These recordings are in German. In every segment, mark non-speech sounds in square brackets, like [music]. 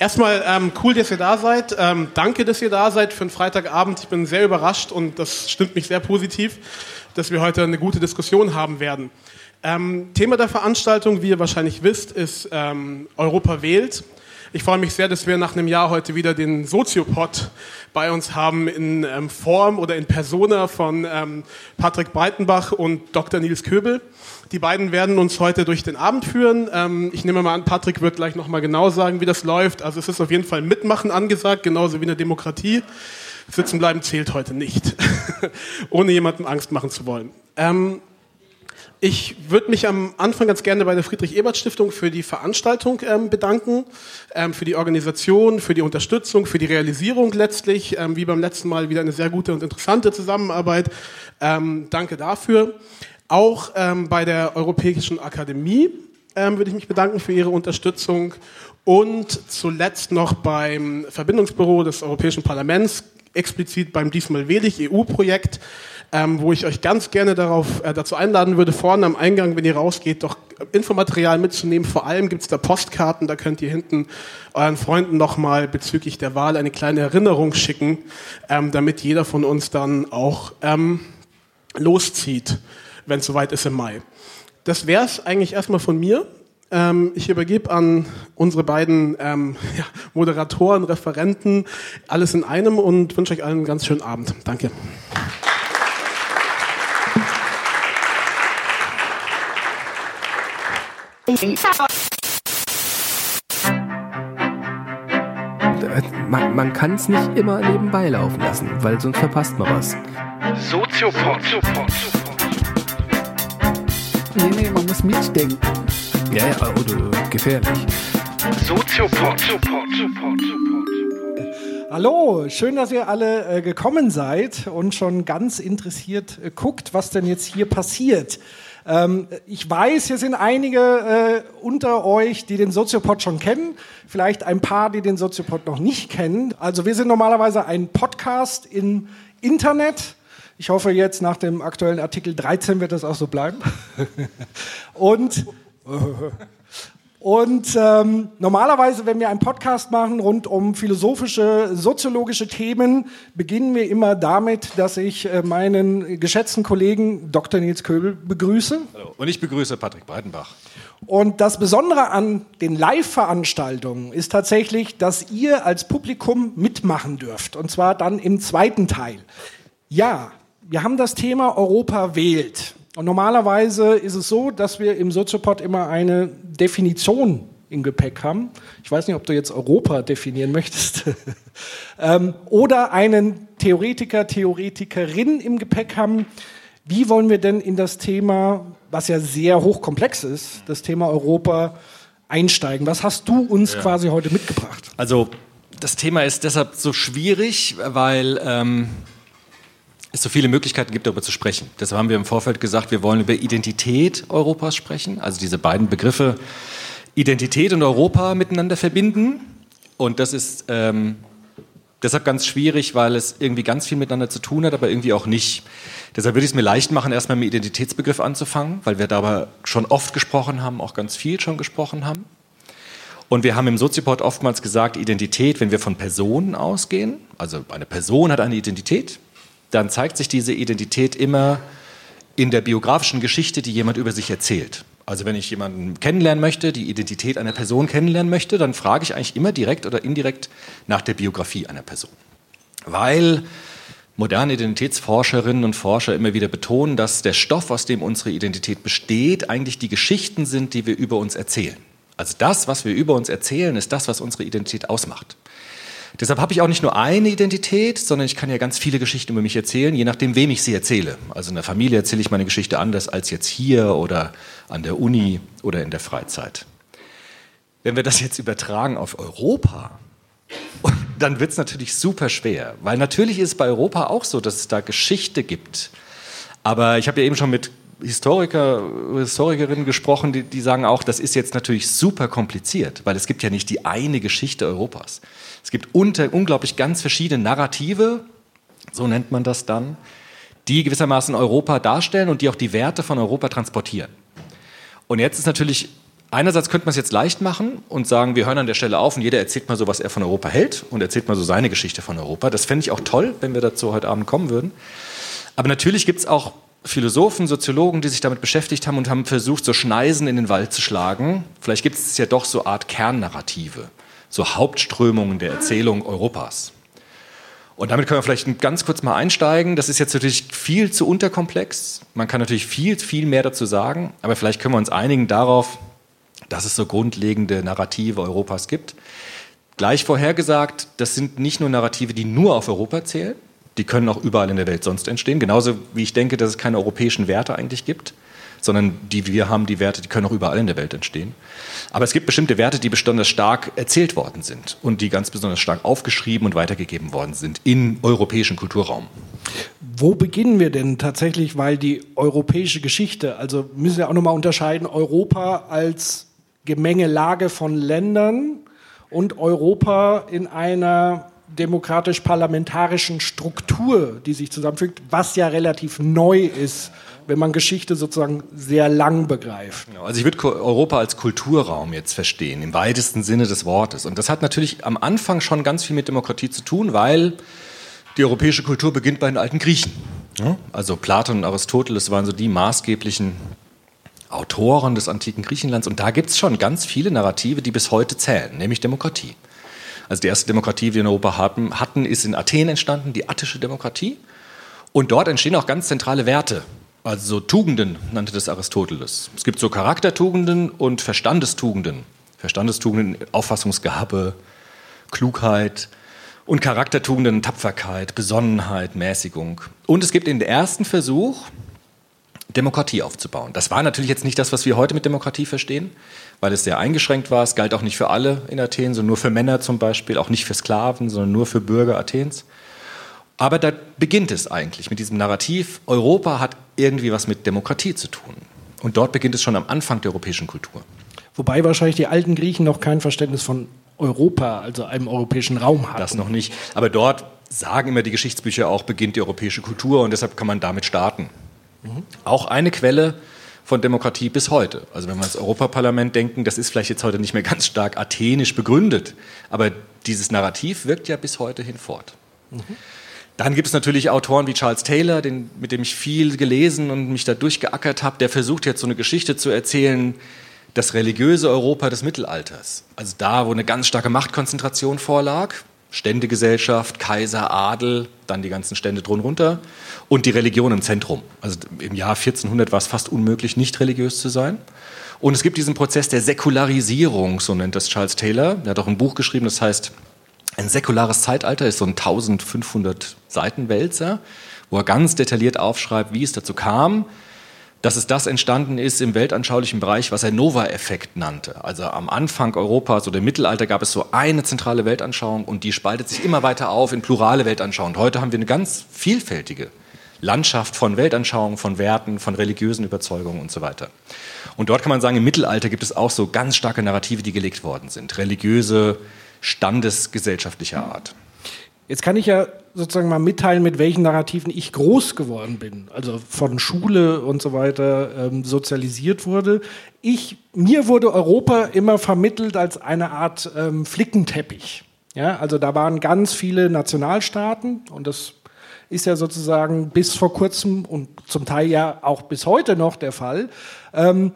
Erstmal ähm, cool, dass ihr da seid. Ähm, danke, dass ihr da seid für einen Freitagabend. Ich bin sehr überrascht und das stimmt mich sehr positiv, dass wir heute eine gute Diskussion haben werden. Ähm, Thema der Veranstaltung, wie ihr wahrscheinlich wisst, ist ähm, Europa wählt. Ich freue mich sehr, dass wir nach einem Jahr heute wieder den Soziopod bei uns haben in ähm, Form oder in Persona von ähm, Patrick Breitenbach und Dr. Nils Köbel. Die beiden werden uns heute durch den Abend führen. Ähm, ich nehme mal an, Patrick wird gleich nochmal genau sagen, wie das läuft. Also es ist auf jeden Fall Mitmachen angesagt, genauso wie in der Demokratie. Sitzen bleiben zählt heute nicht, [laughs] ohne jemandem Angst machen zu wollen. Ähm, ich würde mich am Anfang ganz gerne bei der Friedrich-Ebert-Stiftung für die Veranstaltung ähm, bedanken, ähm, für die Organisation, für die Unterstützung, für die Realisierung letztlich, ähm, wie beim letzten Mal wieder eine sehr gute und interessante Zusammenarbeit. Ähm, danke dafür. Auch ähm, bei der Europäischen Akademie ähm, würde ich mich bedanken für Ihre Unterstützung und zuletzt noch beim Verbindungsbüro des Europäischen Parlaments, explizit beim diesmal Wedig EU-Projekt ähm, wo ich euch ganz gerne darauf, äh, dazu einladen würde, vorne am Eingang, wenn ihr rausgeht, doch Infomaterial mitzunehmen. Vor allem gibt es da Postkarten, da könnt ihr hinten euren Freunden nochmal bezüglich der Wahl eine kleine Erinnerung schicken, ähm, damit jeder von uns dann auch ähm, loszieht, wenn es soweit ist im Mai. Das wäre es eigentlich erstmal von mir. Ähm, ich übergebe an unsere beiden ähm, [laughs] ja, Moderatoren, Referenten, alles in einem und wünsche euch allen einen ganz schönen Abend. Danke. Man, man kann es nicht immer nebenbei laufen lassen, weil sonst verpasst man was. Soziopod. Nee, nee, man muss mitdenken. Ja, ja, oder oh, gefährlich. Soziopod. Hallo, schön, dass ihr alle äh, gekommen seid und schon ganz interessiert äh, guckt, was denn jetzt hier passiert. Ähm, ich weiß, hier sind einige äh, unter euch, die den Soziopod schon kennen, vielleicht ein paar, die den Soziopod noch nicht kennen. Also wir sind normalerweise ein Podcast im Internet. Ich hoffe jetzt nach dem aktuellen Artikel 13 wird das auch so bleiben. [laughs] Und [laughs] und ähm, normalerweise, wenn wir einen Podcast machen rund um philosophische, soziologische Themen, beginnen wir immer damit, dass ich äh, meinen geschätzten Kollegen Dr. Nils Köbel begrüße. Hallo. Und ich begrüße Patrick Breitenbach. Und das Besondere an den Live-Veranstaltungen ist tatsächlich, dass ihr als Publikum mitmachen dürft. Und zwar dann im zweiten Teil. Ja, wir haben das Thema Europa wählt. Und normalerweise ist es so, dass wir im Soziopod immer eine Definition im Gepäck haben. Ich weiß nicht, ob du jetzt Europa definieren möchtest. [laughs] ähm, oder einen Theoretiker, Theoretikerin im Gepäck haben. Wie wollen wir denn in das Thema, was ja sehr hochkomplex ist, das Thema Europa einsteigen? Was hast du uns ja. quasi heute mitgebracht? Also das Thema ist deshalb so schwierig, weil ähm, es so viele Möglichkeiten gibt, darüber zu sprechen. Deshalb haben wir im Vorfeld gesagt, wir wollen über Identität Europas sprechen, also diese beiden Begriffe Identität und Europa miteinander verbinden. Und das ist ähm, deshalb ganz schwierig, weil es irgendwie ganz viel miteinander zu tun hat, aber irgendwie auch nicht. Deshalb würde ich es mir leicht machen, erstmal mit dem Identitätsbegriff anzufangen, weil wir darüber schon oft gesprochen haben, auch ganz viel schon gesprochen haben. Und wir haben im Soziopod oftmals gesagt, Identität, wenn wir von Personen ausgehen, also eine Person hat eine Identität, dann zeigt sich diese Identität immer in der biografischen Geschichte, die jemand über sich erzählt. Also wenn ich jemanden kennenlernen möchte, die Identität einer Person kennenlernen möchte, dann frage ich eigentlich immer direkt oder indirekt nach der Biografie einer Person. Weil moderne Identitätsforscherinnen und Forscher immer wieder betonen, dass der Stoff, aus dem unsere Identität besteht, eigentlich die Geschichten sind, die wir über uns erzählen. Also das, was wir über uns erzählen, ist das, was unsere Identität ausmacht. Deshalb habe ich auch nicht nur eine Identität, sondern ich kann ja ganz viele Geschichten über mich erzählen, je nachdem, wem ich sie erzähle. Also in der Familie erzähle ich meine Geschichte anders als jetzt hier oder an der Uni oder in der Freizeit. Wenn wir das jetzt übertragen auf Europa, [laughs] dann wird es natürlich super schwer, weil natürlich ist es bei Europa auch so, dass es da Geschichte gibt. Aber ich habe ja eben schon mit Historiker, Historikerinnen gesprochen, die, die sagen auch, das ist jetzt natürlich super kompliziert, weil es gibt ja nicht die eine Geschichte Europas. Es gibt unter, unglaublich ganz verschiedene Narrative, so nennt man das dann, die gewissermaßen Europa darstellen und die auch die Werte von Europa transportieren. Und jetzt ist natürlich einerseits könnte man es jetzt leicht machen und sagen, wir hören an der Stelle auf und jeder erzählt mal so, was er von Europa hält und erzählt mal so seine Geschichte von Europa. Das fände ich auch toll, wenn wir dazu heute Abend kommen würden. Aber natürlich gibt es auch Philosophen, Soziologen, die sich damit beschäftigt haben und haben versucht, so Schneisen in den Wald zu schlagen. Vielleicht gibt es ja doch so Art Kernnarrative, so Hauptströmungen der Erzählung Europas. Und damit können wir vielleicht ganz kurz mal einsteigen. Das ist jetzt natürlich viel zu unterkomplex. Man kann natürlich viel, viel mehr dazu sagen, aber vielleicht können wir uns einigen darauf, dass es so grundlegende Narrative Europas gibt. Gleich vorhergesagt, das sind nicht nur Narrative, die nur auf Europa zählen, die können auch überall in der Welt sonst entstehen. Genauso wie ich denke, dass es keine europäischen Werte eigentlich gibt, sondern die wir haben, die Werte, die können auch überall in der Welt entstehen. Aber es gibt bestimmte Werte, die besonders stark erzählt worden sind und die ganz besonders stark aufgeschrieben und weitergegeben worden sind im europäischen Kulturraum. Wo beginnen wir denn tatsächlich, weil die europäische Geschichte, also müssen wir auch nochmal unterscheiden, Europa als Gemengelage von Ländern und Europa in einer demokratisch-parlamentarischen Struktur, die sich zusammenfügt, was ja relativ neu ist, wenn man Geschichte sozusagen sehr lang begreift. Genau, also ich würde Europa als Kulturraum jetzt verstehen, im weitesten Sinne des Wortes. Und das hat natürlich am Anfang schon ganz viel mit Demokratie zu tun, weil die europäische Kultur beginnt bei den alten Griechen. Also Platon und Aristoteles waren so die maßgeblichen Autoren des antiken Griechenlands. Und da gibt es schon ganz viele Narrative, die bis heute zählen, nämlich Demokratie. Also die erste Demokratie, die wir in Europa hatten, hatten, ist in Athen entstanden, die attische Demokratie. Und dort entstehen auch ganz zentrale Werte. Also so Tugenden nannte das Aristoteles. Es gibt so Charaktertugenden und Verstandestugenden. Verstandestugenden, Auffassungsgabe, Klugheit und Charaktertugenden, Tapferkeit, Besonnenheit, Mäßigung. Und es gibt den ersten Versuch, Demokratie aufzubauen. Das war natürlich jetzt nicht das, was wir heute mit Demokratie verstehen, weil es sehr eingeschränkt war. Es galt auch nicht für alle in Athen, sondern nur für Männer zum Beispiel, auch nicht für Sklaven, sondern nur für Bürger Athens. Aber da beginnt es eigentlich mit diesem Narrativ, Europa hat irgendwie was mit Demokratie zu tun. Und dort beginnt es schon am Anfang der europäischen Kultur. Wobei wahrscheinlich die alten Griechen noch kein Verständnis von Europa, also einem europäischen Raum hatten. Das noch nicht. Aber dort sagen immer die Geschichtsbücher auch, beginnt die europäische Kultur und deshalb kann man damit starten. Mhm. Auch eine Quelle von Demokratie bis heute. Also wenn wir ans Europaparlament denken, das ist vielleicht jetzt heute nicht mehr ganz stark athenisch begründet, aber dieses Narrativ wirkt ja bis heute hinfort. Mhm. Dann gibt es natürlich Autoren wie Charles Taylor, den, mit dem ich viel gelesen und mich da durchgeackert habe, der versucht jetzt so eine Geschichte zu erzählen, das religiöse Europa des Mittelalters. Also da, wo eine ganz starke Machtkonzentration vorlag, Ständegesellschaft, Kaiser, Adel, dann die ganzen Stände drunter und die Religion im Zentrum. Also im Jahr 1400 war es fast unmöglich, nicht religiös zu sein. Und es gibt diesen Prozess der Säkularisierung, so nennt das Charles Taylor. Er hat auch ein Buch geschrieben, das heißt Ein säkulares Zeitalter, ist so ein 1500 Seiten Wälzer, wo er ganz detailliert aufschreibt, wie es dazu kam, dass es das entstanden ist im weltanschaulichen Bereich, was er Nova-Effekt nannte. Also am Anfang Europas oder im Mittelalter gab es so eine zentrale Weltanschauung und die spaltet sich immer weiter auf in plurale Weltanschauungen. Heute haben wir eine ganz vielfältige Landschaft von Weltanschauungen, von Werten, von religiösen Überzeugungen und so weiter. Und dort kann man sagen, im Mittelalter gibt es auch so ganz starke Narrative, die gelegt worden sind. Religiöse, standesgesellschaftlicher Art. Jetzt kann ich ja sozusagen mal mitteilen, mit welchen Narrativen ich groß geworden bin, also von Schule und so weiter ähm, sozialisiert wurde. Ich, mir wurde Europa immer vermittelt als eine Art ähm, Flickenteppich. Ja, also da waren ganz viele Nationalstaaten und das ist ja sozusagen bis vor kurzem und zum Teil ja auch bis heute noch der Fall. Ähm,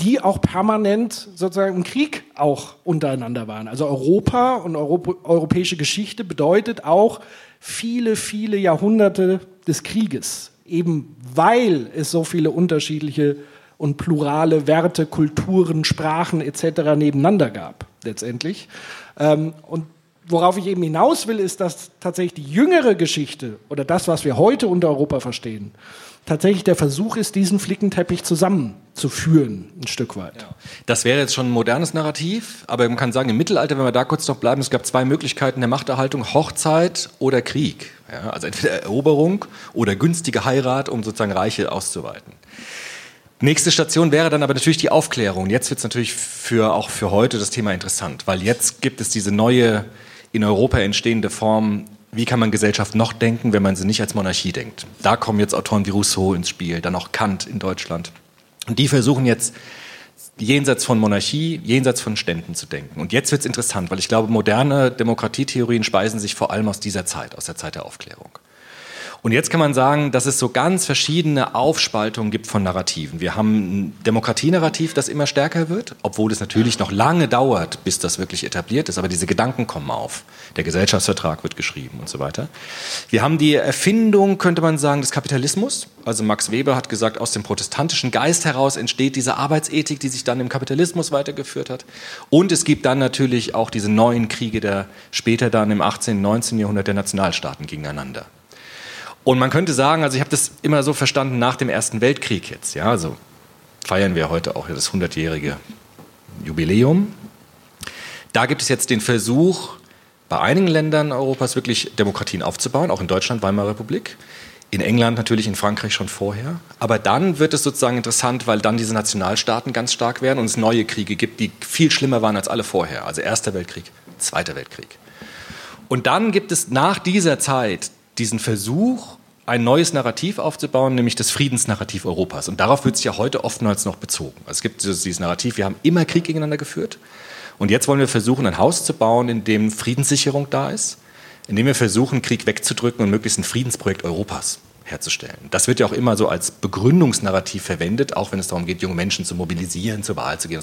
die auch permanent sozusagen im Krieg auch untereinander waren. Also Europa und Europ europäische Geschichte bedeutet auch viele, viele Jahrhunderte des Krieges, eben weil es so viele unterschiedliche und plurale Werte, Kulturen, Sprachen etc. nebeneinander gab, letztendlich. Ähm, und worauf ich eben hinaus will, ist, dass tatsächlich die jüngere Geschichte oder das, was wir heute unter Europa verstehen, tatsächlich der Versuch ist, diesen Flickenteppich zusammenzuführen, ein Stück weit. Ja. Das wäre jetzt schon ein modernes Narrativ, aber man kann sagen, im Mittelalter, wenn wir da kurz noch bleiben, es gab zwei Möglichkeiten der Machterhaltung, Hochzeit oder Krieg. Ja, also entweder Eroberung oder günstige Heirat, um sozusagen Reiche auszuweiten. Nächste Station wäre dann aber natürlich die Aufklärung. Jetzt wird es natürlich für, auch für heute das Thema interessant, weil jetzt gibt es diese neue in Europa entstehende Form wie kann man Gesellschaft noch denken, wenn man sie nicht als Monarchie denkt. Da kommen jetzt Autoren wie Rousseau ins Spiel, dann auch Kant in Deutschland. Und die versuchen jetzt jenseits von Monarchie, jenseits von Ständen zu denken. Und jetzt wird es interessant, weil ich glaube, moderne Demokratietheorien speisen sich vor allem aus dieser Zeit, aus der Zeit der Aufklärung. Und jetzt kann man sagen, dass es so ganz verschiedene Aufspaltungen gibt von Narrativen. Wir haben ein Demokratienarrativ, das immer stärker wird, obwohl es natürlich noch lange dauert, bis das wirklich etabliert ist. Aber diese Gedanken kommen auf. Der Gesellschaftsvertrag wird geschrieben und so weiter. Wir haben die Erfindung, könnte man sagen, des Kapitalismus. Also Max Weber hat gesagt, aus dem protestantischen Geist heraus entsteht diese Arbeitsethik, die sich dann im Kapitalismus weitergeführt hat. Und es gibt dann natürlich auch diese neuen Kriege der später dann im 18., 19. Jahrhundert der Nationalstaaten gegeneinander. Und man könnte sagen, also ich habe das immer so verstanden nach dem Ersten Weltkrieg jetzt, ja, also feiern wir heute auch das 100-jährige Jubiläum. Da gibt es jetzt den Versuch, bei einigen Ländern Europas wirklich Demokratien aufzubauen, auch in Deutschland, Weimarer Republik, in England natürlich, in Frankreich schon vorher. Aber dann wird es sozusagen interessant, weil dann diese Nationalstaaten ganz stark werden und es neue Kriege gibt, die viel schlimmer waren als alle vorher. Also Erster Weltkrieg, Zweiter Weltkrieg. Und dann gibt es nach dieser Zeit diesen Versuch, ein neues Narrativ aufzubauen, nämlich das Friedensnarrativ Europas. Und darauf wird es ja heute oftmals noch bezogen. Also es gibt dieses Narrativ, wir haben immer Krieg gegeneinander geführt. Und jetzt wollen wir versuchen, ein Haus zu bauen, in dem Friedenssicherung da ist, in dem wir versuchen, Krieg wegzudrücken und möglichst ein Friedensprojekt Europas herzustellen. Das wird ja auch immer so als Begründungsnarrativ verwendet, auch wenn es darum geht, junge Menschen zu mobilisieren, zur Wahl zu gehen.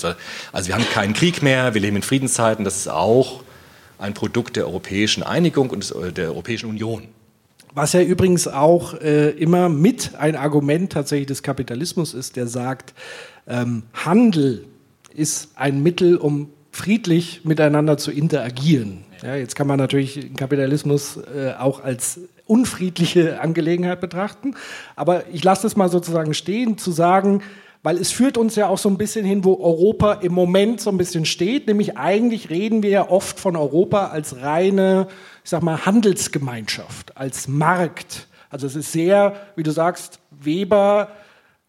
Also wir haben keinen Krieg mehr, wir leben in Friedenszeiten. Das ist auch ein Produkt der europäischen Einigung und der Europäischen Union. Was ja übrigens auch äh, immer mit ein Argument tatsächlich des Kapitalismus ist, der sagt, ähm, Handel ist ein Mittel, um friedlich miteinander zu interagieren. Ja, jetzt kann man natürlich den Kapitalismus äh, auch als unfriedliche Angelegenheit betrachten, aber ich lasse es mal sozusagen stehen, zu sagen, weil es führt uns ja auch so ein bisschen hin, wo Europa im Moment so ein bisschen steht, nämlich eigentlich reden wir ja oft von Europa als reine ich sag mal, Handelsgemeinschaft, als Markt. Also es ist sehr, wie du sagst, Weber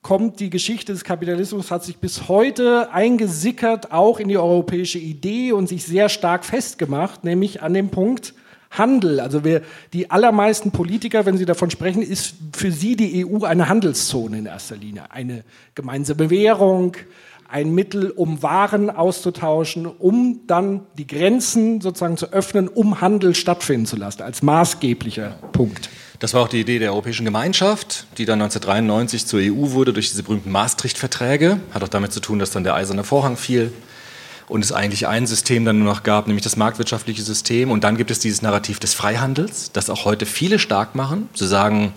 kommt die Geschichte des Kapitalismus, hat sich bis heute eingesickert, auch in die europäische Idee und sich sehr stark festgemacht, nämlich an dem Punkt Handel. Also wir, die allermeisten Politiker, wenn sie davon sprechen, ist für sie die EU eine Handelszone in erster Linie. Eine gemeinsame Währung, ein Mittel, um Waren auszutauschen, um dann die Grenzen sozusagen zu öffnen, um Handel stattfinden zu lassen, als maßgeblicher Punkt. Das war auch die Idee der Europäischen Gemeinschaft, die dann 1993 zur EU wurde durch diese berühmten Maastricht-Verträge. Hat auch damit zu tun, dass dann der eiserne Vorhang fiel und es eigentlich ein System dann nur noch gab, nämlich das marktwirtschaftliche System. Und dann gibt es dieses Narrativ des Freihandels, das auch heute viele stark machen. zu sagen,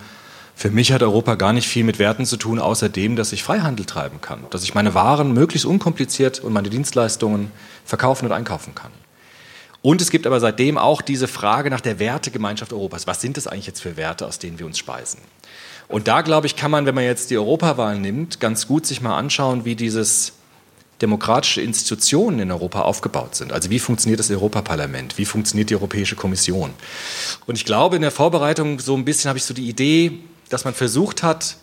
für mich hat Europa gar nicht viel mit Werten zu tun, außer dem, dass ich Freihandel treiben kann, dass ich meine Waren möglichst unkompliziert und meine Dienstleistungen verkaufen und einkaufen kann. Und es gibt aber seitdem auch diese Frage nach der Wertegemeinschaft Europas. Was sind das eigentlich jetzt für Werte, aus denen wir uns speisen? Und da, glaube ich, kann man, wenn man jetzt die Europawahl nimmt, ganz gut sich mal anschauen, wie dieses demokratische Institutionen in Europa aufgebaut sind. Also wie funktioniert das Europaparlament? Wie funktioniert die Europäische Kommission? Und ich glaube, in der Vorbereitung so ein bisschen habe ich so die Idee, dass man versucht hat,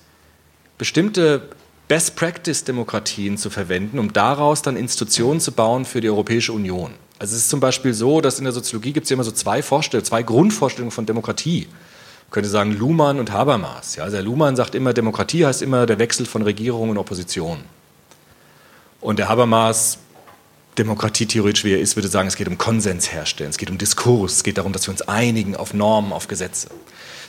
bestimmte Best-Practice-Demokratien zu verwenden, um daraus dann Institutionen zu bauen für die Europäische Union. Also es ist zum Beispiel so, dass in der Soziologie gibt es ja immer so zwei Vorstellungen, zwei Grundvorstellungen von Demokratie. Man könnte sagen Luhmann und Habermas. Ja, also der Luhmann sagt immer, Demokratie heißt immer der Wechsel von Regierung und Opposition. Und der Habermas, Demokratie theoretisch wie er ist, würde sagen, es geht um Konsens herstellen, es geht um Diskurs, es geht darum, dass wir uns einigen auf Normen, auf Gesetze.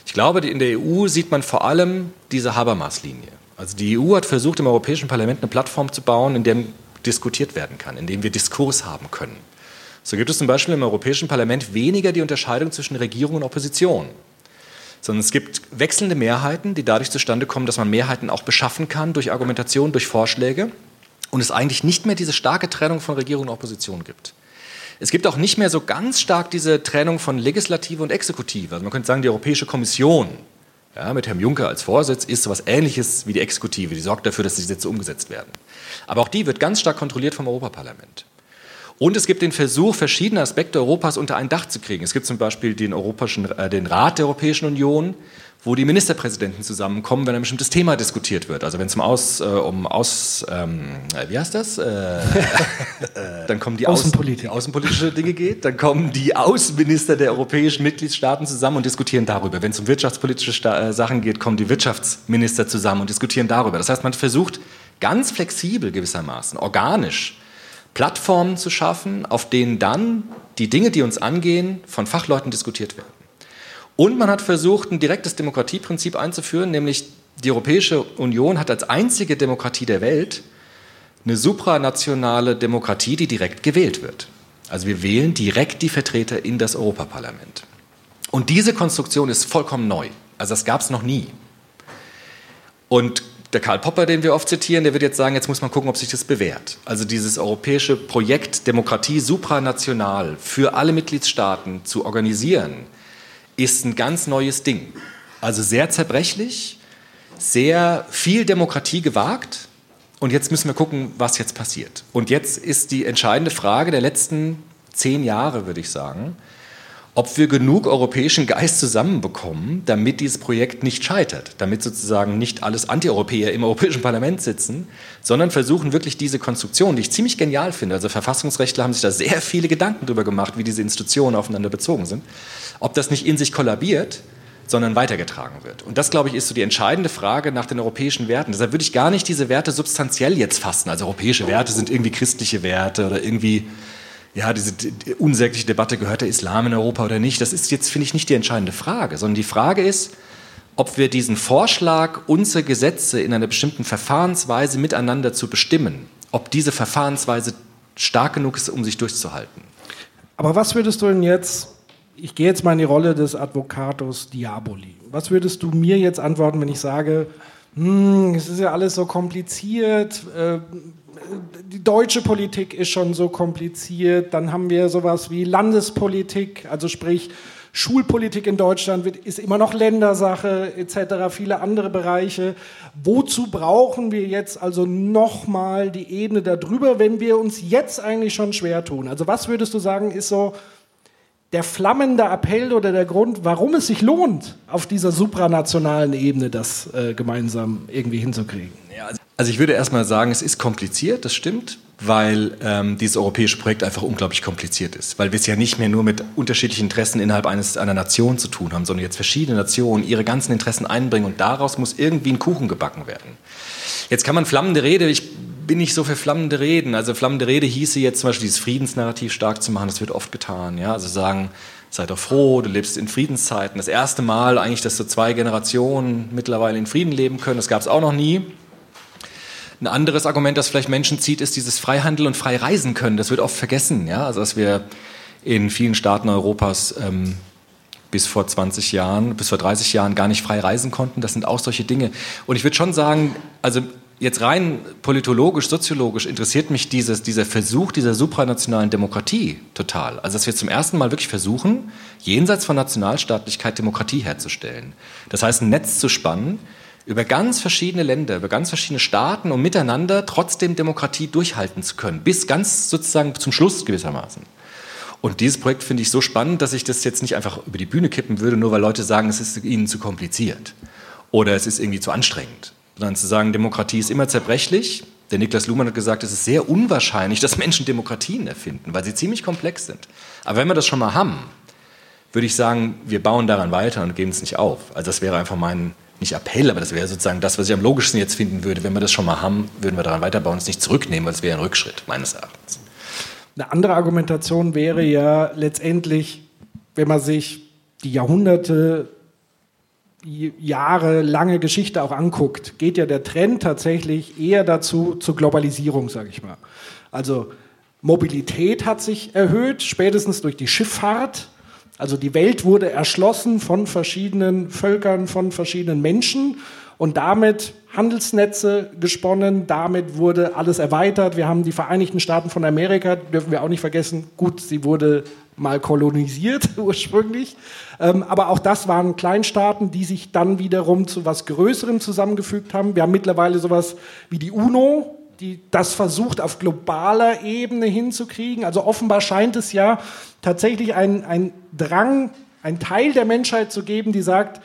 Ich glaube, in der EU sieht man vor allem diese Habermas-Linie. Also die EU hat versucht, im Europäischen Parlament eine Plattform zu bauen, in der diskutiert werden kann, in dem wir Diskurs haben können. So gibt es zum Beispiel im Europäischen Parlament weniger die Unterscheidung zwischen Regierung und Opposition, sondern es gibt wechselnde Mehrheiten, die dadurch zustande kommen, dass man Mehrheiten auch beschaffen kann durch Argumentation, durch Vorschläge und es eigentlich nicht mehr diese starke Trennung von Regierung und Opposition gibt. Es gibt auch nicht mehr so ganz stark diese Trennung von Legislative und Exekutive. Also man könnte sagen, die Europäische Kommission ja, mit Herrn Juncker als Vorsitz ist so etwas Ähnliches wie die Exekutive. Die sorgt dafür, dass die Gesetze umgesetzt werden. Aber auch die wird ganz stark kontrolliert vom Europaparlament. Und es gibt den Versuch, verschiedene Aspekte Europas unter ein Dach zu kriegen. Es gibt zum Beispiel den, Europäischen, äh, den Rat der Europäischen Union, wo die Ministerpräsidenten zusammenkommen, wenn ein bestimmtes Thema diskutiert wird. Also wenn es um Aus, äh, um Aus, ähm, wie heißt das? Äh, äh, [laughs] dann kommen die, Außenpolitik. die außenpolitische Dinge geht, dann kommen die Außenminister der europäischen Mitgliedstaaten zusammen und diskutieren darüber. Wenn es um wirtschaftspolitische Sta äh, Sachen geht, kommen die Wirtschaftsminister zusammen und diskutieren darüber. Das heißt, man versucht ganz flexibel gewissermaßen, organisch, Plattformen zu schaffen, auf denen dann die Dinge, die uns angehen, von Fachleuten diskutiert werden. Und man hat versucht, ein direktes Demokratieprinzip einzuführen, nämlich die Europäische Union hat als einzige Demokratie der Welt eine supranationale Demokratie, die direkt gewählt wird. Also wir wählen direkt die Vertreter in das Europaparlament. Und diese Konstruktion ist vollkommen neu. Also das gab es noch nie. Und der Karl Popper, den wir oft zitieren, der wird jetzt sagen, jetzt muss man gucken, ob sich das bewährt. Also dieses europäische Projekt Demokratie supranational für alle Mitgliedstaaten zu organisieren, ist ein ganz neues Ding. Also sehr zerbrechlich, sehr viel Demokratie gewagt. Und jetzt müssen wir gucken, was jetzt passiert. Und jetzt ist die entscheidende Frage der letzten zehn Jahre, würde ich sagen, ob wir genug europäischen Geist zusammenbekommen, damit dieses Projekt nicht scheitert, damit sozusagen nicht alles Antieuropäer im Europäischen Parlament sitzen, sondern versuchen wirklich diese Konstruktion, die ich ziemlich genial finde, also Verfassungsrechtler haben sich da sehr viele Gedanken darüber gemacht, wie diese Institutionen aufeinander bezogen sind, ob das nicht in sich kollabiert, sondern weitergetragen wird. Und das, glaube ich, ist so die entscheidende Frage nach den europäischen Werten. Deshalb würde ich gar nicht diese Werte substanziell jetzt fassen. Also europäische Werte sind irgendwie christliche Werte oder irgendwie ja, diese unsägliche Debatte, gehört der Islam in Europa oder nicht, das ist jetzt, finde ich, nicht die entscheidende Frage, sondern die Frage ist, ob wir diesen Vorschlag, unsere Gesetze in einer bestimmten Verfahrensweise miteinander zu bestimmen, ob diese Verfahrensweise stark genug ist, um sich durchzuhalten. Aber was würdest du denn jetzt, ich gehe jetzt mal in die Rolle des Advocatus Diaboli, was würdest du mir jetzt antworten, wenn ich sage, hm, es ist ja alles so kompliziert, äh, die deutsche Politik ist schon so kompliziert. Dann haben wir sowas wie Landespolitik, also sprich Schulpolitik in Deutschland wird, ist immer noch Ländersache etc. Viele andere Bereiche. Wozu brauchen wir jetzt also nochmal die Ebene darüber, wenn wir uns jetzt eigentlich schon schwer tun? Also was würdest du sagen, ist so der flammende Appell oder der Grund, warum es sich lohnt, auf dieser supranationalen Ebene das äh, gemeinsam irgendwie hinzukriegen? Also also ich würde erstmal sagen, es ist kompliziert, das stimmt, weil ähm, dieses europäische Projekt einfach unglaublich kompliziert ist, weil wir es ja nicht mehr nur mit unterschiedlichen Interessen innerhalb eines, einer Nation zu tun haben, sondern jetzt verschiedene Nationen ihre ganzen Interessen einbringen und daraus muss irgendwie ein Kuchen gebacken werden. Jetzt kann man flammende Rede, ich bin nicht so für flammende Reden, also flammende Rede hieße jetzt zum Beispiel dieses Friedensnarrativ stark zu machen, das wird oft getan, ja, also sagen, sei doch froh, du lebst in Friedenszeiten. Das erste Mal eigentlich, dass so zwei Generationen mittlerweile in Frieden leben können, das gab es auch noch nie. Ein anderes Argument, das vielleicht Menschen zieht, ist dieses Freihandel und frei reisen können. Das wird oft vergessen, ja, also dass wir in vielen Staaten Europas ähm, bis vor 20 Jahren, bis vor 30 Jahren gar nicht frei reisen konnten. Das sind auch solche Dinge. Und ich würde schon sagen, also jetzt rein politologisch, soziologisch interessiert mich dieses, dieser Versuch dieser supranationalen Demokratie total. Also dass wir zum ersten Mal wirklich versuchen, jenseits von Nationalstaatlichkeit Demokratie herzustellen. Das heißt, ein Netz zu spannen, über ganz verschiedene Länder, über ganz verschiedene Staaten, um miteinander trotzdem Demokratie durchhalten zu können, bis ganz sozusagen zum Schluss gewissermaßen. Und dieses Projekt finde ich so spannend, dass ich das jetzt nicht einfach über die Bühne kippen würde, nur weil Leute sagen, es ist ihnen zu kompliziert oder es ist irgendwie zu anstrengend. Sondern zu sagen, Demokratie ist immer zerbrechlich. Der Niklas Luhmann hat gesagt, es ist sehr unwahrscheinlich, dass Menschen Demokratien erfinden, weil sie ziemlich komplex sind. Aber wenn wir das schon mal haben, würde ich sagen, wir bauen daran weiter und geben es nicht auf. Also das wäre einfach mein, nicht Appell, aber das wäre sozusagen das, was ich am logischsten jetzt finden würde. Wenn wir das schon mal haben, würden wir daran weiterbauen und es nicht zurücknehmen, weil es wäre ein Rückschritt, meines Erachtens. Eine andere Argumentation wäre ja letztendlich, wenn man sich die Jahrhunderte, jahrelange Geschichte auch anguckt, geht ja der Trend tatsächlich eher dazu zur Globalisierung, sage ich mal. Also Mobilität hat sich erhöht, spätestens durch die Schifffahrt also die Welt wurde erschlossen von verschiedenen Völkern, von verschiedenen Menschen und damit Handelsnetze gesponnen, damit wurde alles erweitert. Wir haben die Vereinigten Staaten von Amerika, dürfen wir auch nicht vergessen, gut, sie wurde mal kolonisiert [laughs] ursprünglich, ähm, aber auch das waren Kleinstaaten, die sich dann wiederum zu was Größerem zusammengefügt haben. Wir haben mittlerweile sowas wie die UNO, die das versucht auf globaler Ebene hinzukriegen. Also offenbar scheint es ja tatsächlich ein, ein Drang, ein Teil der Menschheit zu geben, die sagt,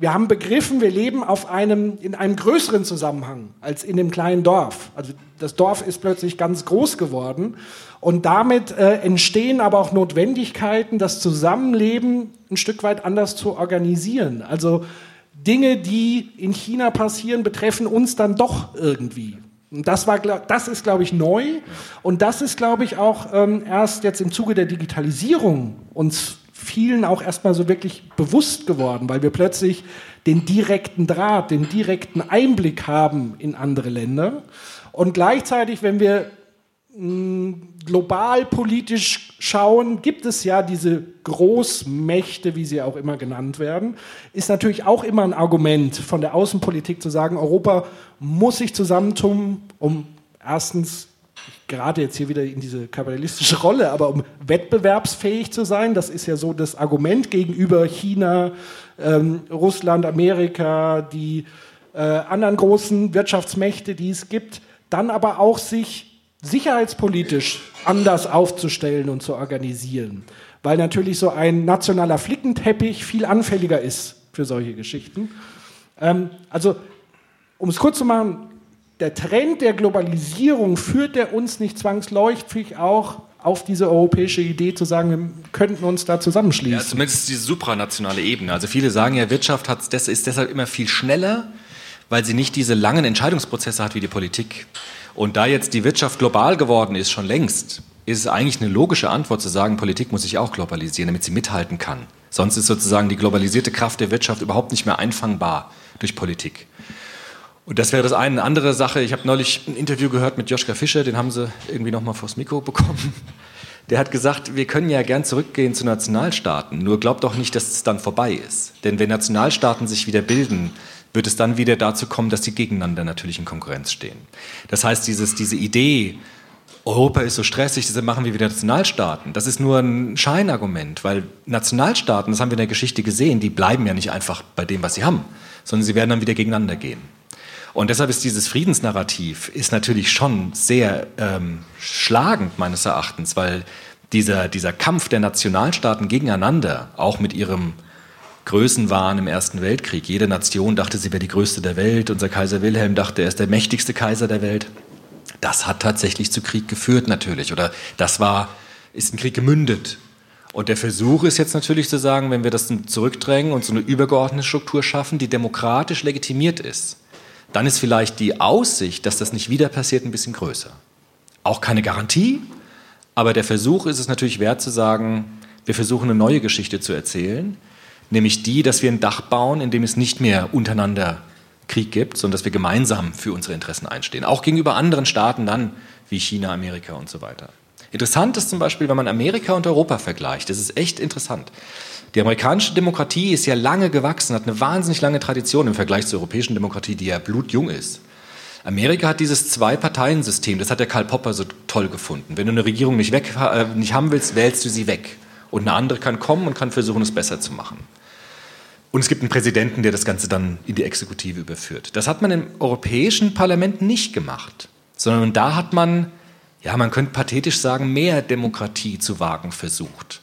wir haben begriffen, wir leben auf einem, in einem größeren Zusammenhang als in dem kleinen Dorf. Also das Dorf ist plötzlich ganz groß geworden und damit äh, entstehen aber auch Notwendigkeiten, das Zusammenleben ein Stück weit anders zu organisieren. Also Dinge, die in China passieren, betreffen uns dann doch irgendwie Und das, war, das ist, glaube ich, neu. Und das ist, glaube ich, auch ähm, erst jetzt im Zuge der Digitalisierung uns vielen auch erstmal so wirklich bewusst geworden, weil wir plötzlich den direkten Draht, den direkten Einblick haben in andere Länder. Und gleichzeitig, wenn wir global politisch schauen, gibt es ja diese Großmächte, wie sie auch immer genannt werden, ist natürlich auch immer ein Argument von der Außenpolitik zu sagen, Europa muss sich zusammentun, um erstens gerade jetzt hier wieder in diese kapitalistische Rolle, aber um wettbewerbsfähig zu sein, das ist ja so das Argument gegenüber China, ähm, Russland, Amerika, die äh, anderen großen Wirtschaftsmächte, die es gibt, dann aber auch sich sicherheitspolitisch anders aufzustellen und zu organisieren. Weil natürlich so ein nationaler Flickenteppich viel anfälliger ist für solche Geschichten. Ähm, also, um es kurz zu machen, der Trend der Globalisierung führt der uns nicht zwangsläufig auch auf diese europäische Idee zu sagen, wir könnten uns da zusammenschließen. Ja, zumindest diese supranationale Ebene. Also viele sagen ja, Wirtschaft hat, das ist deshalb immer viel schneller, weil sie nicht diese langen Entscheidungsprozesse hat wie die Politik. Und da jetzt die Wirtschaft global geworden ist, schon längst, ist es eigentlich eine logische Antwort zu sagen, Politik muss sich auch globalisieren, damit sie mithalten kann. Sonst ist sozusagen die globalisierte Kraft der Wirtschaft überhaupt nicht mehr einfangbar durch Politik. Und das wäre das eine. Eine andere Sache, ich habe neulich ein Interview gehört mit Joschka Fischer, den haben sie irgendwie nochmal vors Mikro bekommen. [laughs] Der hat gesagt, wir können ja gern zurückgehen zu Nationalstaaten, nur glaubt doch nicht, dass es dann vorbei ist. Denn wenn Nationalstaaten sich wieder bilden, wird es dann wieder dazu kommen, dass sie gegeneinander natürlich in Konkurrenz stehen. Das heißt, dieses, diese Idee, Europa ist so stressig, deshalb machen wir wieder Nationalstaaten. Das ist nur ein Scheinargument, weil Nationalstaaten, das haben wir in der Geschichte gesehen, die bleiben ja nicht einfach bei dem, was sie haben, sondern sie werden dann wieder gegeneinander gehen. Und deshalb ist dieses Friedensnarrativ ist natürlich schon sehr ähm, schlagend meines Erachtens, weil dieser, dieser Kampf der Nationalstaaten gegeneinander, auch mit ihrem Größenwahn im Ersten Weltkrieg. Jede Nation dachte, sie wäre die größte der Welt. Unser Kaiser Wilhelm dachte, er ist der mächtigste Kaiser der Welt. Das hat tatsächlich zu Krieg geführt natürlich. Oder das war, ist ein Krieg gemündet. Und der Versuch ist jetzt natürlich zu sagen, wenn wir das zurückdrängen und so eine übergeordnete Struktur schaffen, die demokratisch legitimiert ist, dann ist vielleicht die Aussicht, dass das nicht wieder passiert, ein bisschen größer. Auch keine Garantie, aber der Versuch ist es natürlich wert zu sagen, wir versuchen eine neue Geschichte zu erzählen, nämlich die, dass wir ein Dach bauen, in dem es nicht mehr untereinander Krieg gibt, sondern dass wir gemeinsam für unsere Interessen einstehen, auch gegenüber anderen Staaten dann, wie China, Amerika und so weiter. Interessant ist zum Beispiel, wenn man Amerika und Europa vergleicht, das ist echt interessant. Die amerikanische Demokratie ist ja lange gewachsen, hat eine wahnsinnig lange Tradition im Vergleich zur europäischen Demokratie, die ja blutjung ist. Amerika hat dieses Zwei-Parteien-System, das hat der Karl Popper so toll gefunden. Wenn du eine Regierung nicht, weg, äh, nicht haben willst, wählst du sie weg. Und eine andere kann kommen und kann versuchen, es besser zu machen. Und es gibt einen Präsidenten, der das Ganze dann in die Exekutive überführt. Das hat man im Europäischen Parlament nicht gemacht, sondern da hat man, ja, man könnte pathetisch sagen, mehr Demokratie zu wagen versucht.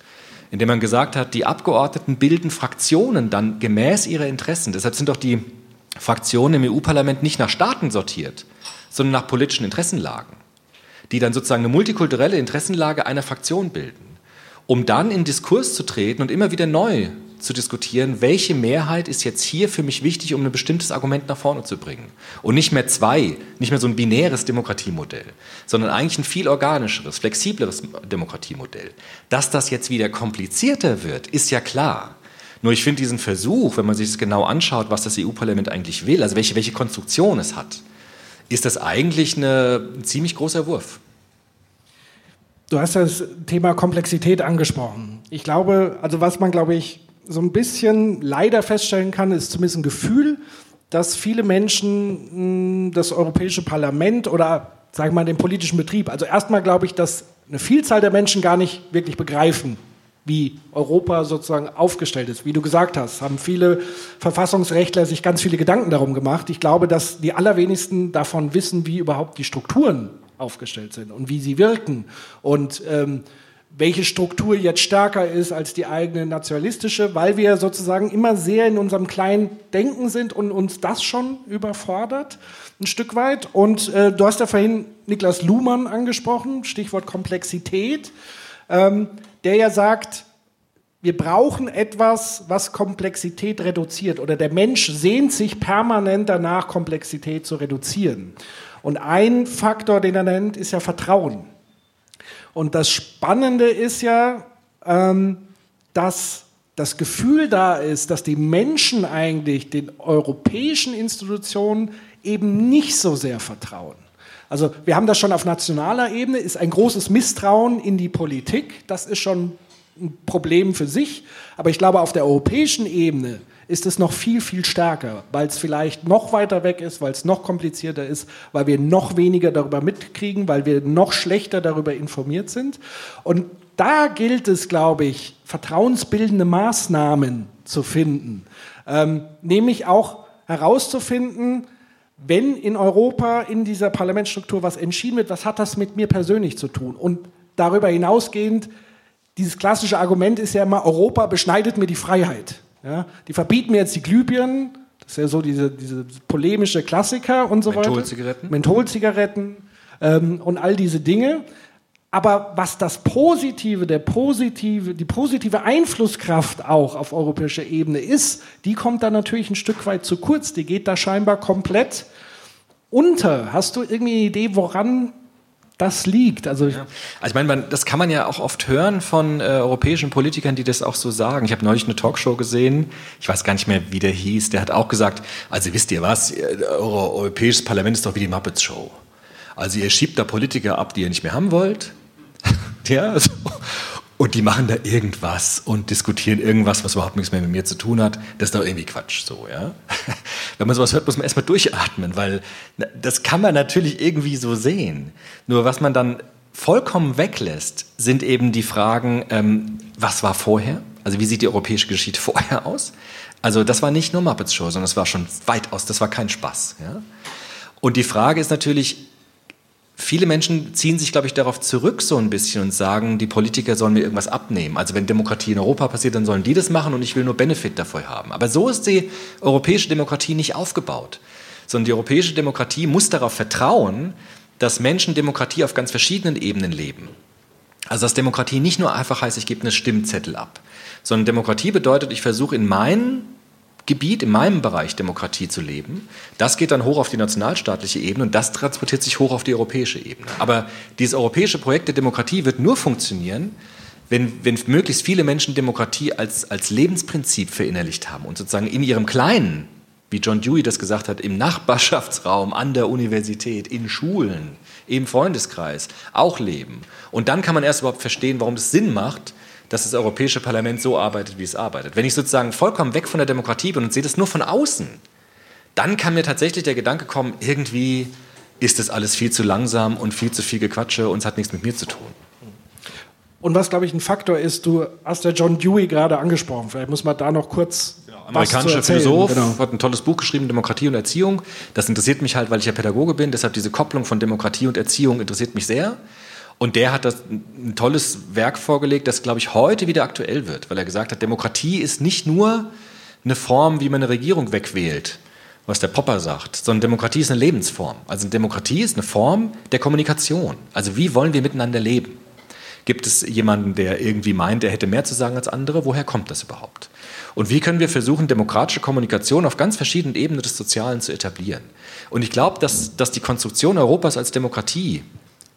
Indem man gesagt hat, die Abgeordneten bilden Fraktionen dann gemäß ihrer Interessen. Deshalb sind doch die Fraktionen im EU-Parlament nicht nach Staaten sortiert, sondern nach politischen Interessenlagen, die dann sozusagen eine multikulturelle Interessenlage einer Fraktion bilden um dann in Diskurs zu treten und immer wieder neu zu diskutieren, welche Mehrheit ist jetzt hier für mich wichtig, um ein bestimmtes Argument nach vorne zu bringen. Und nicht mehr zwei, nicht mehr so ein binäres Demokratiemodell, sondern eigentlich ein viel organischeres, flexibleres Demokratiemodell. Dass das jetzt wieder komplizierter wird, ist ja klar. Nur ich finde diesen Versuch, wenn man sich das genau anschaut, was das EU-Parlament eigentlich will, also welche, welche Konstruktion es hat, ist das eigentlich eine, ein ziemlich großer Wurf. Du hast das Thema Komplexität angesprochen. Ich glaube, also was man, glaube ich, so ein bisschen leider feststellen kann, ist zumindest ein Gefühl, dass viele Menschen hm, das Europäische Parlament oder, sagen wir mal, den politischen Betrieb, also erstmal glaube ich, dass eine Vielzahl der Menschen gar nicht wirklich begreifen, wie Europa sozusagen aufgestellt ist. Wie du gesagt hast, haben viele Verfassungsrechtler sich ganz viele Gedanken darum gemacht. Ich glaube, dass die allerwenigsten davon wissen, wie überhaupt die Strukturen aufgestellt sind und wie sie wirken und ähm, welche Struktur jetzt stärker ist als die eigene nationalistische, weil wir sozusagen immer sehr in unserem kleinen Denken sind und uns das schon überfordert, ein Stück weit. Und äh, du hast ja vorhin Niklas Luhmann angesprochen, Stichwort Komplexität, ähm, der ja sagt, wir brauchen etwas, was Komplexität reduziert oder der Mensch sehnt sich permanent danach, Komplexität zu reduzieren. Und ein Faktor, den er nennt, ist ja Vertrauen. Und das Spannende ist ja, ähm, dass das Gefühl da ist, dass die Menschen eigentlich den europäischen Institutionen eben nicht so sehr vertrauen. Also wir haben das schon auf nationaler Ebene, ist ein großes Misstrauen in die Politik. Das ist schon ein Problem für sich. Aber ich glaube, auf der europäischen Ebene ist es noch viel, viel stärker, weil es vielleicht noch weiter weg ist, weil es noch komplizierter ist, weil wir noch weniger darüber mitkriegen, weil wir noch schlechter darüber informiert sind. Und da gilt es, glaube ich, vertrauensbildende Maßnahmen zu finden. Ähm, nämlich auch herauszufinden, wenn in Europa in dieser Parlamentsstruktur was entschieden wird, was hat das mit mir persönlich zu tun? Und darüber hinausgehend, dieses klassische Argument ist ja immer, Europa beschneidet mir die Freiheit. Ja? Die verbieten mir jetzt die Glühbirnen, das ist ja so diese, diese polemische Klassiker und so Mentholzigaretten. weiter. Mentholzigaretten. ähm, und all diese Dinge. Aber was das Positive, der positive, die positive Einflusskraft auch auf europäischer Ebene ist, die kommt da natürlich ein Stück weit zu kurz. Die geht da scheinbar komplett unter. Hast du irgendwie eine Idee, woran das liegt? Also, Also ich meine, man, das kann man ja auch oft hören von äh, europäischen Politikern, die das auch so sagen. Ich habe neulich eine Talkshow gesehen, ich weiß gar nicht mehr, wie der hieß, der hat auch gesagt, also wisst ihr was, euer europäisches Parlament ist doch wie die Muppets Show. Also ihr schiebt da Politiker ab, die ihr nicht mehr haben wollt. [laughs] ja, so. Und die machen da irgendwas und diskutieren irgendwas, was überhaupt nichts mehr mit mir zu tun hat. Das ist doch irgendwie Quatsch, so, ja. [laughs] Wenn man sowas hört, muss man erstmal durchatmen, weil das kann man natürlich irgendwie so sehen. Nur was man dann vollkommen weglässt, sind eben die Fragen, ähm, was war vorher? Also wie sieht die europäische Geschichte [laughs] vorher aus? Also das war nicht nur Muppets Show, sondern das war schon weitaus, das war kein Spaß, ja. Und die Frage ist natürlich, viele Menschen ziehen sich, glaube ich, darauf zurück so ein bisschen und sagen, die Politiker sollen mir irgendwas abnehmen. Also wenn Demokratie in Europa passiert, dann sollen die das machen und ich will nur Benefit davon haben. Aber so ist die europäische Demokratie nicht aufgebaut. Sondern die europäische Demokratie muss darauf vertrauen, dass Menschen Demokratie auf ganz verschiedenen Ebenen leben. Also dass Demokratie nicht nur einfach heißt, ich gebe einen Stimmzettel ab, sondern Demokratie bedeutet, ich versuche in meinem Gebiet, in meinem Bereich Demokratie zu leben. Das geht dann hoch auf die nationalstaatliche Ebene und das transportiert sich hoch auf die europäische Ebene. Aber dieses europäische Projekt der Demokratie wird nur funktionieren, wenn, wenn möglichst viele Menschen Demokratie als, als Lebensprinzip verinnerlicht haben und sozusagen in ihrem Kleinen, wie John Dewey das gesagt hat, im Nachbarschaftsraum, an der Universität, in Schulen, im Freundeskreis auch leben. Und dann kann man erst überhaupt verstehen, warum es Sinn macht, dass das Europäische Parlament so arbeitet, wie es arbeitet. Wenn ich sozusagen vollkommen weg von der Demokratie bin und sehe das nur von außen, dann kann mir tatsächlich der Gedanke kommen, irgendwie ist das alles viel zu langsam und viel zu viel Gequatsche und es hat nichts mit mir zu tun. Und was, glaube ich, ein Faktor ist, du hast ja John Dewey gerade angesprochen. Vielleicht muss man da noch kurz. was Amerikanischer. Philosoph, Genau. hat ein tolles Buch geschrieben, Demokratie und Erziehung. Das interessiert mich halt, weil ich ja Pädagoge bin. Deshalb diese Kopplung von Demokratie und Erziehung interessiert mich sehr. Und der hat das ein tolles Werk vorgelegt, das, glaube ich, heute wieder aktuell wird, weil er gesagt hat, Demokratie ist nicht nur eine Form, wie man eine Regierung wegwählt, was der Popper sagt, sondern Demokratie ist eine Lebensform. Also Demokratie ist eine Form der Kommunikation. Also wie wollen wir miteinander leben? Gibt es jemanden, der irgendwie meint, er hätte mehr zu sagen als andere? Woher kommt das überhaupt? Und wie können wir versuchen, demokratische Kommunikation auf ganz verschiedenen Ebenen des Sozialen zu etablieren? Und ich glaube, dass, dass die Konstruktion Europas als Demokratie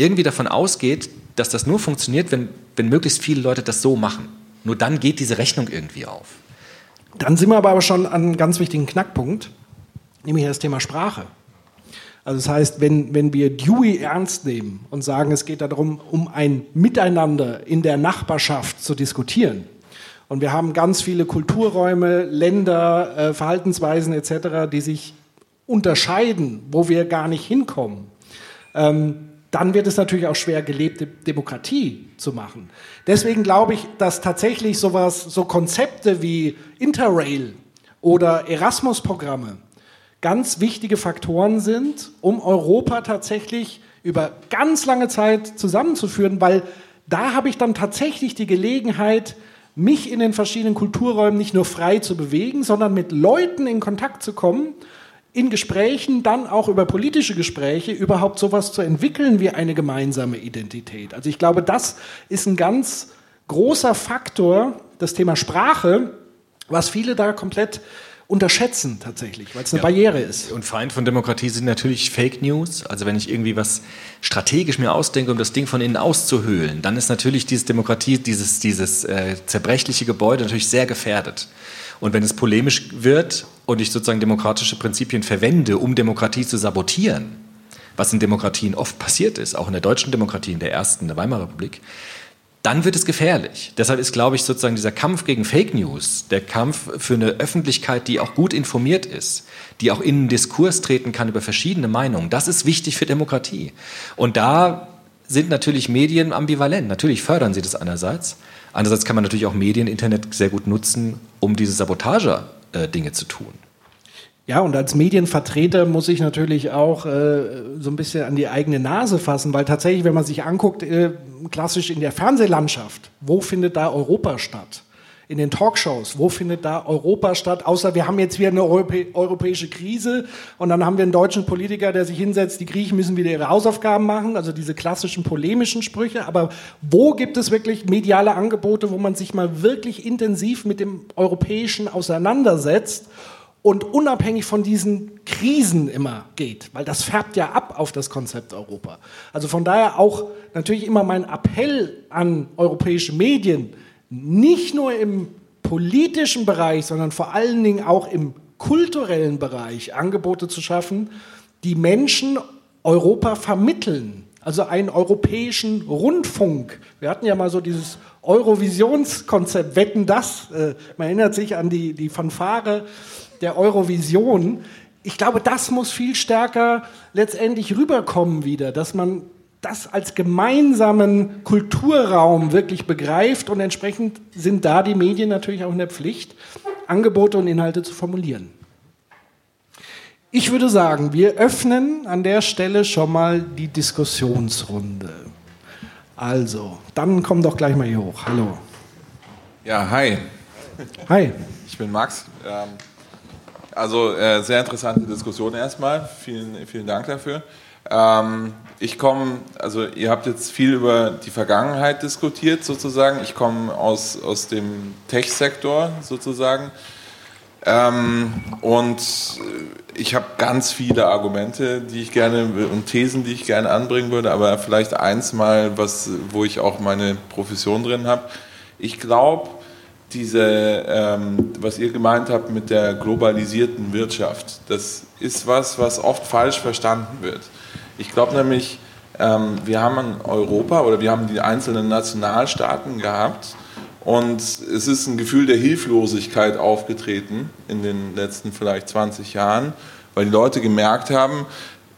irgendwie davon ausgeht, dass das nur funktioniert, wenn, wenn möglichst viele Leute das so machen. Nur dann geht diese Rechnung irgendwie auf. Dann sind wir aber schon an einem ganz wichtigen Knackpunkt, nämlich das Thema Sprache. Also das heißt, wenn, wenn wir Dewey ernst nehmen und sagen, es geht darum, um ein Miteinander in der Nachbarschaft zu diskutieren, und wir haben ganz viele Kulturräume, Länder, äh, Verhaltensweisen etc., die sich unterscheiden, wo wir gar nicht hinkommen, ähm, dann wird es natürlich auch schwer, gelebte Demokratie zu machen. Deswegen glaube ich, dass tatsächlich sowas, so Konzepte wie Interrail oder Erasmus-Programme ganz wichtige Faktoren sind, um Europa tatsächlich über ganz lange Zeit zusammenzuführen, weil da habe ich dann tatsächlich die Gelegenheit, mich in den verschiedenen Kulturräumen nicht nur frei zu bewegen, sondern mit Leuten in Kontakt zu kommen, in Gesprächen, dann auch über politische Gespräche, überhaupt sowas zu entwickeln wie eine gemeinsame Identität. Also ich glaube, das ist ein ganz großer Faktor, das Thema Sprache, was viele da komplett unterschätzen tatsächlich, weil es eine ja. Barriere ist. Und Feind von Demokratie sind natürlich Fake News. Also wenn ich irgendwie was strategisch mir ausdenke, um das Ding von innen auszuhöhlen, dann ist natürlich diese Demokratie, dieses, dieses äh, zerbrechliche Gebäude natürlich sehr gefährdet. Und wenn es polemisch wird und ich sozusagen demokratische Prinzipien verwende, um Demokratie zu sabotieren, was in Demokratien oft passiert ist, auch in der deutschen Demokratie, in der ersten, der Weimarer Republik, dann wird es gefährlich. Deshalb ist, glaube ich, sozusagen dieser Kampf gegen Fake News, der Kampf für eine Öffentlichkeit, die auch gut informiert ist, die auch in einen Diskurs treten kann über verschiedene Meinungen, das ist wichtig für Demokratie. Und da sind natürlich Medien ambivalent. Natürlich fördern sie das einerseits. Andererseits kann man natürlich auch Medien, Internet sehr gut nutzen, um diese Sabotage-Dinge äh, zu tun. Ja, und als Medienvertreter muss ich natürlich auch äh, so ein bisschen an die eigene Nase fassen, weil tatsächlich, wenn man sich anguckt, äh, klassisch in der Fernsehlandschaft, wo findet da Europa statt? In den Talkshows, wo findet da Europa statt? Außer wir haben jetzt wieder eine Europä europäische Krise und dann haben wir einen deutschen Politiker, der sich hinsetzt, die Griechen müssen wieder ihre Hausaufgaben machen, also diese klassischen polemischen Sprüche. Aber wo gibt es wirklich mediale Angebote, wo man sich mal wirklich intensiv mit dem Europäischen auseinandersetzt? und unabhängig von diesen Krisen immer geht, weil das färbt ja ab auf das Konzept Europa. Also von daher auch natürlich immer mein Appell an europäische Medien, nicht nur im politischen Bereich, sondern vor allen Dingen auch im kulturellen Bereich Angebote zu schaffen, die Menschen Europa vermitteln. Also einen europäischen Rundfunk. Wir hatten ja mal so dieses Eurovisionskonzept, Wetten das. Äh, man erinnert sich an die, die Fanfare der Eurovision. Ich glaube, das muss viel stärker letztendlich rüberkommen wieder, dass man das als gemeinsamen Kulturraum wirklich begreift und entsprechend sind da die Medien natürlich auch in der Pflicht, Angebote und Inhalte zu formulieren. Ich würde sagen, wir öffnen an der Stelle schon mal die Diskussionsrunde. Also, dann komm doch gleich mal hier hoch. Hallo. Ja, hi. Hi. Ich bin Max. Ähm, also äh, sehr interessante Diskussion erstmal. Vielen, vielen Dank dafür. Ähm, ich komme, also ihr habt jetzt viel über die Vergangenheit diskutiert sozusagen. Ich komme aus, aus dem Tech-Sektor sozusagen. Ähm, und ich habe ganz viele Argumente, die ich gerne und Thesen, die ich gerne anbringen würde, aber vielleicht eins mal, was, wo ich auch meine Profession drin habe. Ich glaube, diese, ähm, was ihr gemeint habt mit der globalisierten Wirtschaft, das ist was, was oft falsch verstanden wird. Ich glaube nämlich, ähm, wir haben in Europa oder wir haben die einzelnen Nationalstaaten gehabt und es ist ein Gefühl der Hilflosigkeit aufgetreten in den letzten vielleicht 20 Jahren, weil die Leute gemerkt haben,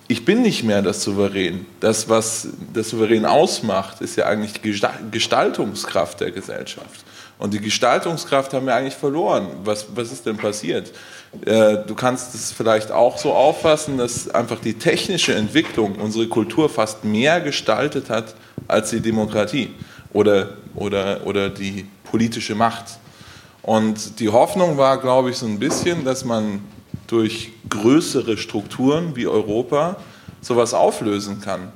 ich bin nicht mehr das Souverän. Das, was das Souverän ausmacht, ist ja eigentlich die Gestaltungskraft der Gesellschaft. Und die Gestaltungskraft haben wir eigentlich verloren. Was, was ist denn passiert? Äh, du kannst es vielleicht auch so auffassen, dass einfach die technische Entwicklung unsere Kultur fast mehr gestaltet hat als die Demokratie oder, oder, oder die politische Macht. Und die Hoffnung war, glaube ich, so ein bisschen, dass man durch größere Strukturen wie Europa sowas auflösen kann.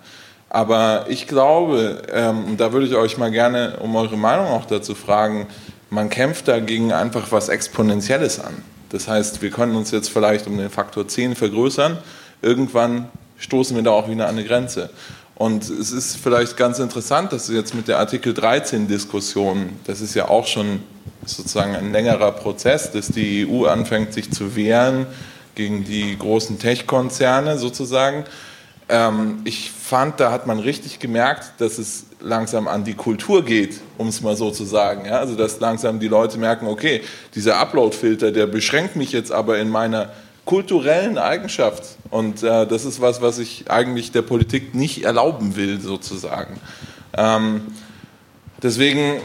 Aber ich glaube, ähm, da würde ich euch mal gerne um eure Meinung auch dazu fragen, man kämpft dagegen einfach was Exponentielles an. Das heißt, wir können uns jetzt vielleicht um den Faktor 10 vergrößern. Irgendwann stoßen wir da auch wieder an eine Grenze. Und es ist vielleicht ganz interessant, dass jetzt mit der Artikel 13-Diskussion, das ist ja auch schon sozusagen ein längerer Prozess, dass die EU anfängt, sich zu wehren gegen die großen Tech-Konzerne sozusagen. Ähm, ich fand, da hat man richtig gemerkt, dass es langsam an die Kultur geht, um es mal so zu sagen. Ja? Also dass langsam die Leute merken, okay, dieser Upload-Filter, der beschränkt mich jetzt aber in meiner kulturellen Eigenschaft. Und äh, das ist was, was ich eigentlich der Politik nicht erlauben will, sozusagen. Ähm, deswegen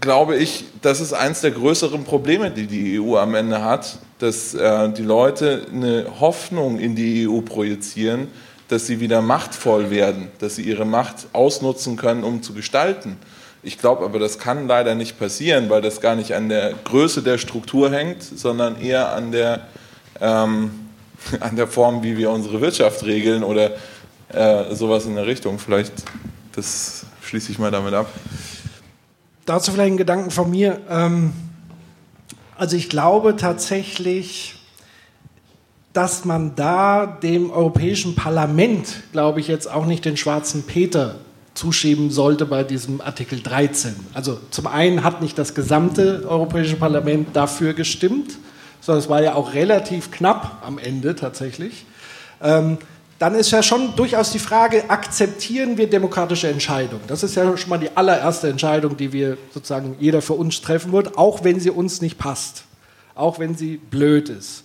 glaube ich, das ist eines der größeren Probleme, die die EU am Ende hat, dass äh, die Leute eine Hoffnung in die EU projizieren, dass sie wieder machtvoll werden, dass sie ihre Macht ausnutzen können, um zu gestalten. Ich glaube aber, das kann leider nicht passieren, weil das gar nicht an der Größe der Struktur hängt, sondern eher an der, ähm, [laughs] an der Form, wie wir unsere Wirtschaft regeln oder äh, sowas in der Richtung. Vielleicht, das schließe ich mal damit ab. Dazu vielleicht ein Gedanken von mir. Ähm, also ich glaube tatsächlich, dass man da dem Europäischen Parlament, glaube ich, jetzt auch nicht den schwarzen Peter zuschieben sollte bei diesem Artikel 13. Also zum einen hat nicht das gesamte Europäische Parlament dafür gestimmt, sondern es war ja auch relativ knapp am Ende tatsächlich. Ähm, dann ist ja schon durchaus die Frage, akzeptieren wir demokratische Entscheidungen? Das ist ja schon mal die allererste Entscheidung, die wir sozusagen jeder für uns treffen wird, auch wenn sie uns nicht passt, auch wenn sie blöd ist.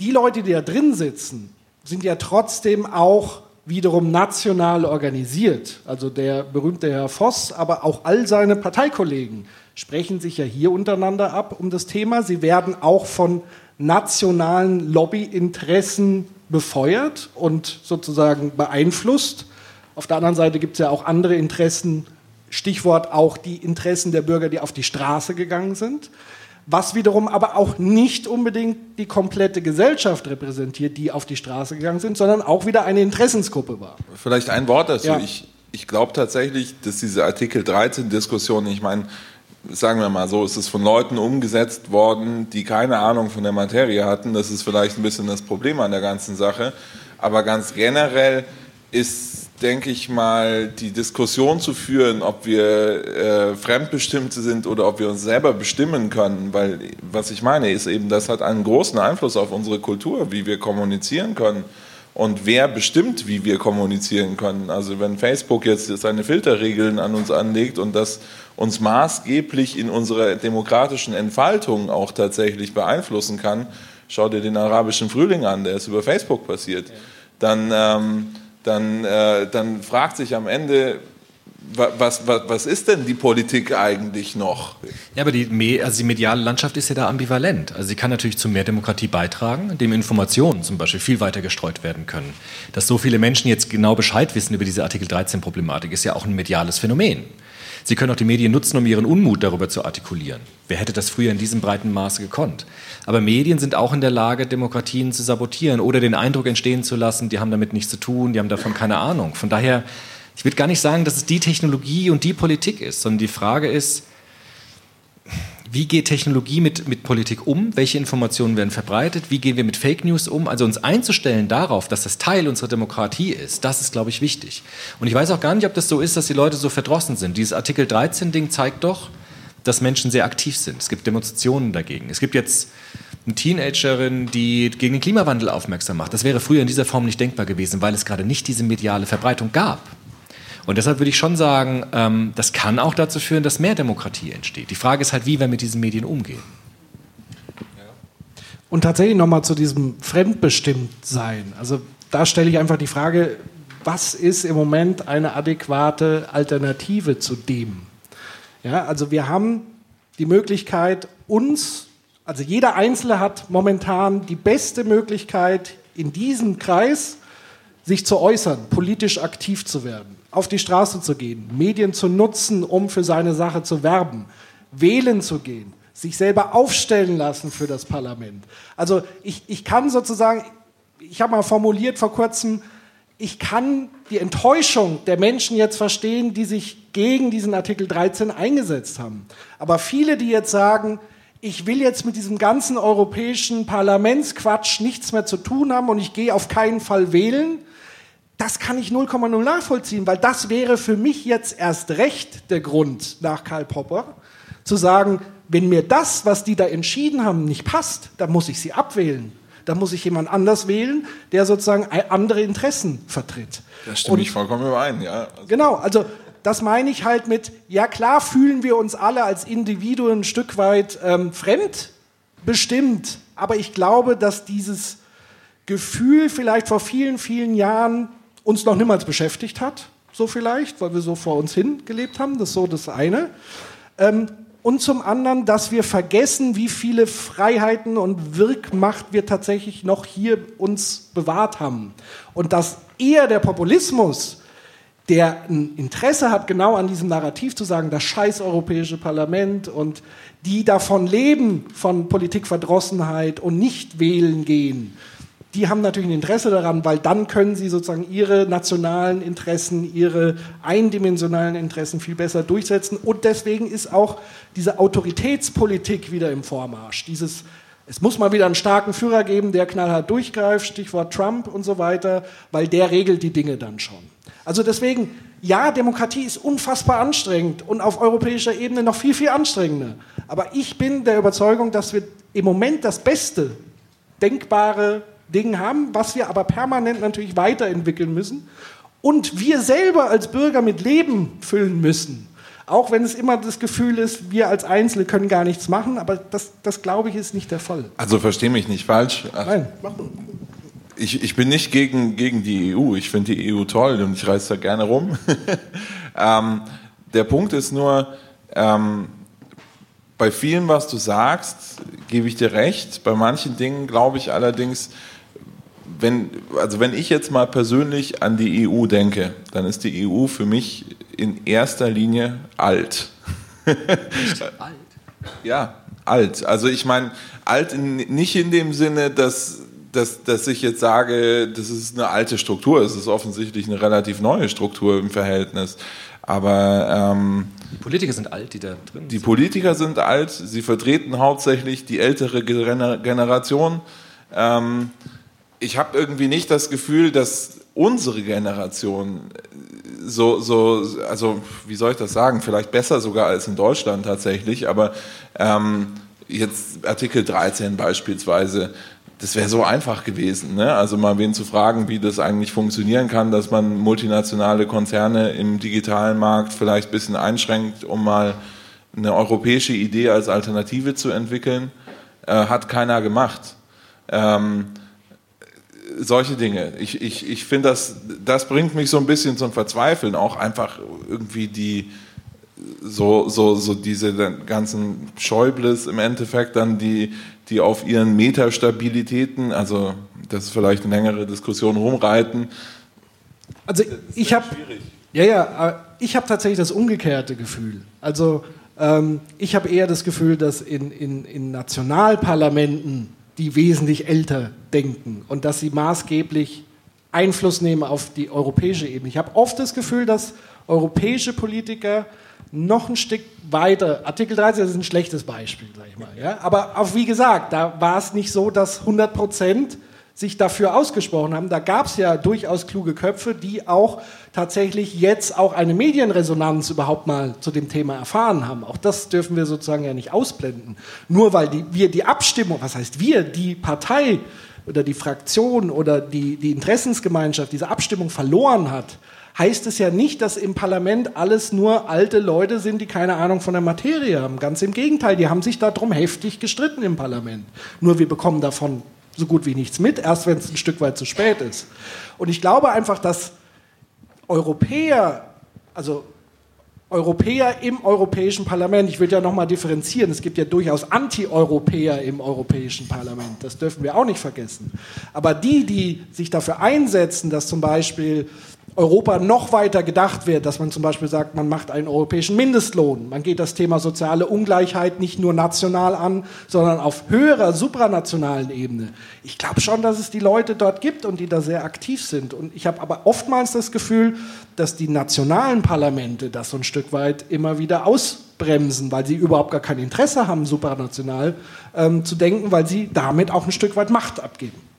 Die Leute, die da drin sitzen, sind ja trotzdem auch wiederum national organisiert. Also der berühmte Herr Voss, aber auch all seine Parteikollegen sprechen sich ja hier untereinander ab um das Thema. Sie werden auch von nationalen Lobbyinteressen befeuert und sozusagen beeinflusst. Auf der anderen Seite gibt es ja auch andere Interessen, Stichwort auch die Interessen der Bürger, die auf die Straße gegangen sind was wiederum aber auch nicht unbedingt die komplette Gesellschaft repräsentiert, die auf die Straße gegangen sind, sondern auch wieder eine Interessensgruppe war. Vielleicht ein Wort dazu. Ja. Ich, ich glaube tatsächlich, dass diese Artikel 13-Diskussion, ich meine, sagen wir mal so, es ist von Leuten umgesetzt worden, die keine Ahnung von der Materie hatten. Das ist vielleicht ein bisschen das Problem an der ganzen Sache. Aber ganz generell ist denke ich mal, die Diskussion zu führen, ob wir äh, Fremdbestimmte sind oder ob wir uns selber bestimmen können, weil was ich meine ist eben, das hat einen großen Einfluss auf unsere Kultur, wie wir kommunizieren können und wer bestimmt, wie wir kommunizieren können. Also wenn Facebook jetzt seine Filterregeln an uns anlegt und das uns maßgeblich in unserer demokratischen Entfaltung auch tatsächlich beeinflussen kann, schau dir den arabischen Frühling an, der ist über Facebook passiert, dann ähm, dann, äh, dann fragt sich am Ende, was, was, was ist denn die Politik eigentlich noch? Ja, aber die, also die mediale Landschaft ist ja da ambivalent. Also sie kann natürlich zu mehr Demokratie beitragen, indem Informationen zum Beispiel viel weiter gestreut werden können. Dass so viele Menschen jetzt genau Bescheid wissen über diese Artikel 13-Problematik, ist ja auch ein mediales Phänomen. Sie können auch die Medien nutzen, um ihren Unmut darüber zu artikulieren. Wer hätte das früher in diesem breiten Maße gekonnt? Aber Medien sind auch in der Lage, Demokratien zu sabotieren oder den Eindruck entstehen zu lassen, die haben damit nichts zu tun, die haben davon keine Ahnung. Von daher, ich würde gar nicht sagen, dass es die Technologie und die Politik ist, sondern die Frage ist, wie geht Technologie mit, mit Politik um? Welche Informationen werden verbreitet? Wie gehen wir mit Fake News um? Also uns einzustellen darauf, dass das Teil unserer Demokratie ist, das ist, glaube ich, wichtig. Und ich weiß auch gar nicht, ob das so ist, dass die Leute so verdrossen sind. Dieses Artikel 13-Ding zeigt doch, dass Menschen sehr aktiv sind. Es gibt Demonstrationen dagegen. Es gibt jetzt eine Teenagerin, die gegen den Klimawandel aufmerksam macht. Das wäre früher in dieser Form nicht denkbar gewesen, weil es gerade nicht diese mediale Verbreitung gab. Und deshalb würde ich schon sagen, ähm, das kann auch dazu führen, dass mehr Demokratie entsteht. Die Frage ist halt, wie wir mit diesen Medien umgehen. Und tatsächlich nochmal zu diesem Fremdbestimmtsein. Also da stelle ich einfach die Frage, was ist im Moment eine adäquate Alternative zu dem? Ja, also wir haben die Möglichkeit, uns, also jeder Einzelne hat momentan die beste Möglichkeit, in diesem Kreis sich zu äußern, politisch aktiv zu werden auf die Straße zu gehen, Medien zu nutzen, um für seine Sache zu werben, wählen zu gehen, sich selber aufstellen lassen für das Parlament. Also ich, ich kann sozusagen, ich habe mal formuliert vor kurzem, ich kann die Enttäuschung der Menschen jetzt verstehen, die sich gegen diesen Artikel 13 eingesetzt haben. Aber viele, die jetzt sagen, ich will jetzt mit diesem ganzen europäischen Parlamentsquatsch nichts mehr zu tun haben und ich gehe auf keinen Fall wählen, das kann ich 0,0 nachvollziehen, weil das wäre für mich jetzt erst recht der Grund nach Karl Popper, zu sagen, wenn mir das, was die da entschieden haben, nicht passt, dann muss ich sie abwählen. Dann muss ich jemand anders wählen, der sozusagen andere Interessen vertritt. Da stimme Und, ich vollkommen überein, ja. Also genau, also das meine ich halt mit, ja klar fühlen wir uns alle als Individuen ein Stück weit ähm, fremd bestimmt, aber ich glaube, dass dieses Gefühl vielleicht vor vielen, vielen Jahren uns noch niemals beschäftigt hat, so vielleicht, weil wir so vor uns hin gelebt haben, das ist so das eine. Ähm, und zum anderen, dass wir vergessen, wie viele Freiheiten und Wirkmacht wir tatsächlich noch hier uns bewahrt haben. Und dass eher der Populismus, der ein Interesse hat, genau an diesem Narrativ zu sagen, das scheiß Europäische Parlament und die davon leben, von Politikverdrossenheit und nicht wählen gehen, die haben natürlich ein Interesse daran, weil dann können sie sozusagen ihre nationalen Interessen, ihre eindimensionalen Interessen viel besser durchsetzen. Und deswegen ist auch diese Autoritätspolitik wieder im Vormarsch. Dieses Es muss mal wieder einen starken Führer geben, der knallhart durchgreift, Stichwort Trump und so weiter, weil der regelt die Dinge dann schon. Also deswegen, ja, Demokratie ist unfassbar anstrengend und auf europäischer Ebene noch viel, viel anstrengender. Aber ich bin der Überzeugung, dass wir im Moment das beste denkbare Ding haben, was wir aber permanent natürlich weiterentwickeln müssen und wir selber als Bürger mit Leben füllen müssen. Auch wenn es immer das Gefühl ist, wir als Einzelne können gar nichts machen, aber das, das glaube ich, ist nicht der Fall. Also verstehe mich nicht falsch. Nein, mach Ich, ich bin nicht gegen, gegen die EU. Ich finde die EU toll und ich reise da gerne rum. [laughs] ähm, der Punkt ist nur, ähm, bei vielen, was du sagst, gebe ich dir recht. Bei manchen Dingen glaube ich allerdings, wenn, also wenn ich jetzt mal persönlich an die EU denke, dann ist die EU für mich in erster Linie alt. [laughs] alt? Ja, alt. Also ich meine, alt in, nicht in dem Sinne, dass, dass, dass ich jetzt sage, das ist eine alte Struktur. Es ist offensichtlich eine relativ neue Struktur im Verhältnis. Aber ähm, die Politiker sind alt, die da drin sind. Die Politiker sind alt. Sie vertreten hauptsächlich die ältere Generation. Ähm, ich habe irgendwie nicht das Gefühl, dass unsere Generation so, so, also wie soll ich das sagen, vielleicht besser sogar als in Deutschland tatsächlich, aber ähm, jetzt Artikel 13 beispielsweise, das wäre so einfach gewesen, ne? also mal wen zu fragen, wie das eigentlich funktionieren kann, dass man multinationale Konzerne im digitalen Markt vielleicht ein bisschen einschränkt, um mal eine europäische Idee als Alternative zu entwickeln, äh, hat keiner gemacht. Ähm, solche Dinge. Ich, ich, ich finde, das, das bringt mich so ein bisschen zum Verzweifeln, auch einfach irgendwie die, so, so, so diese ganzen Schäubles im Endeffekt dann, die, die auf ihren Metastabilitäten, also das ist vielleicht eine längere Diskussion rumreiten. Also ich habe ja ja, ich habe tatsächlich das umgekehrte Gefühl. Also ähm, ich habe eher das Gefühl, dass in, in, in Nationalparlamenten die wesentlich älter denken und dass sie maßgeblich Einfluss nehmen auf die europäische Ebene. Ich habe oft das Gefühl, dass europäische Politiker noch ein Stück weiter, Artikel 13 ist ein schlechtes Beispiel, sag ich mal, ja? aber auch wie gesagt, da war es nicht so, dass 100 Prozent sich dafür ausgesprochen haben. Da gab es ja durchaus kluge Köpfe, die auch tatsächlich jetzt auch eine Medienresonanz überhaupt mal zu dem Thema erfahren haben. Auch das dürfen wir sozusagen ja nicht ausblenden. Nur weil die, wir die Abstimmung, was heißt wir, die Partei oder die Fraktion oder die, die Interessensgemeinschaft diese Abstimmung verloren hat, heißt es ja nicht, dass im Parlament alles nur alte Leute sind, die keine Ahnung von der Materie haben. Ganz im Gegenteil, die haben sich darum heftig gestritten im Parlament. Nur wir bekommen davon so gut wie nichts mit, erst wenn es ein Stück weit zu spät ist. Und ich glaube einfach, dass Europäer, also Europäer im Europäischen Parlament, ich würde ja nochmal differenzieren, es gibt ja durchaus Anti-Europäer im Europäischen Parlament, das dürfen wir auch nicht vergessen. Aber die, die sich dafür einsetzen, dass zum Beispiel Europa noch weiter gedacht wird, dass man zum Beispiel sagt, man macht einen europäischen Mindestlohn. Man geht das Thema soziale Ungleichheit nicht nur national an, sondern auf höherer, supranationalen Ebene. Ich glaube schon, dass es die Leute dort gibt und die da sehr aktiv sind. Und ich habe aber oftmals das Gefühl, dass die nationalen Parlamente das so ein Stück weit immer wieder ausbremsen, weil sie überhaupt gar kein Interesse haben, supranational ähm, zu denken, weil sie damit auch ein Stück weit Macht abgeben.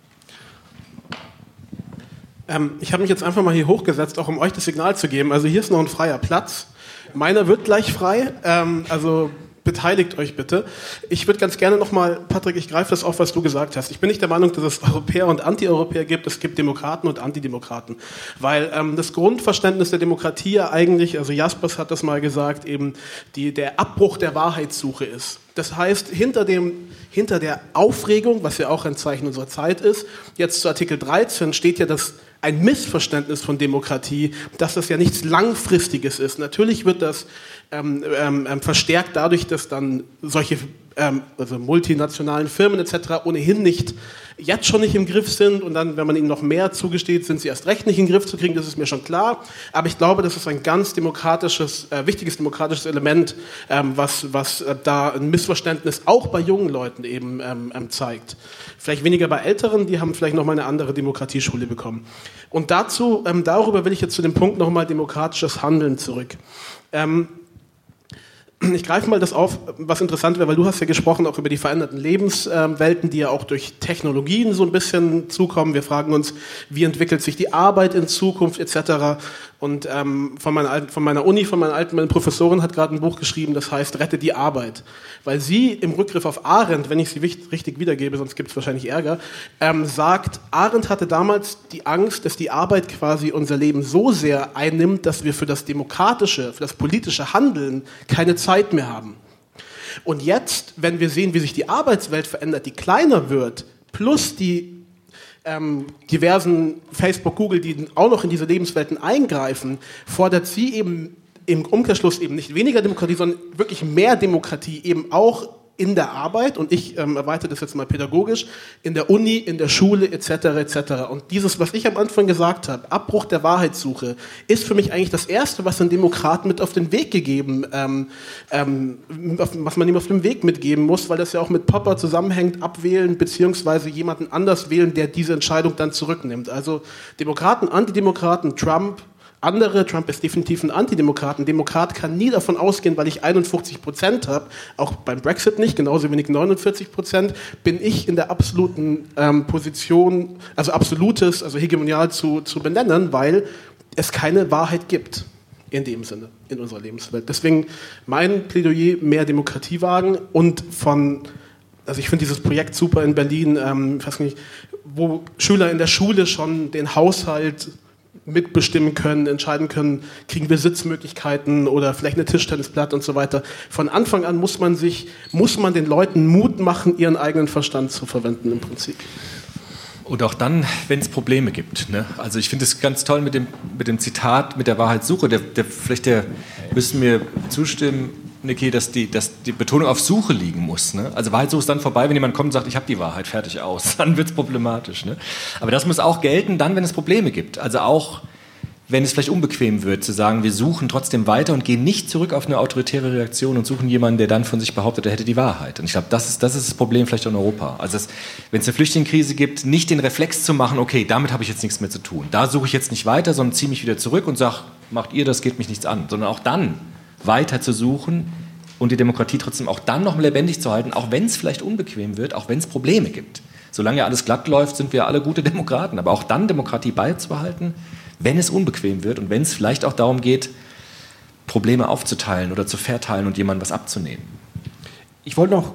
Ähm, ich habe mich jetzt einfach mal hier hochgesetzt, auch um euch das Signal zu geben. Also hier ist noch ein freier Platz. Meiner wird gleich frei. Ähm, also beteiligt euch bitte. Ich würde ganz gerne nochmal, Patrick, ich greife das auf, was du gesagt hast. Ich bin nicht der Meinung, dass es Europäer und Anti-Europäer gibt. Es gibt Demokraten und Antidemokraten. Weil ähm, das Grundverständnis der Demokratie ja eigentlich, also Jaspers hat das mal gesagt, eben die, der Abbruch der Wahrheitssuche ist. Das heißt, hinter, dem, hinter der Aufregung, was ja auch ein Zeichen unserer Zeit ist, jetzt zu Artikel 13 steht ja das ein Missverständnis von Demokratie, dass das ja nichts Langfristiges ist. Natürlich wird das ähm, ähm, ähm, verstärkt dadurch, dass dann solche ähm, also multinationalen Firmen etc. ohnehin nicht jetzt schon nicht im Griff sind und dann, wenn man ihnen noch mehr zugesteht, sind sie erst recht nicht in den Griff zu kriegen, das ist mir schon klar. Aber ich glaube, das ist ein ganz demokratisches, äh, wichtiges demokratisches Element, ähm, was, was äh, da ein Missverständnis auch bei jungen Leuten eben ähm, ähm zeigt. Vielleicht weniger bei Älteren, die haben vielleicht nochmal eine andere Demokratieschule bekommen. Und dazu, darüber will ich jetzt zu dem Punkt nochmal demokratisches Handeln zurück. Ich greife mal das auf, was interessant wäre, weil du hast ja gesprochen auch über die veränderten Lebenswelten, die ja auch durch Technologien so ein bisschen zukommen. Wir fragen uns, wie entwickelt sich die Arbeit in Zukunft etc. Und ähm, von, meiner von meiner Uni, von meiner alten meine Professorin hat gerade ein Buch geschrieben, das heißt Rette die Arbeit. Weil sie im Rückgriff auf Arendt, wenn ich sie richtig wiedergebe, sonst gibt es wahrscheinlich Ärger, ähm, sagt, Arendt hatte damals die Angst, dass die Arbeit quasi unser Leben so sehr einnimmt, dass wir für das demokratische, für das politische Handeln keine Zeit mehr haben. Und jetzt, wenn wir sehen, wie sich die Arbeitswelt verändert, die kleiner wird, plus die ähm, diversen Facebook, Google, die auch noch in diese Lebenswelten eingreifen, fordert sie eben im Umkehrschluss eben nicht weniger Demokratie, sondern wirklich mehr Demokratie, eben auch in der Arbeit und ich ähm, erweitere das jetzt mal pädagogisch, in der Uni, in der Schule etc. etc. Und dieses, was ich am Anfang gesagt habe, Abbruch der Wahrheitssuche, ist für mich eigentlich das Erste, was ein Demokrat mit auf den Weg gegeben, ähm, ähm, was man ihm auf den Weg mitgeben muss, weil das ja auch mit Popper zusammenhängt, abwählen beziehungsweise jemanden anders wählen, der diese Entscheidung dann zurücknimmt. Also Demokraten, Antidemokraten, Trump, andere, Trump ist definitiv ein Antidemokrat. Ein Demokrat kann nie davon ausgehen, weil ich 51 Prozent habe, auch beim Brexit nicht, genauso wenig 49 Prozent, bin ich in der absoluten ähm, Position, also absolutes, also hegemonial zu, zu benennen, weil es keine Wahrheit gibt in dem Sinne in unserer Lebenswelt. Deswegen mein Plädoyer, mehr Demokratie wagen und von, also ich finde dieses Projekt super in Berlin, ähm, weiß nicht, wo Schüler in der Schule schon den Haushalt mitbestimmen können, entscheiden können, kriegen wir Sitzmöglichkeiten oder vielleicht eine Tischtennisplatte und so weiter. Von Anfang an muss man sich, muss man den Leuten Mut machen, ihren eigenen Verstand zu verwenden im Prinzip. Und auch dann, wenn es Probleme gibt. Ne? Also ich finde es ganz toll mit dem, mit dem Zitat, mit der Wahrheitssuche. Der, der, vielleicht der, müssen mir zustimmen, Niki, dass die, dass die Betonung auf Suche liegen muss. Ne? Also Wahrheitssuche ist dann vorbei, wenn jemand kommt und sagt, ich habe die Wahrheit, fertig aus. [laughs] Dann wird es problematisch. Ne? Aber das muss auch gelten, dann, wenn es Probleme gibt. Also auch, wenn es vielleicht unbequem wird, zu sagen, wir suchen trotzdem weiter und gehen nicht zurück auf eine autoritäre Reaktion und suchen jemanden, der dann von sich behauptet, er hätte die Wahrheit. Und ich glaube, das ist, das ist das Problem vielleicht in Europa. Also wenn es eine Flüchtlingskrise gibt, nicht den Reflex zu machen, okay, damit habe ich jetzt nichts mehr zu tun. Da suche ich jetzt nicht weiter, sondern ziehe mich wieder zurück und sage, macht ihr das, geht mich nichts an. Sondern auch dann weiter zu suchen und die Demokratie trotzdem auch dann noch lebendig zu halten, auch wenn es vielleicht unbequem wird, auch wenn es Probleme gibt. Solange alles glatt läuft, sind wir alle gute Demokraten. Aber auch dann Demokratie beizubehalten, wenn es unbequem wird und wenn es vielleicht auch darum geht, Probleme aufzuteilen oder zu verteilen und jemandem was abzunehmen. Ich wollte noch,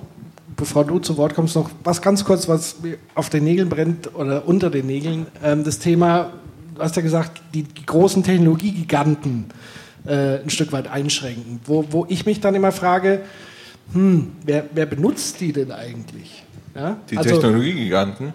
bevor du zu Wort kommst, noch was ganz kurz, was auf den Nägeln brennt oder unter den Nägeln. Ähm, das Thema, du hast ja gesagt, die großen Technologiegiganten äh, ein Stück weit einschränken. Wo, wo ich mich dann immer frage, hm, wer, wer benutzt die denn eigentlich? Ja? Die also, Technologiegiganten?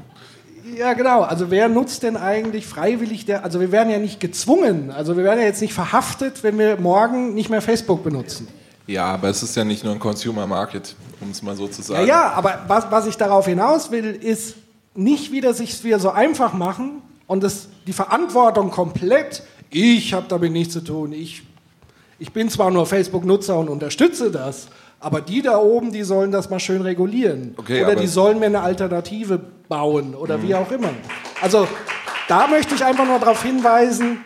Ja, genau. Also wer nutzt denn eigentlich freiwillig der, also wir werden ja nicht gezwungen, also wir werden ja jetzt nicht verhaftet, wenn wir morgen nicht mehr Facebook benutzen. Ja, aber es ist ja nicht nur ein Consumer Market, um es mal so zu sagen. Ja, ja aber was, was ich darauf hinaus will, ist nicht wieder sich wieder so einfach machen und das, die Verantwortung komplett, ich habe damit nichts zu tun, ich ich bin zwar nur Facebook-Nutzer und unterstütze das, aber die da oben, die sollen das mal schön regulieren. Okay, oder die sollen mir eine Alternative bauen oder mhm. wie auch immer. Also da möchte ich einfach nur darauf hinweisen,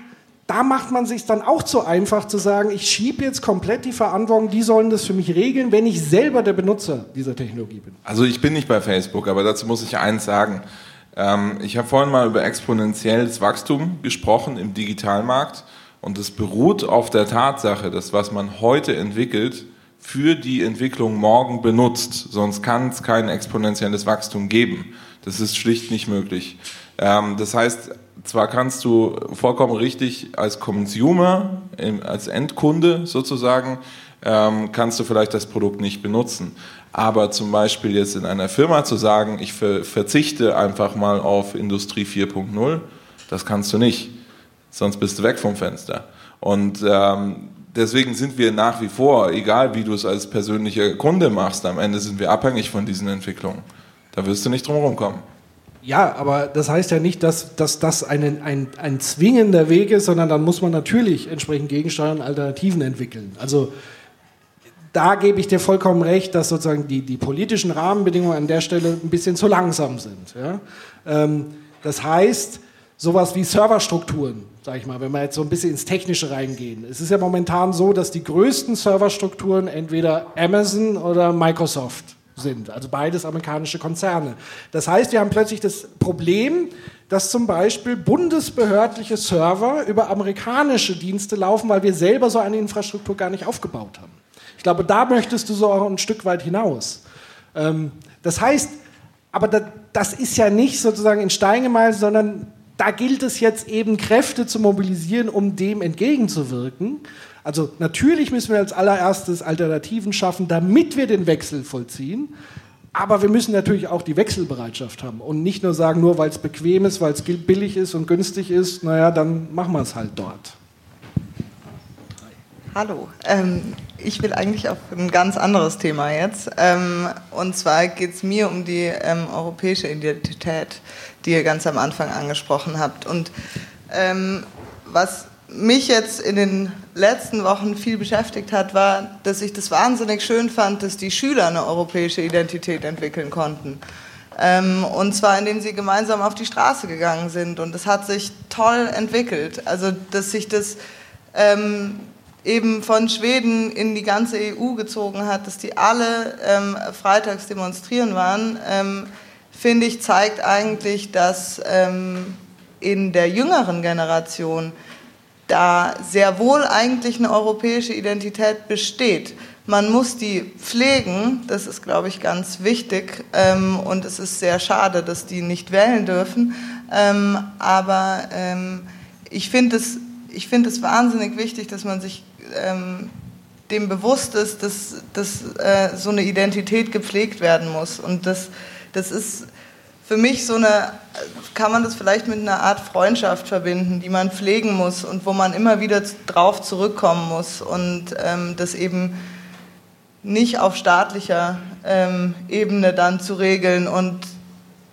da macht man sich dann auch zu einfach zu sagen, ich schiebe jetzt komplett die Verantwortung, die sollen das für mich regeln, wenn ich selber der Benutzer dieser Technologie bin. Also ich bin nicht bei Facebook, aber dazu muss ich eins sagen. Ähm, ich habe vorhin mal über exponentielles Wachstum gesprochen im Digitalmarkt. Und es beruht auf der Tatsache, dass was man heute entwickelt, für die Entwicklung morgen benutzt. Sonst kann es kein exponentielles Wachstum geben. Das ist schlicht nicht möglich. Ähm, das heißt, zwar kannst du vollkommen richtig als Consumer, als Endkunde sozusagen, ähm, kannst du vielleicht das Produkt nicht benutzen. Aber zum Beispiel jetzt in einer Firma zu sagen, ich verzichte einfach mal auf Industrie 4.0, das kannst du nicht sonst bist du weg vom Fenster. Und ähm, deswegen sind wir nach wie vor, egal wie du es als persönlicher Kunde machst, am Ende sind wir abhängig von diesen Entwicklungen. Da wirst du nicht drum kommen. Ja, aber das heißt ja nicht, dass, dass das ein, ein, ein zwingender Weg ist, sondern dann muss man natürlich entsprechend gegensteuern und Alternativen entwickeln. Also da gebe ich dir vollkommen recht, dass sozusagen die, die politischen Rahmenbedingungen an der Stelle ein bisschen zu langsam sind. Ja? Ähm, das heißt, sowas wie Serverstrukturen, sag ich mal, wenn wir jetzt so ein bisschen ins Technische reingehen. Es ist ja momentan so, dass die größten Serverstrukturen entweder Amazon oder Microsoft sind, also beides amerikanische Konzerne. Das heißt, wir haben plötzlich das Problem, dass zum Beispiel bundesbehördliche Server über amerikanische Dienste laufen, weil wir selber so eine Infrastruktur gar nicht aufgebaut haben. Ich glaube, da möchtest du so auch ein Stück weit hinaus. Ähm, das heißt, aber das ist ja nicht sozusagen in Stein gemeißelt, sondern da gilt es jetzt eben Kräfte zu mobilisieren, um dem entgegenzuwirken. Also natürlich müssen wir als allererstes Alternativen schaffen, damit wir den Wechsel vollziehen. Aber wir müssen natürlich auch die Wechselbereitschaft haben und nicht nur sagen, nur weil es bequem ist, weil es billig ist und günstig ist, naja, dann machen wir es halt dort. Hallo, ähm, ich will eigentlich auf ein ganz anderes Thema jetzt. Ähm, und zwar geht es mir um die ähm, europäische Identität, die ihr ganz am Anfang angesprochen habt. Und ähm, was mich jetzt in den letzten Wochen viel beschäftigt hat, war, dass ich das wahnsinnig schön fand, dass die Schüler eine europäische Identität entwickeln konnten. Ähm, und zwar indem sie gemeinsam auf die Straße gegangen sind. Und das hat sich toll entwickelt. Also, dass sich das ähm, eben von Schweden in die ganze EU gezogen hat, dass die alle ähm, freitags demonstrieren waren, ähm, finde ich, zeigt eigentlich, dass ähm, in der jüngeren Generation da sehr wohl eigentlich eine europäische Identität besteht. Man muss die pflegen, das ist, glaube ich, ganz wichtig. Ähm, und es ist sehr schade, dass die nicht wählen dürfen. Ähm, aber ähm, ich finde es, ich find es wahnsinnig wichtig, dass man sich ähm, dem bewusst ist, dass, dass äh, so eine Identität gepflegt werden muss. Und das, das ist für mich so eine, kann man das vielleicht mit einer Art Freundschaft verbinden, die man pflegen muss und wo man immer wieder drauf zurückkommen muss und ähm, das eben nicht auf staatlicher ähm, Ebene dann zu regeln und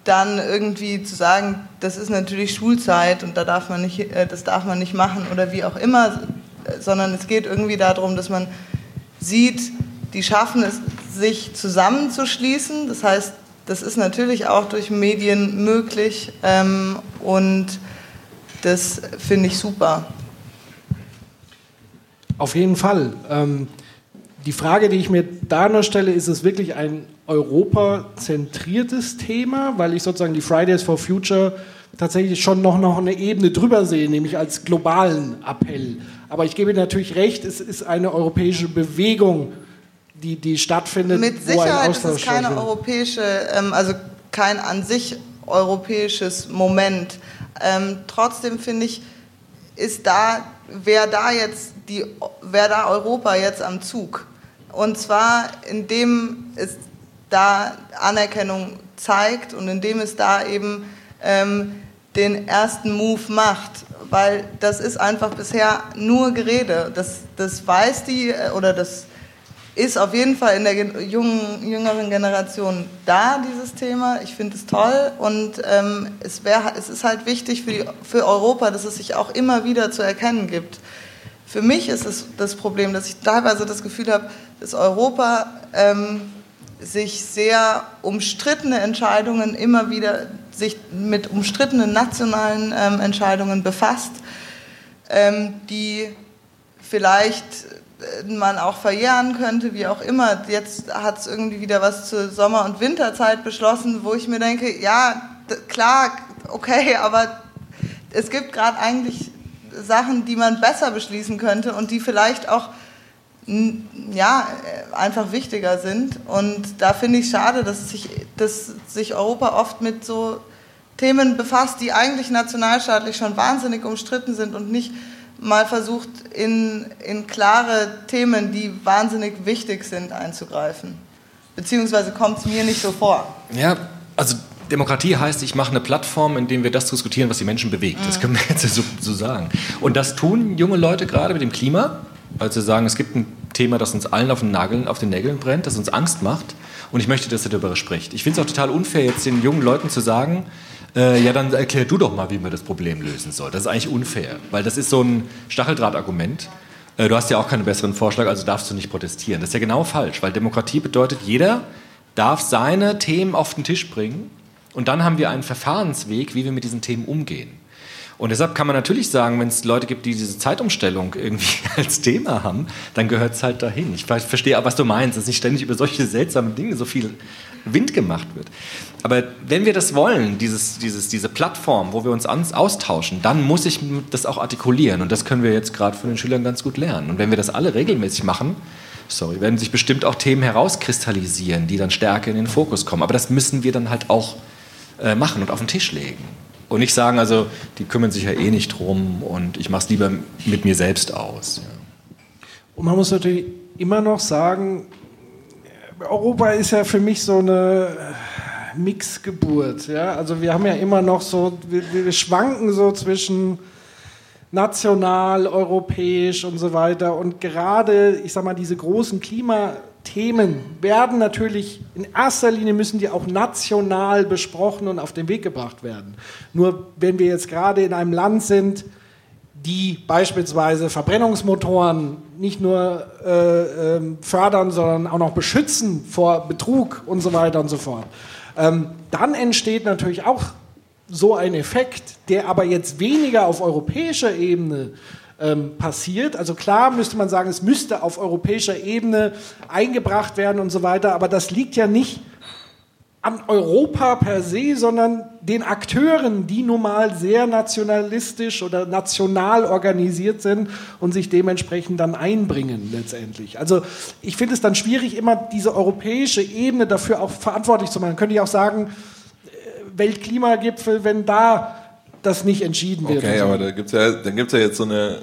dann irgendwie zu sagen, das ist natürlich Schulzeit und da darf man nicht, äh, das darf man nicht machen oder wie auch immer, sondern es geht irgendwie darum, dass man sieht, die schaffen es, sich zusammenzuschließen. Das heißt, das ist natürlich auch durch Medien möglich ähm, und das finde ich super. Auf jeden Fall. Ähm, die Frage, die ich mir da noch stelle, ist es wirklich ein europazentriertes Thema, weil ich sozusagen die Fridays for Future tatsächlich schon noch, noch eine Ebene drüber sehe, nämlich als globalen Appell. Aber ich gebe natürlich recht, es ist eine europäische Bewegung, die, die stattfindet. Mit Sicherheit ist es keine europäische, ähm, also kein an sich europäisches Moment. Ähm, trotzdem finde ich, ist da, wer da jetzt die, wer da Europa jetzt am Zug. Und zwar indem es da Anerkennung zeigt und indem es da eben ähm, den ersten Move macht, weil das ist einfach bisher nur Gerede. Das, das weiß die äh, oder das ist auf jeden Fall in der jungen, jüngeren Generation da, dieses Thema. Ich finde es toll und ähm, es, wär, es ist halt wichtig für, die, für Europa, dass es sich auch immer wieder zu erkennen gibt. Für mich ist es das Problem, dass ich teilweise das Gefühl habe, dass Europa ähm, sich sehr umstrittene Entscheidungen immer wieder sich mit umstrittenen nationalen ähm, Entscheidungen befasst, ähm, die vielleicht äh, man auch verjähren könnte, wie auch immer. Jetzt hat es irgendwie wieder was zur Sommer- und Winterzeit beschlossen, wo ich mir denke, ja, klar, okay, [laughs] aber es gibt gerade eigentlich Sachen, die man besser beschließen könnte und die vielleicht auch ja, äh, einfach wichtiger sind. Und da finde ich schade, dass sich, dass sich Europa oft mit so Themen befasst, die eigentlich nationalstaatlich schon wahnsinnig umstritten sind und nicht mal versucht, in, in klare Themen, die wahnsinnig wichtig sind, einzugreifen. Beziehungsweise kommt es mir nicht so vor. Ja, also Demokratie heißt, ich mache eine Plattform, in der wir das diskutieren, was die Menschen bewegt. Das mhm. können wir jetzt so, so sagen. Und das tun junge Leute gerade mit dem Klima weil sie sagen, es gibt ein Thema, das uns allen auf den, Nageln, auf den Nägeln brennt, das uns Angst macht und ich möchte, dass er darüber spricht. Ich finde es auch total unfair, jetzt den jungen Leuten zu sagen, äh, ja, dann erklär du doch mal, wie man das Problem lösen soll. Das ist eigentlich unfair, weil das ist so ein Stacheldrahtargument. Äh, du hast ja auch keinen besseren Vorschlag, also darfst du nicht protestieren. Das ist ja genau falsch, weil Demokratie bedeutet, jeder darf seine Themen auf den Tisch bringen und dann haben wir einen Verfahrensweg, wie wir mit diesen Themen umgehen. Und deshalb kann man natürlich sagen, wenn es Leute gibt, die diese Zeitumstellung irgendwie [laughs] als Thema haben, dann gehört es halt dahin. Ich verstehe aber, was du meinst, dass nicht ständig über solche seltsamen Dinge so viel Wind gemacht wird. Aber wenn wir das wollen, dieses, dieses, diese Plattform, wo wir uns austauschen, dann muss ich das auch artikulieren. Und das können wir jetzt gerade von den Schülern ganz gut lernen. Und wenn wir das alle regelmäßig machen, sorry, werden sich bestimmt auch Themen herauskristallisieren, die dann stärker in den Fokus kommen. Aber das müssen wir dann halt auch äh, machen und auf den Tisch legen. Und nicht sagen, also die kümmern sich ja eh nicht drum und ich mache es lieber mit mir selbst aus. Ja. Und man muss natürlich immer noch sagen, Europa ist ja für mich so eine Mixgeburt. Ja? Also wir haben ja immer noch so, wir, wir schwanken so zwischen national, europäisch und so weiter. Und gerade, ich sag mal, diese großen Klimathemen werden natürlich, in erster Linie müssen die auch national besprochen und auf den Weg gebracht werden. Nur wenn wir jetzt gerade in einem Land sind, die beispielsweise Verbrennungsmotoren nicht nur äh, äh, fördern, sondern auch noch beschützen vor Betrug und so weiter und so fort. Ähm, dann entsteht natürlich auch so ein Effekt, der aber jetzt weniger auf europäischer Ebene ähm, passiert. Also klar müsste man sagen, es müsste auf europäischer Ebene eingebracht werden und so weiter, aber das liegt ja nicht an Europa per se, sondern den Akteuren, die nun mal sehr nationalistisch oder national organisiert sind und sich dementsprechend dann einbringen letztendlich. Also ich finde es dann schwierig, immer diese europäische Ebene dafür auch verantwortlich zu machen. Könnte ich auch sagen, äh, Weltklimagipfel, wenn da das nicht entschieden wird. Okay, aber da gibt's ja, dann gibt es ja jetzt so eine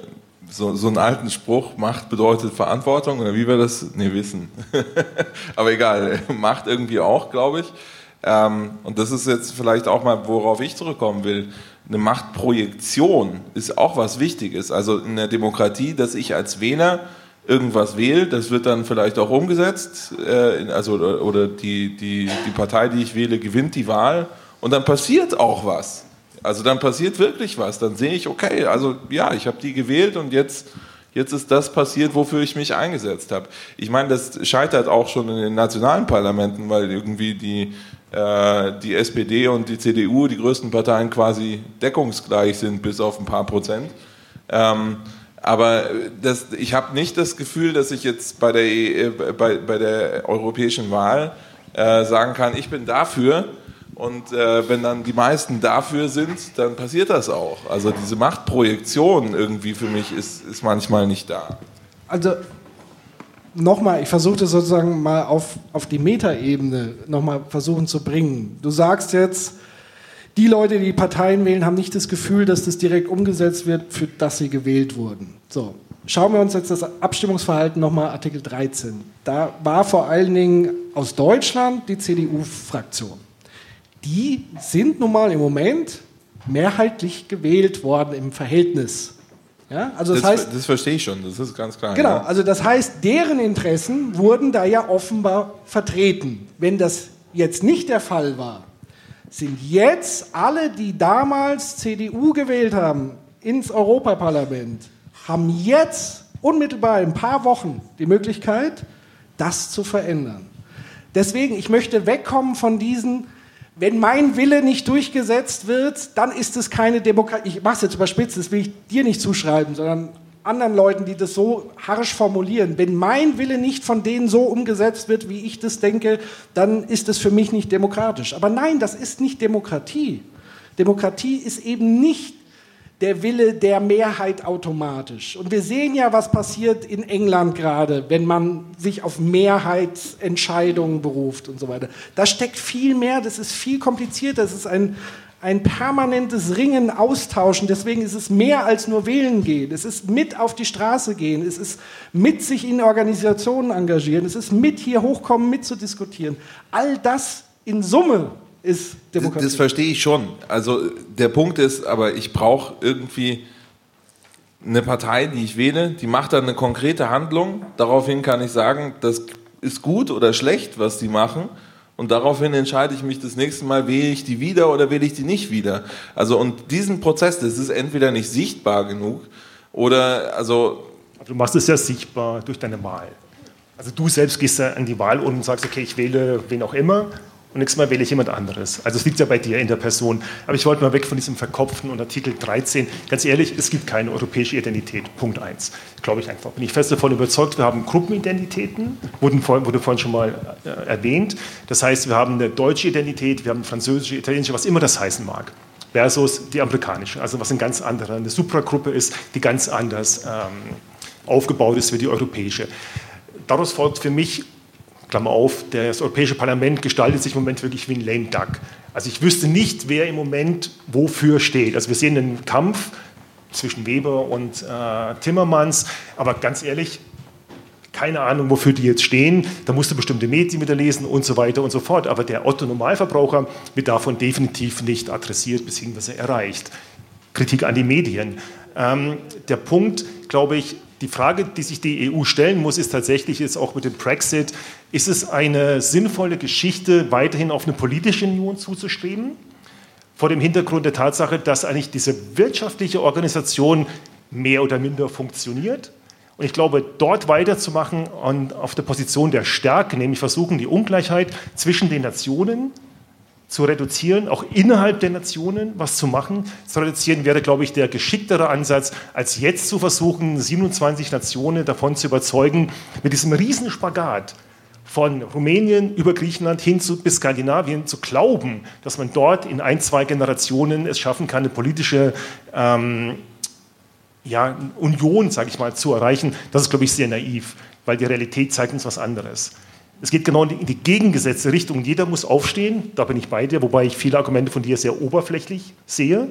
so, so einen alten Spruch, Macht bedeutet Verantwortung, oder wie wir das? Nee, wissen. [laughs] Aber egal, [laughs] Macht irgendwie auch, glaube ich. Ähm, und das ist jetzt vielleicht auch mal, worauf ich zurückkommen will. Eine Machtprojektion ist auch was Wichtiges. Also in der Demokratie, dass ich als Wähler irgendwas wähle, das wird dann vielleicht auch umgesetzt, äh, also oder die, die, die Partei, die ich wähle, gewinnt die Wahl und dann passiert auch was. Also dann passiert wirklich was. Dann sehe ich, okay, also ja, ich habe die gewählt und jetzt, jetzt ist das passiert, wofür ich mich eingesetzt habe. Ich meine, das scheitert auch schon in den nationalen Parlamenten, weil irgendwie die, äh, die SPD und die CDU, die größten Parteien, quasi deckungsgleich sind, bis auf ein paar Prozent. Ähm, aber das, ich habe nicht das Gefühl, dass ich jetzt bei der, äh, bei, bei der europäischen Wahl äh, sagen kann, ich bin dafür, und äh, wenn dann die meisten dafür sind, dann passiert das auch. Also diese Machtprojektion irgendwie für mich ist, ist manchmal nicht da. Also nochmal, ich versuche das sozusagen mal auf, auf die Metaebene nochmal versuchen zu bringen. Du sagst jetzt, die Leute, die Parteien wählen, haben nicht das Gefühl, dass das direkt umgesetzt wird, für das sie gewählt wurden. So, schauen wir uns jetzt das Abstimmungsverhalten nochmal Artikel 13. Da war vor allen Dingen aus Deutschland die CDU-Fraktion die sind nun mal im Moment mehrheitlich gewählt worden im Verhältnis. Ja, also das, das, heißt, das verstehe ich schon, das ist ganz klar. Genau, ja. also das heißt, deren Interessen wurden da ja offenbar vertreten. Wenn das jetzt nicht der Fall war, sind jetzt alle, die damals CDU gewählt haben, ins Europaparlament, haben jetzt unmittelbar in ein paar Wochen die Möglichkeit, das zu verändern. Deswegen, ich möchte wegkommen von diesen wenn mein Wille nicht durchgesetzt wird, dann ist es keine Demokratie. Ich mache es jetzt überspitzt, das will ich dir nicht zuschreiben, sondern anderen Leuten, die das so harsch formulieren. Wenn mein Wille nicht von denen so umgesetzt wird, wie ich das denke, dann ist es für mich nicht demokratisch. Aber nein, das ist nicht Demokratie. Demokratie ist eben nicht der Wille der Mehrheit automatisch. Und wir sehen ja, was passiert in England gerade, wenn man sich auf Mehrheitsentscheidungen beruft und so weiter. Da steckt viel mehr, das ist viel komplizierter, das ist ein, ein permanentes Ringen, Austauschen. Deswegen ist es mehr als nur wählen gehen. Es ist mit auf die Straße gehen. Es ist mit sich in Organisationen engagieren. Es ist mit hier hochkommen, mitzudiskutieren. All das in Summe ist Demokratie. Das, das verstehe ich schon. Also der Punkt ist, aber ich brauche irgendwie eine Partei, die ich wähle, die macht dann eine konkrete Handlung. Daraufhin kann ich sagen, das ist gut oder schlecht, was die machen. Und daraufhin entscheide ich mich das nächste Mal, wähle ich die wieder oder wähle ich die nicht wieder. Also und diesen Prozess, das ist entweder nicht sichtbar genug oder also. Du machst es ja sichtbar durch deine Wahl. Also du selbst gehst ja an die Wahl und sagst, okay, ich wähle wen auch immer und nächstes Mal wähle ich jemand anderes. Also es liegt ja bei dir in der Person. Aber ich wollte mal weg von diesem Verkopften und Artikel 13. Ganz ehrlich, es gibt keine europäische Identität. Punkt 1. Glaube ich einfach. Bin ich fest davon überzeugt, wir haben Gruppenidentitäten, wurden vor, wurde vorhin schon mal äh, erwähnt. Das heißt, wir haben eine deutsche Identität, wir haben eine französische, italienische, was immer das heißen mag. Versus die amerikanische, also was ein ganz anderer, eine Supragruppe ist, die ganz anders ähm, aufgebaut ist wie die europäische. Daraus folgt für mich Klammer auf, das Europäische Parlament gestaltet sich im Moment wirklich wie ein lame duck. Also ich wüsste nicht, wer im Moment wofür steht. Also wir sehen einen Kampf zwischen Weber und äh, Timmermans, aber ganz ehrlich, keine Ahnung, wofür die jetzt stehen. Da musst du bestimmte Medien wieder lesen und so weiter und so fort. Aber der Otto-Normalverbraucher wird davon definitiv nicht adressiert bzw. erreicht. Kritik an die Medien. Ähm, der Punkt, glaube ich, die Frage, die sich die EU stellen muss, ist tatsächlich jetzt auch mit dem Brexit, ist es eine sinnvolle Geschichte, weiterhin auf eine politische Union zuzustreben? Vor dem Hintergrund der Tatsache, dass eigentlich diese wirtschaftliche Organisation mehr oder minder funktioniert. Und ich glaube, dort weiterzumachen und auf der Position der Stärke, nämlich versuchen, die Ungleichheit zwischen den Nationen zu reduzieren, auch innerhalb der Nationen was zu machen. Zu reduzieren wäre, glaube ich, der geschicktere Ansatz, als jetzt zu versuchen, 27 Nationen davon zu überzeugen, mit diesem Riesenspagat von Rumänien über Griechenland hin zu, bis Skandinavien zu glauben, dass man dort in ein, zwei Generationen es schaffen kann, eine politische ähm, ja, Union, sage ich mal, zu erreichen, das ist, glaube ich, sehr naiv, weil die Realität zeigt uns was anderes. Es geht genau in die gegengesetzte Richtung. Jeder muss aufstehen, da bin ich bei dir, wobei ich viele Argumente von dir sehr oberflächlich sehe.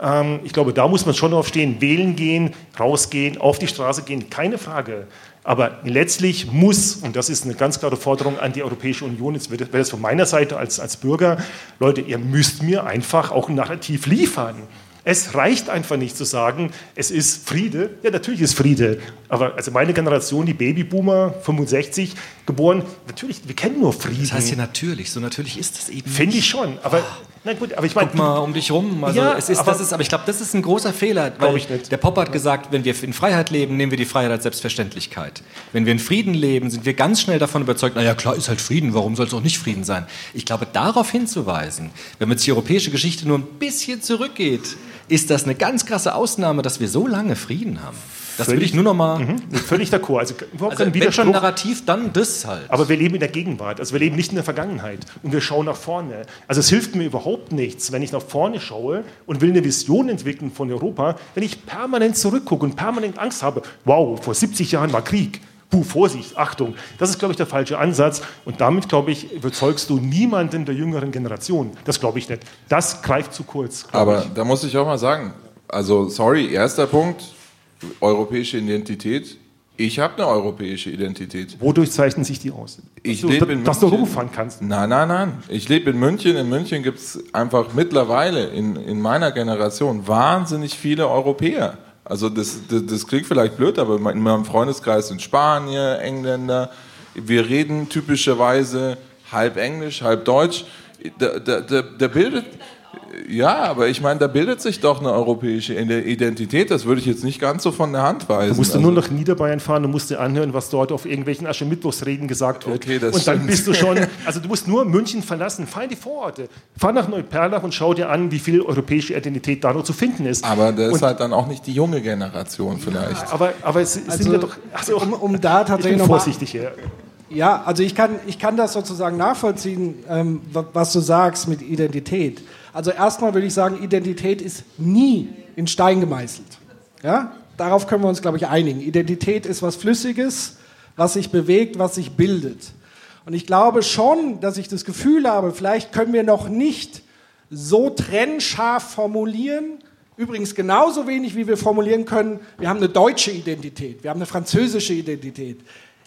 Ähm, ich glaube, da muss man schon aufstehen, wählen gehen, rausgehen, auf die Straße gehen, keine Frage. Aber letztlich muss, und das ist eine ganz klare Forderung an die Europäische Union, jetzt wird das von meiner Seite als, als Bürger, Leute, ihr müsst mir einfach auch ein Narrativ liefern. Es reicht einfach nicht zu sagen, es ist Friede. Ja, natürlich ist Friede. Aber also meine Generation, die Babyboomer, 65 geboren, natürlich, wir kennen nur Frieden. Das heißt ja natürlich, so natürlich ist es eben. Finde ich schon. Aber, oh. Na gut, aber ich meine. Guck mal um dich rum. Also ja, es ist, aber, das ist, aber ich glaube, das ist ein großer Fehler. Weil ich nicht. Der Pop hat gesagt, wenn wir in Freiheit leben, nehmen wir die Freiheit als Selbstverständlichkeit. Wenn wir in Frieden leben, sind wir ganz schnell davon überzeugt, naja, klar, ist halt Frieden, warum soll es auch nicht Frieden sein? Ich glaube, darauf hinzuweisen, wenn man jetzt die europäische Geschichte nur ein bisschen zurückgeht, ist das eine ganz krasse Ausnahme, dass wir so lange Frieden haben. Das völlig, will ich nur noch mal. Mhm, völlig d'accord. Also überhaupt also, kein. Wenn Narrativ, dann das halt. Aber wir leben in der Gegenwart. Also wir leben nicht in der Vergangenheit. Und wir schauen nach vorne. Also es hilft mir überhaupt nichts, wenn ich nach vorne schaue und will eine Vision entwickeln von Europa, wenn ich permanent zurückgucke und permanent Angst habe. Wow, vor 70 Jahren war Krieg puh, Vorsicht, Achtung. Das ist, glaube ich, der falsche Ansatz. Und damit, glaube ich, überzeugst du niemanden der jüngeren Generation. Das glaube ich nicht. Das greift zu kurz. Aber ich. da muss ich auch mal sagen, also sorry, erster Punkt, europäische Identität. Ich habe eine europäische Identität. Wodurch zeichnen sich die aus? Ich lebe in München. Dass du rumfahren kannst. Nein, nein, nein. Ich lebe in München. In München gibt es einfach mittlerweile in, in meiner Generation wahnsinnig viele Europäer. Also das, das, das, klingt vielleicht blöd, aber in meinem Freundeskreis sind Spanier, Engländer. Wir reden typischerweise halb Englisch, halb Deutsch. Da, da, da, da bildet, ja, aber ich meine, da bildet sich doch eine europäische Identität. Das würde ich jetzt nicht ganz so von der Hand weisen. Du musst also, nur nach Niederbayern fahren und musst dir anhören, was dort auf irgendwelchen Aschermittwochsreden gesagt wird. Okay, das und dann stimmt. bist du schon, [laughs] also du musst nur München verlassen, fahr in die Vororte, fahr nach Neuperlach und schau dir an, wie viel europäische Identität da noch zu finden ist. Aber das und, ist halt dann auch nicht die junge Generation vielleicht. Ja, aber, aber es also, sind ja doch, also, um, um da tatsächlich ich bin vorsichtig hier. Ja, also ich kann, ich kann das sozusagen nachvollziehen, ähm, was du sagst mit Identität. Also erstmal würde ich sagen, Identität ist nie in Stein gemeißelt. Ja? Darauf können wir uns, glaube ich, einigen. Identität ist was Flüssiges, was sich bewegt, was sich bildet. Und ich glaube schon, dass ich das Gefühl habe, vielleicht können wir noch nicht so trennscharf formulieren, übrigens genauso wenig, wie wir formulieren können, wir haben eine deutsche Identität, wir haben eine französische Identität.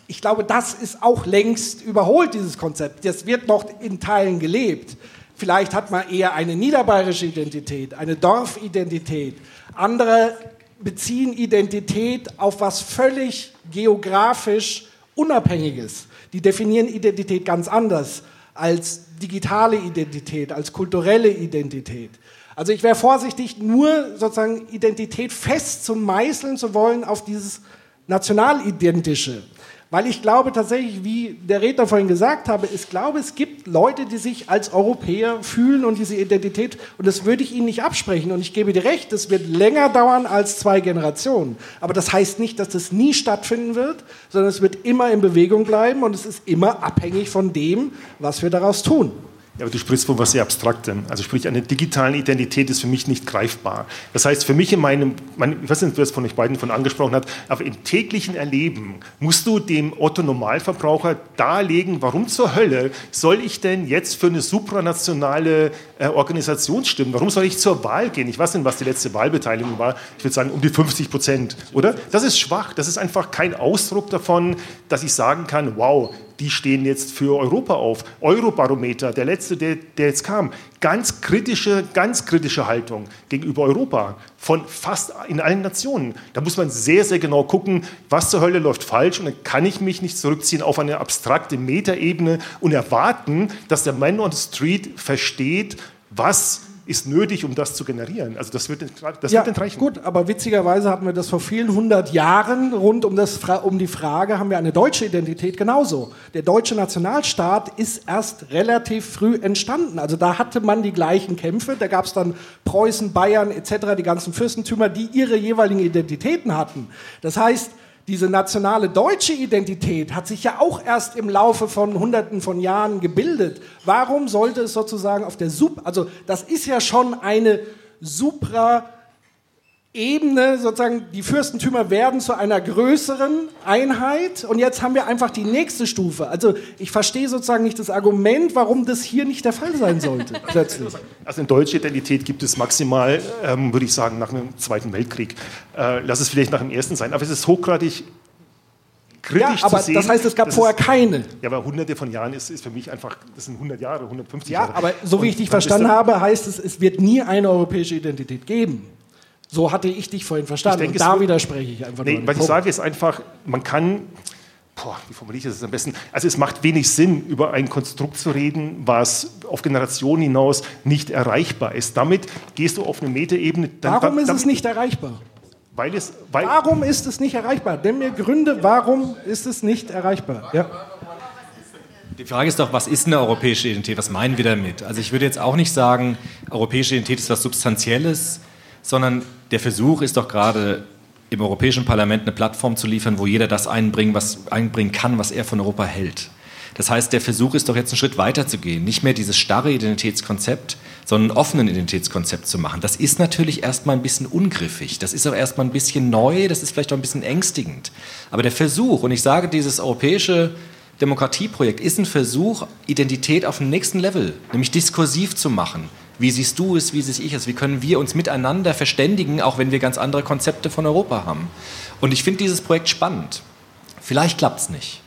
Ich glaube, das ist auch längst überholt, dieses Konzept. Das wird noch in Teilen gelebt. Vielleicht hat man eher eine niederbayerische Identität, eine Dorfidentität. Andere beziehen Identität auf was völlig geografisch Unabhängiges. Die definieren Identität ganz anders als digitale Identität, als kulturelle Identität. Also ich wäre vorsichtig, nur sozusagen Identität fest zu meißeln zu wollen auf dieses nationalidentische. Weil ich glaube tatsächlich, wie der Redner vorhin gesagt habe, ich glaube, es gibt Leute, die sich als Europäer fühlen und diese Identität, und das würde ich ihnen nicht absprechen. Und ich gebe dir recht, es wird länger dauern als zwei Generationen. Aber das heißt nicht, dass das nie stattfinden wird, sondern es wird immer in Bewegung bleiben und es ist immer abhängig von dem, was wir daraus tun. Ja, aber du sprichst von was sehr Abstraktem. Also sprich, eine digitale Identität ist für mich nicht greifbar. Das heißt, für mich in meinem, mein, ich weiß nicht, wer es von euch beiden von angesprochen hat, aber im täglichen Erleben musst du dem Otto-Normalverbraucher darlegen, warum zur Hölle soll ich denn jetzt für eine supranationale äh, Organisation stimmen? Warum soll ich zur Wahl gehen? Ich weiß nicht, was die letzte Wahlbeteiligung war. Ich würde sagen, um die 50 Prozent, oder? Das ist schwach. Das ist einfach kein Ausdruck davon, dass ich sagen kann, wow, die stehen jetzt für Europa auf. Eurobarometer, der letzte, der, der, jetzt kam, ganz kritische, ganz kritische Haltung gegenüber Europa von fast in allen Nationen. Da muss man sehr, sehr genau gucken, was zur Hölle läuft falsch und dann kann ich mich nicht zurückziehen auf eine abstrakte Metaebene und erwarten, dass der Man on the Street versteht, was ist nötig, um das zu generieren. Also das wird, das ja, wird reichen. Gut, aber witzigerweise hatten wir das vor vielen hundert Jahren rund um, das, um die Frage, haben wir eine deutsche Identität genauso. Der deutsche Nationalstaat ist erst relativ früh entstanden. Also da hatte man die gleichen Kämpfe. Da gab es dann Preußen, Bayern etc., die ganzen Fürstentümer, die ihre jeweiligen Identitäten hatten. Das heißt, diese nationale deutsche Identität hat sich ja auch erst im Laufe von Hunderten von Jahren gebildet. Warum sollte es sozusagen auf der Sub, also das ist ja schon eine supra Ebene, sozusagen, die Fürstentümer werden zu einer größeren Einheit und jetzt haben wir einfach die nächste Stufe. Also ich verstehe sozusagen nicht das Argument, warum das hier nicht der Fall sein sollte, [laughs] plötzlich. Also eine deutsche Identität gibt es maximal, ähm, würde ich sagen, nach dem Zweiten Weltkrieg. Äh, lass es vielleicht nach dem Ersten sein, aber es ist hochgradig kritisch ja, aber zu sehen. das heißt, es gab vorher ist, keine. Ja, aber hunderte von Jahren ist, ist für mich einfach, das sind 100 Jahre, 150 ja, Jahre. Ja, aber so wie ich dich verstanden habe, heißt es, es wird nie eine europäische Identität geben. So hatte ich dich vorhin verstanden. Denke, und da widerspreche ich einfach. Nee, was ich sage, ist einfach, man kann, boah, wie formuliere ich das am besten? Also es macht wenig Sinn, über ein Konstrukt zu reden, was auf Generationen hinaus nicht erreichbar ist. Damit gehst du auf eine Metaebene. Warum ist es nicht erreichbar? Weil es, weil warum ist es nicht erreichbar? Nenn mir Gründe, warum ist es nicht erreichbar? Ja. Die Frage ist doch, was ist eine europäische Identität? Was meinen wir damit? Also ich würde jetzt auch nicht sagen, europäische Identität ist was Substanzielles, sondern der Versuch ist doch gerade im Europäischen Parlament eine Plattform zu liefern, wo jeder das einbringen, was, einbringen kann, was er von Europa hält. Das heißt, der Versuch ist doch jetzt einen Schritt weiter zu gehen, nicht mehr dieses starre Identitätskonzept, sondern ein offenen Identitätskonzept zu machen. Das ist natürlich erstmal ein bisschen ungriffig, das ist auch erstmal ein bisschen neu, das ist vielleicht auch ein bisschen ängstigend. Aber der Versuch, und ich sage, dieses europäische Demokratieprojekt ist ein Versuch, Identität auf dem nächsten Level, nämlich diskursiv zu machen. Wie siehst du es, wie sehe ich es? Wie können wir uns miteinander verständigen, auch wenn wir ganz andere Konzepte von Europa haben? Und ich finde dieses Projekt spannend. Vielleicht klappt es nicht.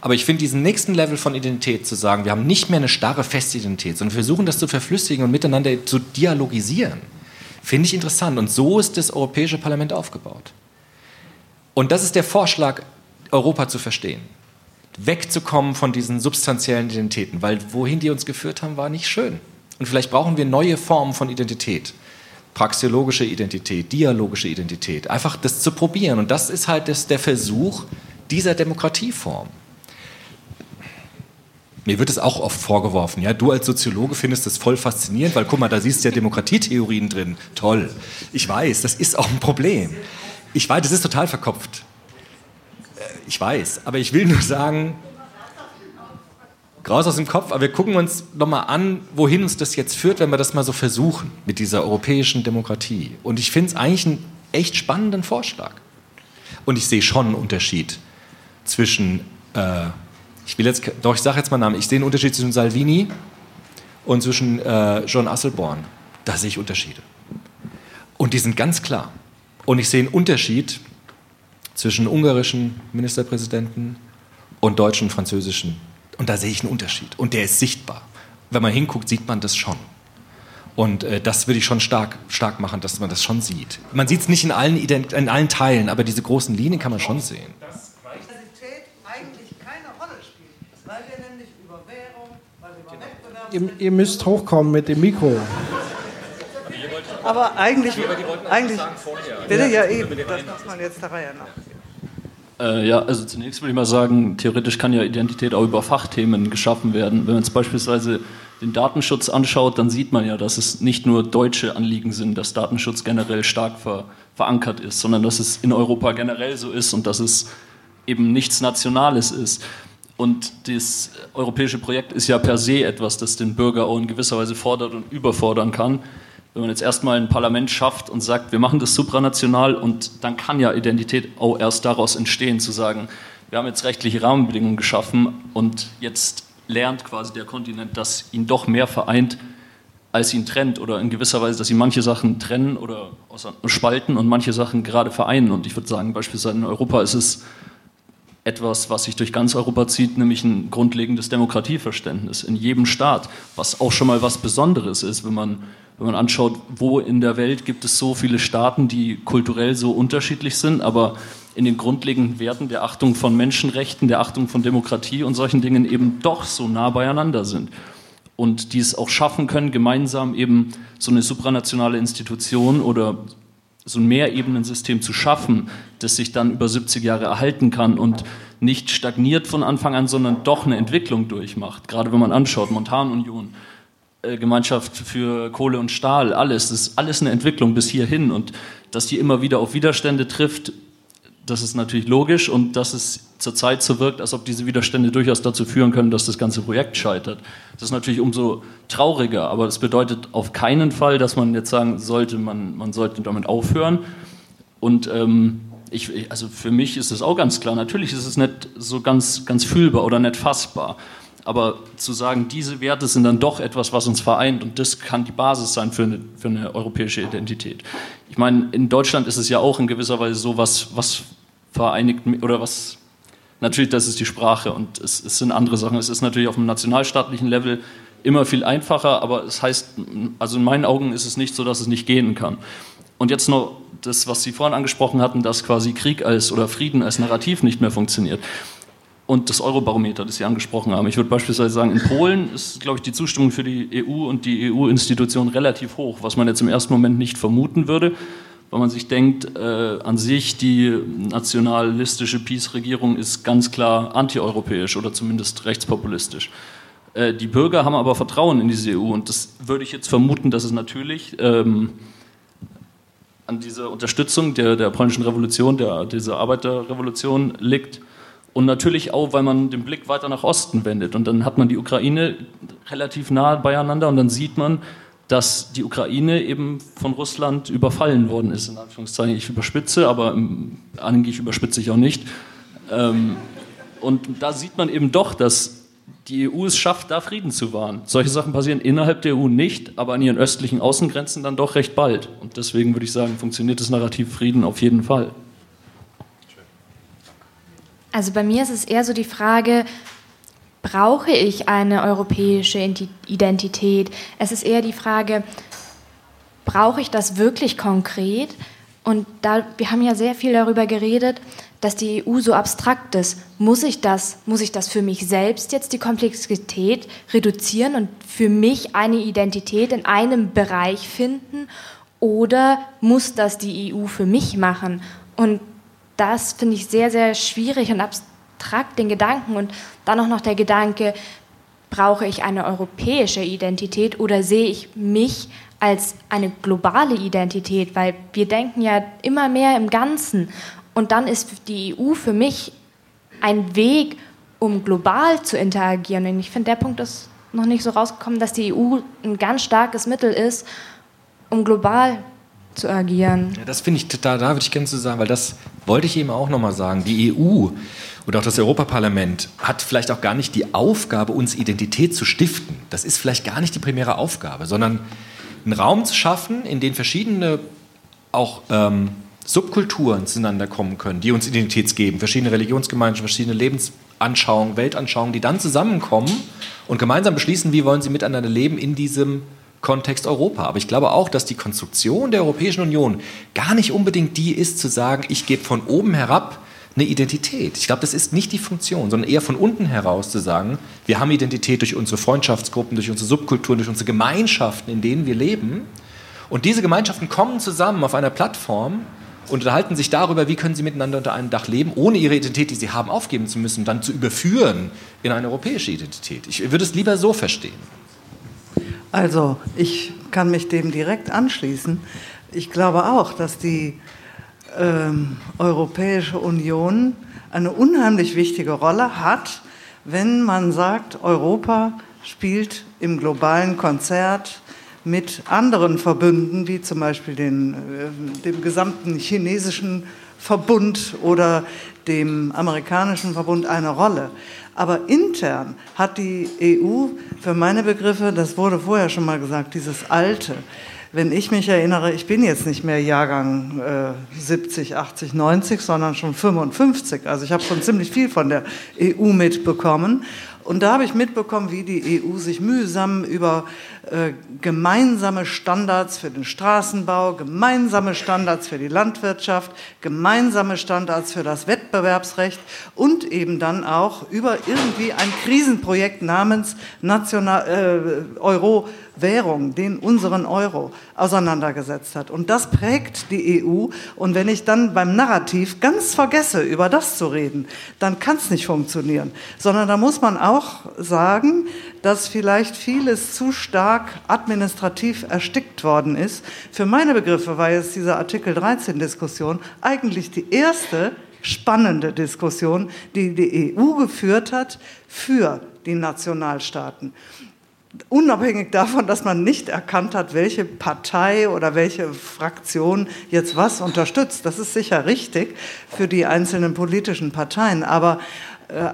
Aber ich finde diesen nächsten Level von Identität zu sagen, wir haben nicht mehr eine starre Festidentität, sondern wir versuchen das zu verflüssigen und miteinander zu dialogisieren, finde ich interessant. Und so ist das Europäische Parlament aufgebaut. Und das ist der Vorschlag, Europa zu verstehen. Wegzukommen von diesen substanziellen Identitäten, weil wohin die uns geführt haben, war nicht schön. Und vielleicht brauchen wir neue Formen von Identität. Praxeologische Identität, dialogische Identität. Einfach das zu probieren. Und das ist halt das, der Versuch dieser Demokratieform. Mir wird es auch oft vorgeworfen, ja, du als Soziologe findest das voll faszinierend, weil guck mal, da siehst du ja Demokratietheorien drin. Toll. Ich weiß, das ist auch ein Problem. Ich weiß, das ist total verkopft. Äh, ich weiß, aber ich will nur sagen, raus aus dem Kopf, aber wir gucken uns nochmal an, wohin uns das jetzt führt, wenn wir das mal so versuchen mit dieser europäischen Demokratie. Und ich finde es eigentlich einen echt spannenden Vorschlag. Und ich sehe schon einen Unterschied zwischen, äh, ich will jetzt, doch ich sage jetzt mal Namen, ich sehe einen Unterschied zwischen Salvini und zwischen äh, John Asselborn. Da sehe ich Unterschiede. Und die sind ganz klar. Und ich sehe einen Unterschied zwischen ungarischen Ministerpräsidenten und deutschen französischen und da sehe ich einen Unterschied. Und der ist sichtbar. Wenn man hinguckt, sieht man das schon. Und äh, das würde ich schon stark, stark machen, dass man das schon sieht. Man sieht es nicht in allen, in allen Teilen, aber diese großen Linien kann man schon sehen. Ihr, ihr müsst hochkommen mit dem Mikro. Aber eigentlich, eigentlich, bitte, ja, eben, das muss man jetzt der Reihe nach. Äh, ja, also zunächst würde ich mal sagen, theoretisch kann ja Identität auch über Fachthemen geschaffen werden. Wenn man jetzt beispielsweise den Datenschutz anschaut, dann sieht man ja, dass es nicht nur deutsche Anliegen sind, dass Datenschutz generell stark ver verankert ist, sondern dass es in Europa generell so ist und dass es eben nichts Nationales ist. Und das europäische Projekt ist ja per se etwas, das den Bürger auch in gewisser Weise fordert und überfordern kann. Wenn man jetzt erstmal ein Parlament schafft und sagt, wir machen das supranational und dann kann ja Identität auch erst daraus entstehen, zu sagen, wir haben jetzt rechtliche Rahmenbedingungen geschaffen und jetzt lernt quasi der Kontinent, dass ihn doch mehr vereint, als ihn trennt oder in gewisser Weise, dass sie manche Sachen trennen oder spalten und manche Sachen gerade vereinen. Und ich würde sagen, beispielsweise in Europa ist es etwas, was sich durch ganz Europa zieht, nämlich ein grundlegendes Demokratieverständnis in jedem Staat, was auch schon mal was Besonderes ist, wenn man, wenn man anschaut, wo in der Welt gibt es so viele Staaten, die kulturell so unterschiedlich sind, aber in den grundlegenden Werten der Achtung von Menschenrechten, der Achtung von Demokratie und solchen Dingen eben doch so nah beieinander sind. Und die es auch schaffen können, gemeinsam eben so eine supranationale Institution oder so ein Mehrebenensystem zu schaffen, das sich dann über 70 Jahre erhalten kann und nicht stagniert von Anfang an, sondern doch eine Entwicklung durchmacht. Gerade wenn man anschaut, Montanunion, Gemeinschaft für Kohle und Stahl, alles, das ist alles eine Entwicklung bis hierhin und dass die immer wieder auf Widerstände trifft, das ist natürlich logisch und dass es zurzeit so wirkt, als ob diese Widerstände durchaus dazu führen können, dass das ganze Projekt scheitert. Das ist natürlich umso trauriger, aber das bedeutet auf keinen Fall, dass man jetzt sagen sollte, man, man sollte damit aufhören. Und ähm, ich, also für mich ist es auch ganz klar, natürlich ist es nicht so ganz, ganz fühlbar oder nicht fassbar. Aber zu sagen, diese Werte sind dann doch etwas, was uns vereint und das kann die Basis sein für eine, für eine europäische Identität. Ich meine, in Deutschland ist es ja auch in gewisser Weise so, was, was vereinigt oder was natürlich das ist die Sprache und es, es, sind andere Sachen. Es ist natürlich auf dem nationalstaatlichen Level immer viel einfacher, aber es heißt, also in meinen Augen ist es nicht so, dass es nicht gehen kann. Und jetzt noch das, was Sie vorhin angesprochen hatten, dass quasi Krieg als oder Frieden als Narrativ nicht mehr funktioniert. Und das Eurobarometer, das Sie angesprochen haben. Ich würde beispielsweise sagen, in Polen ist, glaube ich, die Zustimmung für die EU und die EU-Institutionen relativ hoch, was man jetzt im ersten Moment nicht vermuten würde weil man sich denkt, äh, an sich die nationalistische Peace-Regierung ist ganz klar antieuropäisch oder zumindest rechtspopulistisch. Äh, die Bürger haben aber Vertrauen in diese EU und das würde ich jetzt vermuten, dass es natürlich ähm, an dieser Unterstützung der, der polnischen Revolution, der, dieser Arbeiterrevolution liegt. Und natürlich auch, weil man den Blick weiter nach Osten wendet. Und dann hat man die Ukraine relativ nah beieinander und dann sieht man, dass die Ukraine eben von Russland überfallen worden ist. In Anführungszeichen, ich überspitze, aber eigentlich überspitze ich auch nicht. Ähm, und da sieht man eben doch, dass die EU es schafft, da Frieden zu wahren. Solche Sachen passieren innerhalb der EU nicht, aber an ihren östlichen Außengrenzen dann doch recht bald. Und deswegen würde ich sagen, funktioniert das Narrativ Frieden auf jeden Fall. Also bei mir ist es eher so die Frage, brauche ich eine europäische Identität? Es ist eher die Frage, brauche ich das wirklich konkret? Und da, wir haben ja sehr viel darüber geredet, dass die EU so abstrakt ist. Muss ich das, muss ich das für mich selbst jetzt die Komplexität reduzieren und für mich eine Identität in einem Bereich finden? Oder muss das die EU für mich machen? Und das finde ich sehr, sehr schwierig und abstrakt den Gedanken. Und dann auch noch der Gedanke, brauche ich eine europäische Identität oder sehe ich mich als eine globale Identität, weil wir denken ja immer mehr im Ganzen. Und dann ist die EU für mich ein Weg, um global zu interagieren. Und ich finde, der Punkt ist noch nicht so rausgekommen, dass die EU ein ganz starkes Mittel ist, um global zu agieren. Ja, das finde ich, da, da würde ich gerne zu sagen, weil das wollte ich eben auch nochmal sagen. Die EU und auch das Europaparlament hat vielleicht auch gar nicht die Aufgabe, uns Identität zu stiften. Das ist vielleicht gar nicht die primäre Aufgabe, sondern einen Raum zu schaffen, in den verschiedene auch ähm, Subkulturen zueinander kommen können, die uns Identität geben. Verschiedene Religionsgemeinschaften, verschiedene Lebensanschauungen, Weltanschauungen, die dann zusammenkommen und gemeinsam beschließen, wie wollen sie miteinander leben in diesem Kontext Europa. Aber ich glaube auch, dass die Konstruktion der Europäischen Union gar nicht unbedingt die ist, zu sagen, ich gebe von oben herab eine Identität. Ich glaube, das ist nicht die Funktion, sondern eher von unten heraus zu sagen, wir haben Identität durch unsere Freundschaftsgruppen, durch unsere Subkulturen, durch unsere Gemeinschaften, in denen wir leben. Und diese Gemeinschaften kommen zusammen auf einer Plattform und unterhalten sich darüber, wie können sie miteinander unter einem Dach leben, ohne ihre Identität, die sie haben, aufgeben zu müssen, dann zu überführen in eine europäische Identität. Ich würde es lieber so verstehen. Also, ich kann mich dem direkt anschließen. Ich glaube auch, dass die ähm, Europäische Union eine unheimlich wichtige Rolle hat, wenn man sagt, Europa spielt im globalen Konzert mit anderen Verbünden, wie zum Beispiel den, äh, dem gesamten chinesischen Verbund oder dem amerikanischen Verbund eine Rolle. Aber intern hat die EU für meine Begriffe, das wurde vorher schon mal gesagt, dieses Alte, wenn ich mich erinnere, ich bin jetzt nicht mehr Jahrgang äh, 70, 80, 90, sondern schon 55. Also ich habe schon ziemlich viel von der EU mitbekommen. Und da habe ich mitbekommen, wie die EU sich mühsam über äh, gemeinsame Standards für den Straßenbau, gemeinsame Standards für die Landwirtschaft, gemeinsame Standards für das Wettbewerbsrecht und eben dann auch über irgendwie ein Krisenprojekt namens National, äh, Euro Währung, den unseren Euro, auseinandergesetzt hat. Und das prägt die EU. Und wenn ich dann beim Narrativ ganz vergesse, über das zu reden, dann kann es nicht funktionieren. Sondern da muss man auch sagen, dass vielleicht vieles zu stark administrativ erstickt worden ist. Für meine Begriffe war jetzt diese Artikel 13-Diskussion eigentlich die erste spannende Diskussion, die die EU geführt hat für die Nationalstaaten unabhängig davon, dass man nicht erkannt hat, welche Partei oder welche Fraktion jetzt was unterstützt. Das ist sicher richtig für die einzelnen politischen Parteien, aber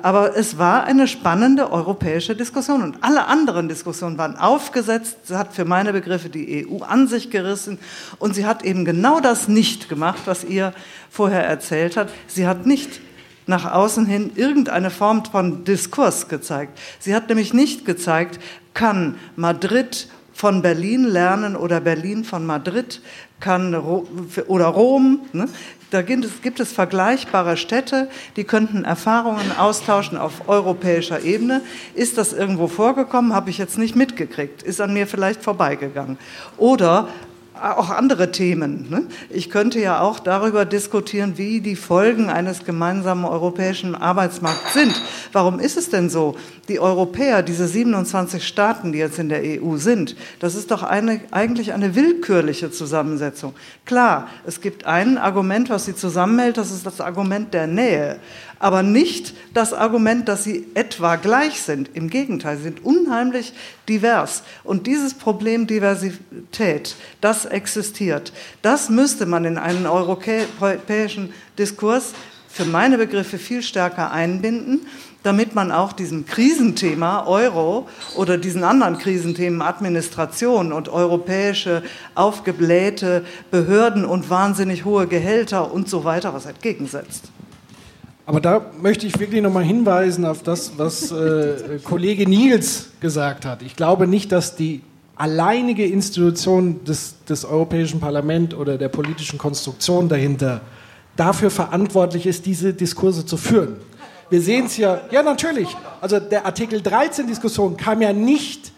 aber es war eine spannende europäische Diskussion und alle anderen Diskussionen waren aufgesetzt. Sie hat für meine Begriffe die EU an sich gerissen und sie hat eben genau das nicht gemacht, was ihr vorher erzählt habt. Sie hat nicht nach außen hin irgendeine Form von Diskurs gezeigt. Sie hat nämlich nicht gezeigt, kann Madrid von Berlin lernen oder Berlin von Madrid, kann oder Rom. Ne? Da gibt es, gibt es vergleichbare Städte, die könnten Erfahrungen austauschen auf europäischer Ebene. Ist das irgendwo vorgekommen? Habe ich jetzt nicht mitgekriegt. Ist an mir vielleicht vorbeigegangen. Oder auch andere Themen. Ne? Ich könnte ja auch darüber diskutieren, wie die Folgen eines gemeinsamen europäischen Arbeitsmarkts sind. Warum ist es denn so? Die Europäer, diese 27 Staaten, die jetzt in der EU sind, das ist doch eine, eigentlich eine willkürliche Zusammensetzung. Klar, es gibt ein Argument, was sie zusammenhält, das ist das Argument der Nähe aber nicht das Argument, dass sie etwa gleich sind. Im Gegenteil, sie sind unheimlich divers. Und dieses Problem Diversität, das existiert. Das müsste man in einen europäischen Diskurs für meine Begriffe viel stärker einbinden, damit man auch diesem Krisenthema Euro oder diesen anderen Krisenthemen Administration und europäische aufgeblähte Behörden und wahnsinnig hohe Gehälter und so weiter was entgegensetzt. Aber da möchte ich wirklich nochmal hinweisen auf das, was äh, Kollege Niels gesagt hat. Ich glaube nicht, dass die alleinige Institution des, des Europäischen Parlaments oder der politischen Konstruktion dahinter dafür verantwortlich ist, diese Diskurse zu führen. Wir sehen es ja, ja natürlich, also der Artikel 13 Diskussion kam ja nicht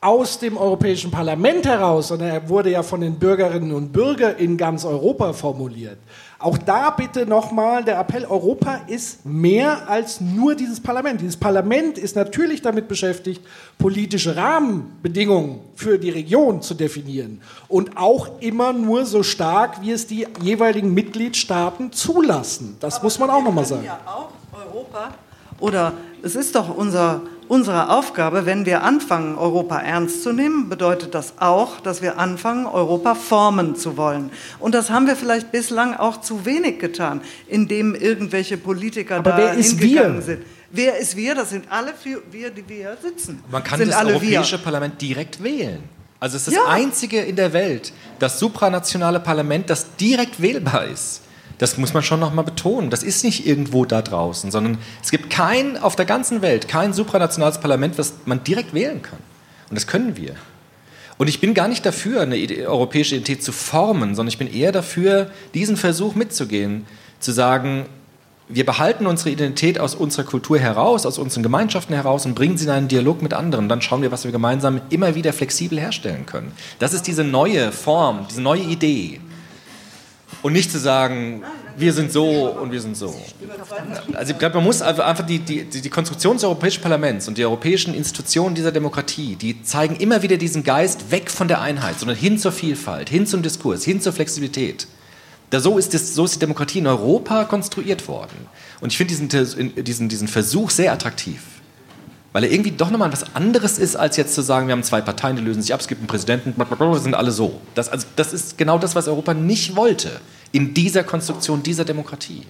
aus dem Europäischen Parlament heraus, sondern er wurde ja von den Bürgerinnen und Bürgern in ganz Europa formuliert. Auch da bitte nochmal der Appell, Europa ist mehr als nur dieses Parlament. Dieses Parlament ist natürlich damit beschäftigt, politische Rahmenbedingungen für die Region zu definieren und auch immer nur so stark, wie es die jeweiligen Mitgliedstaaten zulassen. Das Aber muss man auch nochmal sagen. Ja auch Europa oder es ist doch unser Unsere Aufgabe, wenn wir anfangen, Europa ernst zu nehmen, bedeutet das auch, dass wir anfangen, Europa formen zu wollen. Und das haben wir vielleicht bislang auch zu wenig getan, indem irgendwelche Politiker Aber da wer ist hingegangen wir? sind. Wer ist wir? Das sind alle wir, die wir hier sitzen. Man kann sind das alle Europäische wir. Parlament direkt wählen. Also es ist Ja. das einzige in der Welt, das supranationale Parlament, das direkt wählbar ist. Das muss man schon nochmal betonen. Das ist nicht irgendwo da draußen, sondern es gibt kein, auf der ganzen Welt, kein supranationales Parlament, was man direkt wählen kann. Und das können wir. Und ich bin gar nicht dafür, eine europäische Identität zu formen, sondern ich bin eher dafür, diesen Versuch mitzugehen, zu sagen, wir behalten unsere Identität aus unserer Kultur heraus, aus unseren Gemeinschaften heraus und bringen sie in einen Dialog mit anderen. Dann schauen wir, was wir gemeinsam immer wieder flexibel herstellen können. Das ist diese neue Form, diese neue Idee. Und nicht zu sagen, wir sind so und wir sind so. Also ich glaube, man muss einfach die, die, die Konstruktion des Europäischen Parlaments und die europäischen Institutionen dieser Demokratie, die zeigen immer wieder diesen Geist weg von der Einheit, sondern hin zur Vielfalt, hin zum Diskurs, hin zur Flexibilität. Da so, ist das, so ist die Demokratie in Europa konstruiert worden. Und ich finde diesen, diesen, diesen Versuch sehr attraktiv weil er irgendwie doch nochmal was anderes ist, als jetzt zu sagen, wir haben zwei Parteien, die lösen sich ab, es gibt einen Präsidenten, wir sind alle so. Das, also, das ist genau das, was Europa nicht wollte in dieser Konstruktion dieser Demokratie.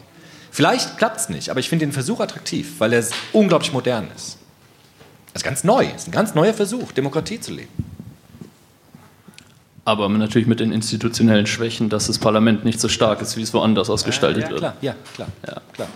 Vielleicht klappt es nicht, aber ich finde den Versuch attraktiv, weil er unglaublich modern ist. Das ist ganz neu, das ist ein ganz neuer Versuch, Demokratie zu leben. Aber natürlich mit den institutionellen Schwächen, dass das Parlament nicht so stark ist, wie es woanders ausgestaltet ja, ja, klar, wird. Ja, klar, ja, klar.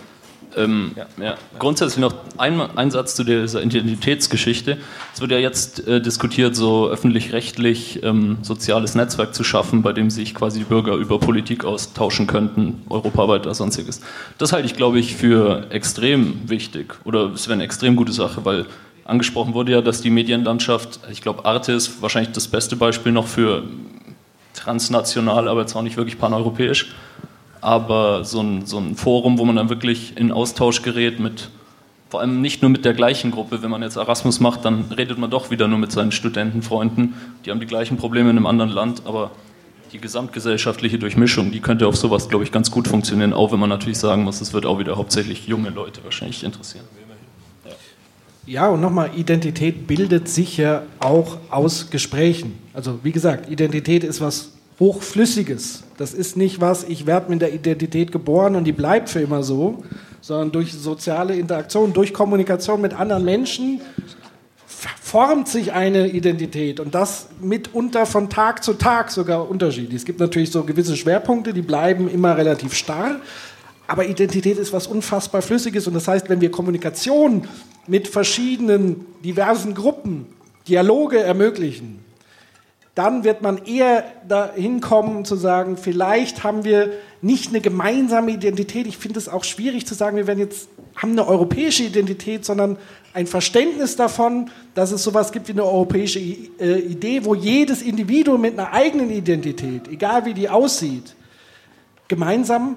Ähm, ja. Ja. Grundsätzlich noch ein, ein, Satz zu dieser Identitätsgeschichte. Es wird ja jetzt äh, diskutiert, so öffentlich-rechtlich ähm, soziales Netzwerk zu schaffen, bei dem sich quasi die Bürger über Politik austauschen könnten, europaweit oder sonstiges. Das halte ich, glaube ich, für extrem wichtig oder es wäre eine extrem gute Sache, weil angesprochen wurde ja, dass die Medienlandschaft, ich glaube, Arte ist wahrscheinlich das beste Beispiel noch für transnational, aber jetzt auch nicht wirklich paneuropäisch aber so ein, so ein Forum, wo man dann wirklich in Austausch gerät mit, vor allem nicht nur mit der gleichen Gruppe. Wenn man jetzt Erasmus macht, dann redet man doch wieder nur mit seinen Studentenfreunden. Die haben die gleichen Probleme in einem anderen Land, aber die gesamtgesellschaftliche Durchmischung, die könnte auf sowas, glaube ich, ganz gut funktionieren, auch wenn man natürlich sagen muss, es wird auch wieder hauptsächlich junge Leute wahrscheinlich interessieren. Ja, und nochmal, Identität bildet sich ja auch aus Gesprächen. Also wie gesagt, Identität ist was Hochflüssiges. Das ist nicht was, ich werde mit der Identität geboren und die bleibt für immer so, sondern durch soziale Interaktion, durch Kommunikation mit anderen Menschen formt sich eine Identität und das mitunter von Tag zu Tag sogar unterschiedlich. Es gibt natürlich so gewisse Schwerpunkte, die bleiben immer relativ starr, aber Identität ist was unfassbar Flüssiges und das heißt, wenn wir Kommunikation mit verschiedenen diversen Gruppen, Dialoge ermöglichen, dann wird man eher dahin kommen zu sagen, vielleicht haben wir nicht eine gemeinsame Identität. Ich finde es auch schwierig zu sagen, wir werden jetzt haben eine europäische Identität, sondern ein Verständnis davon, dass es sowas gibt wie eine europäische äh, Idee, wo jedes Individuum mit einer eigenen Identität, egal wie die aussieht, gemeinsam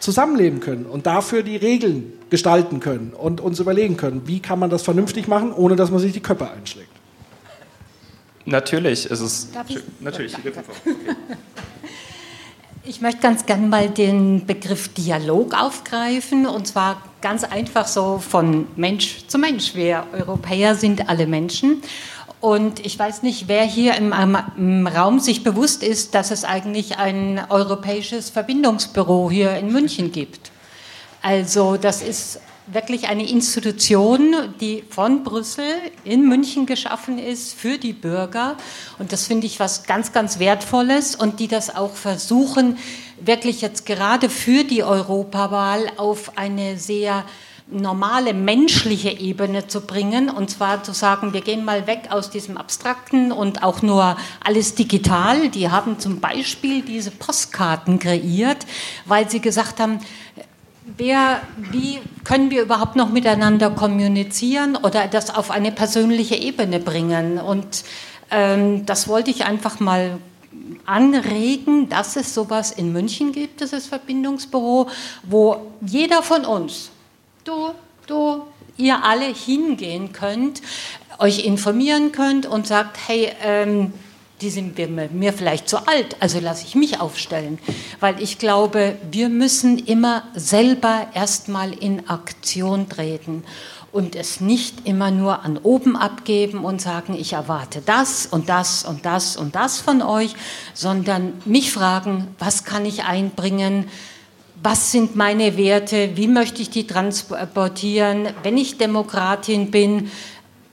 zusammenleben können und dafür die Regeln gestalten können und uns überlegen können, wie kann man das vernünftig machen, ohne dass man sich die Köpfe einschlägt. Natürlich ist es. Darf ich? Natürlich, ja, [laughs] Ich möchte ganz gerne mal den Begriff Dialog aufgreifen und zwar ganz einfach so von Mensch zu Mensch. Wir Europäer sind alle Menschen und ich weiß nicht, wer hier im, im, Raum sich bewusst ist, dass es eigentlich ein europäisches Verbindungsbüro hier in München gibt. Also das ist wirklich eine Institution, die von Brüssel in München geschaffen ist für die Bürger. Und das finde ich was ganz, ganz Wertvolles und die das auch versuchen, wirklich jetzt gerade für die Europawahl auf eine sehr normale menschliche Ebene zu bringen und zwar zu sagen, wir gehen mal weg aus diesem Abstrakten und auch nur alles digital. Die haben zum Beispiel diese Postkarten kreiert, weil sie gesagt haben, wer, wie können wir überhaupt noch miteinander kommunizieren oder das auf eine persönliche Ebene bringen? Und ähm, das wollte ich einfach mal anregen, dass es sowas in München gibt, dieses Verbindungsbüro, wo jeder von uns, du, du, ihr alle hingehen könnt, euch informieren könnt und sagt, hey, ähm, die sind mir vielleicht zu alt, also lasse ich mich aufstellen. Weil ich glaube, wir müssen immer selber erstmal in Aktion treten und es nicht immer nur an oben abgeben und sagen, ich erwarte das und das und das und das von euch, sondern mich fragen, was kann ich einbringen, was sind meine Werte, wie möchte ich die transportieren, wenn ich Demokratin bin,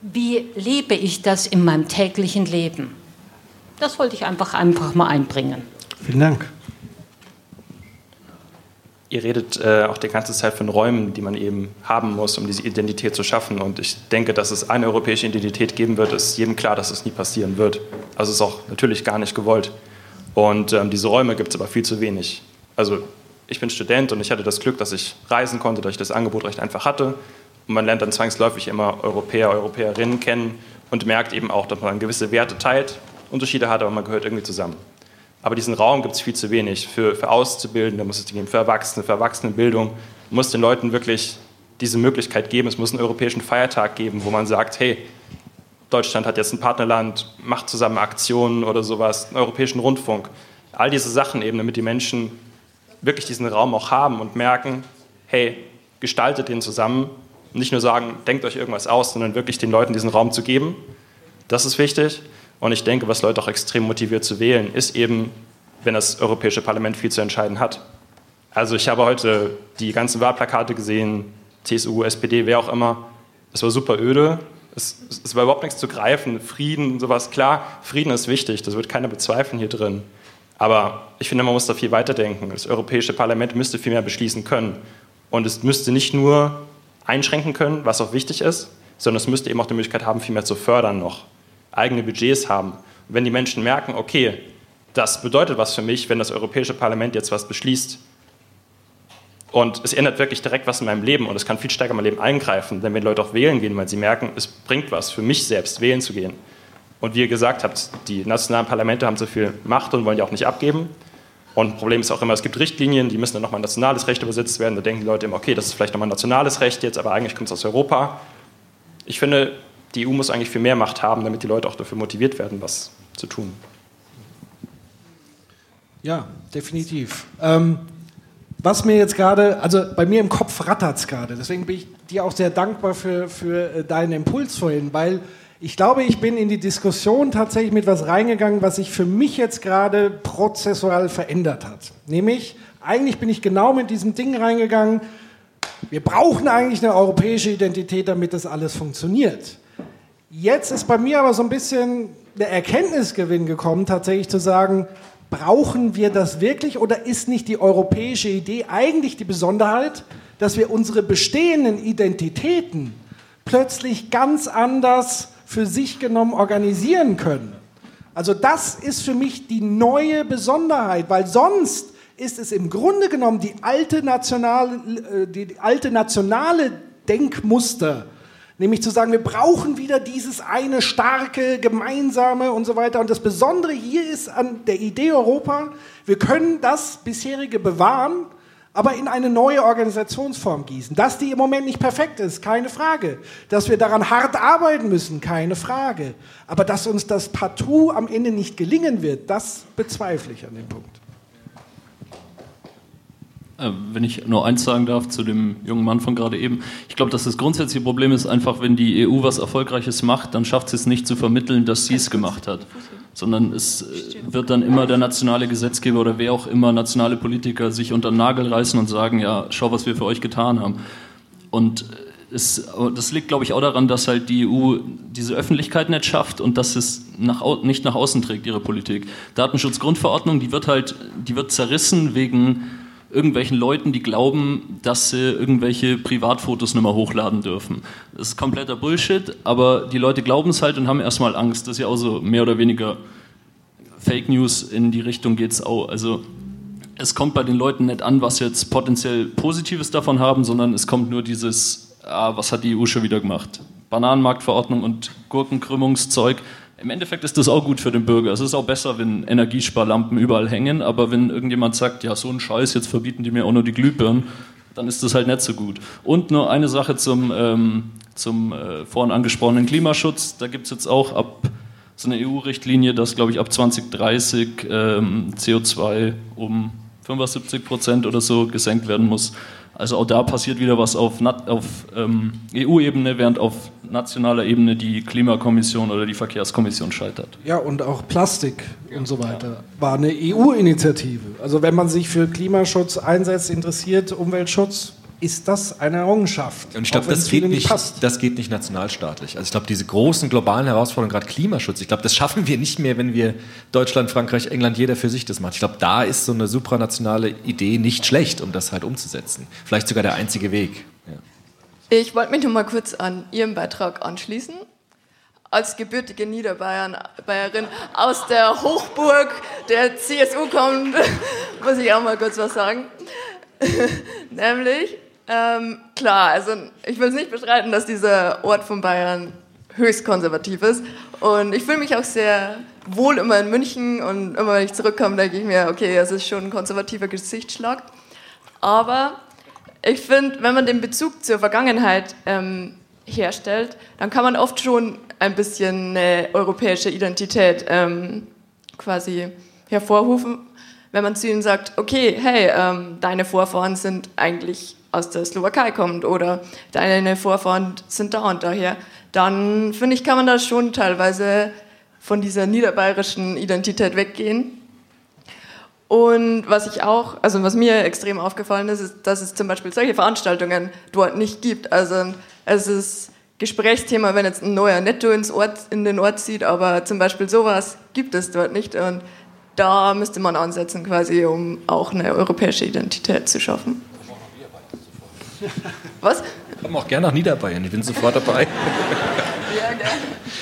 wie lebe ich das in meinem täglichen Leben. Das wollte ich einfach, einfach mal einbringen. Vielen Dank. Ihr redet äh, auch die ganze Zeit von Räumen, die man eben haben muss, um diese Identität zu schaffen. Und ich denke, dass es eine europäische Identität geben wird, ist jedem klar, dass es nie passieren wird. Also ist auch natürlich gar nicht gewollt. Und ähm, diese Räume gibt es aber viel zu wenig. Also ich bin Student und ich hatte das Glück, dass ich reisen konnte, dass ich das Angebot recht einfach hatte. Und man lernt dann zwangsläufig immer Europäer, Europäerinnen kennen und merkt eben auch, dass man gewisse Werte teilt Unterschiede hat, aber man gehört irgendwie zusammen. Aber diesen Raum gibt es viel zu wenig. Für, für Auszubildende muss es die geben, für Erwachsene, für Erwachsenenbildung muss den Leuten wirklich diese Möglichkeit geben. Es muss einen europäischen Feiertag geben, wo man sagt, hey, Deutschland hat jetzt ein Partnerland, macht zusammen Aktionen oder sowas, einen europäischen Rundfunk. All diese Sachen eben, damit die Menschen wirklich diesen Raum auch haben und merken, hey, gestaltet den zusammen. Nicht nur sagen, denkt euch irgendwas aus, sondern wirklich den Leuten diesen Raum zu geben. Das ist wichtig. Und ich denke, was Leute auch extrem motiviert zu wählen, ist eben, wenn das Europäische Parlament viel zu entscheiden hat. Also ich habe heute die ganzen Wahlplakate gesehen, CSU, SPD, wer auch immer. Es war super öde. Es, es war überhaupt nichts zu greifen. Frieden sowas. Klar, Frieden ist wichtig, das wird keiner bezweifeln hier drin. Aber ich finde, man muss da viel weiterdenken. Das Europäische Parlament müsste viel mehr beschließen können. Und es müsste nicht nur einschränken können, was auch wichtig ist, sondern es müsste eben auch die Möglichkeit haben, viel mehr zu fördern noch. Eigene Budgets haben. Und wenn die Menschen merken, okay, das bedeutet was für mich, wenn das Europäische Parlament jetzt was beschließt, und es ändert wirklich direkt was in meinem Leben und es kann viel stärker in mein Leben eingreifen, denn wenn Leute auch wählen gehen, weil sie merken, es bringt was für mich selbst, wählen zu gehen. Und wie ihr gesagt habt, die nationalen Parlamente haben so viel Macht und wollen die auch nicht abgeben. Und ein Problem ist auch immer, es gibt Richtlinien, die müssen dann nochmal nationales Recht übersetzt werden. Da denken die Leute immer, okay, das ist vielleicht nochmal nationales Recht jetzt, aber eigentlich kommt es aus Europa. Ich finde, die EU muss eigentlich viel mehr Macht haben, damit die Leute auch dafür motiviert werden, was zu tun. Ja, definitiv. Ähm, was mir jetzt gerade, also bei mir im Kopf rattert es gerade, deswegen bin ich dir auch sehr dankbar für, für äh, deinen Impuls vorhin, weil ich glaube, ich bin in die Diskussion tatsächlich mit was reingegangen, was sich für mich jetzt gerade prozessual verändert hat. Nämlich, eigentlich bin ich genau mit diesem Ding reingegangen, wir brauchen eigentlich eine europäische Identität, damit das alles funktioniert. Jetzt ist bei mir aber so ein bisschen der Erkenntnisgewinn gekommen, tatsächlich zu sagen, brauchen wir das wirklich oder ist nicht die europäische Idee eigentlich die Besonderheit, dass wir unsere bestehenden Identitäten plötzlich ganz anders für sich genommen organisieren können? Also das ist für mich die neue Besonderheit, weil sonst ist es im Grunde genommen die alte nationale, äh, die alte nationale Denkmuster, Nämlich zu sagen, wir brauchen wieder dieses eine starke, gemeinsame und so weiter. Und das Besondere hier ist an der Idee Europa, wir können das bisherige bewahren, aber in eine neue Organisationsform gießen. Dass die im Moment nicht perfekt ist, keine Frage. Dass wir daran hart arbeiten müssen, keine Frage. Aber dass uns das partout am Ende nicht gelingen wird, das bezweifle ich an dem Punkt. Äh, wenn ich nur eins sagen darf zu dem jungen Mann von gerade eben. Ich glaube, dass das grundsätzliche Problem ist einfach, wenn die EU was Erfolgreiches macht, dann schafft sie es nicht zu vermitteln, dass sie es gemacht hat. Sondern es äh, wird dann immer der nationale Gesetzgeber oder wer auch immer, nationale Politiker, sich unter den Nagel reißen und sagen, ja, schau, was wir für euch getan haben. Und es, das liegt, glaube ich, auch daran, dass halt die EU diese Öffentlichkeit nicht schafft und dass es nach, nicht nach außen trägt, ihre Politik. Datenschutzgrundverordnung, die wird halt, die wird zerrissen wegen irgendwelchen Leuten, die glauben, dass sie irgendwelche Privatfotos nicht mehr hochladen dürfen. Das ist kompletter Bullshit, aber die Leute glauben es halt und haben erstmal Angst. Das ist ja auch so mehr oder weniger Fake News in die Richtung geht es auch. Also es kommt bei den Leuten nicht an, was jetzt potenziell Positives davon haben, sondern es kommt nur dieses, ah, was hat die EU schon wieder gemacht? Bananenmarktverordnung und Gurkenkrümmungszeug im Endeffekt ist das auch gut für den Bürger. Es ist auch besser, wenn Energiesparlampen überall hängen, aber wenn irgendjemand sagt, ja, so ein Scheiß, jetzt verbieten die mir auch nur die Glühbirnen, dann ist das halt nicht so gut. Und nur eine Sache zum, ähm, zum äh, vorhin angesprochenen Klimaschutz. Da gibt es jetzt auch ab so eine EU-Richtlinie, dass, glaube ich, ab 2030 ähm, CO2 um 75 Prozent oder so gesenkt werden muss. Also auch da passiert wieder was auf, auf ähm, EU-Ebene, während auf nationaler Ebene die Klimakommission oder die Verkehrskommission scheitert. Ja, und auch Plastik und so weiter war eine EU-Initiative. Also wenn man sich für Klimaschutz einsetzt, interessiert, Umweltschutz, ist das eine Errungenschaft. Und ich glaube, das, geht nicht, das geht nicht nationalstaatlich. Also ich glaube, diese großen globalen Herausforderungen, gerade Klimaschutz, ich glaube, das schaffen wir nicht mehr, wenn wir Deutschland, Frankreich, England, jeder für sich das macht. Ich glaube, da ist so eine supranationale Idee nicht schlecht, um das halt umzusetzen. Vielleicht sogar der einzige Weg. Ja. Ich wollte mich noch mal kurz an Ihren Beitrag anschließen. Als gebürtige Niederbayerin aus der Hochburg der CSU kommt, [laughs] muss ich auch mal kurz was sagen. [laughs] Nämlich, ähm, klar, also ich will es nicht bestreiten, dass dieser Ort von Bayern höchst konservativ ist. Und ich fühle mich auch sehr wohl immer in München und immer wenn ich zurückkomme, denke ich mir, okay, es ist schon ein konservativer Gesichtsschlag. Aber ich finde, wenn man den Bezug zur Vergangenheit ähm, herstellt, dann kann man oft schon ein bisschen eine europäische Identität ähm, quasi hervorrufen, wenn man zu ihnen sagt, okay, hey, ähm, deine Vorfahren sind eigentlich aus der Slowakei kommend oder deine Vorfahren sind da und daher, dann finde ich, kann man da schon teilweise von dieser niederbayerischen Identität weggehen. Und was ich auch, also was mir extrem aufgefallen ist, ist, dass es zum Beispiel solche Veranstaltungen dort nicht gibt. Also es ist Gesprächsthema, wenn jetzt ein neuer Netto ins Ort, in den Ort zieht, aber zum Beispiel sowas gibt es dort nicht. Und da müsste man ansetzen, quasi, um auch eine europäische Identität zu schaffen. Was? Ich komme auch gerne nach Niederbayern, ich bin sofort dabei.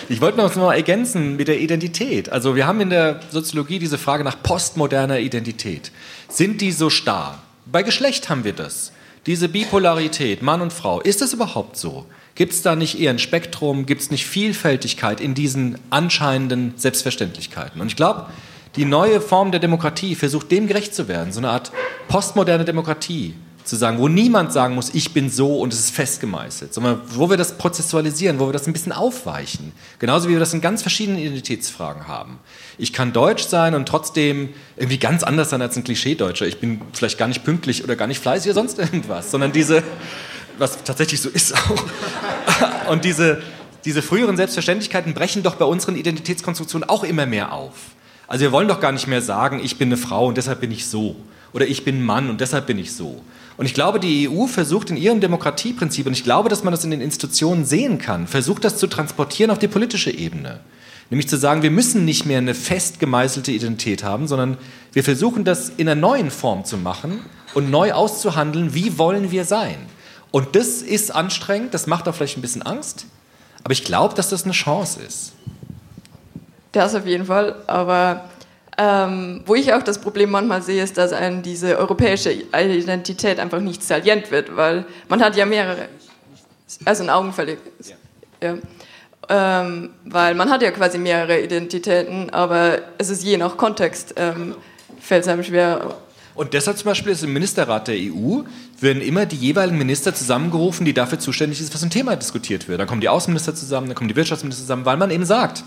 Ich wollte noch mal ergänzen mit der Identität. Also wir haben in der Soziologie diese Frage nach postmoderner Identität. Sind die so starr? Bei Geschlecht haben wir das. Diese Bipolarität, Mann und Frau, ist das überhaupt so? Gibt es da nicht eher ein Spektrum? Gibt es nicht Vielfältigkeit in diesen anscheinenden Selbstverständlichkeiten? Und ich glaube, die neue Form der Demokratie versucht dem gerecht zu werden. So eine Art postmoderne Demokratie, zu sagen, wo niemand sagen muss, ich bin so und es ist festgemeißelt, sondern wo wir das prozessualisieren, wo wir das ein bisschen aufweichen. Genauso wie wir das in ganz verschiedenen Identitätsfragen haben. Ich kann deutsch sein und trotzdem irgendwie ganz anders sein als ein Klischee-Deutscher. Ich bin vielleicht gar nicht pünktlich oder gar nicht fleißig oder sonst irgendwas, sondern diese, was tatsächlich so ist auch. [laughs] Und diese, diese früheren Selbstverständlichkeiten brechen doch bei unseren Identitätskonstruktionen auch immer mehr auf. Also wir wollen doch gar nicht mehr sagen, ich bin eine Frau und deshalb bin ich so. Oder ich bin Mann und deshalb bin ich so. Und ich glaube, die EU versucht in ihrem Demokratieprinzip, und ich glaube, dass man das in den Institutionen sehen kann, versucht das zu transportieren auf die politische Ebene. Nämlich zu sagen, wir müssen nicht mehr eine fest gemeißelte Identität haben, sondern wir versuchen das in einer neuen Form zu machen und neu auszuhandeln, wie wollen wir sein. Und das ist anstrengend, das macht auch vielleicht ein bisschen Angst, aber ich glaube, dass das eine Chance ist. Das auf jeden Fall, aber ähm, wo ich auch das Problem manchmal sehe, ist, dass einem diese europäische Identität einfach nicht salient wird, weil man hat ja mehrere, also ein Augenfällig. Ja. Ähm, weil man hat ja quasi mehrere Identitäten, aber es ist je nach Kontext, ähm, fällt es einem schwer. Und deshalb zum Beispiel ist im Ministerrat der EU, werden immer die jeweiligen Minister zusammengerufen, die dafür zuständig sind, was ein Thema diskutiert wird. Dann kommen die Außenminister zusammen, dann kommen die Wirtschaftsminister zusammen, weil man eben sagt,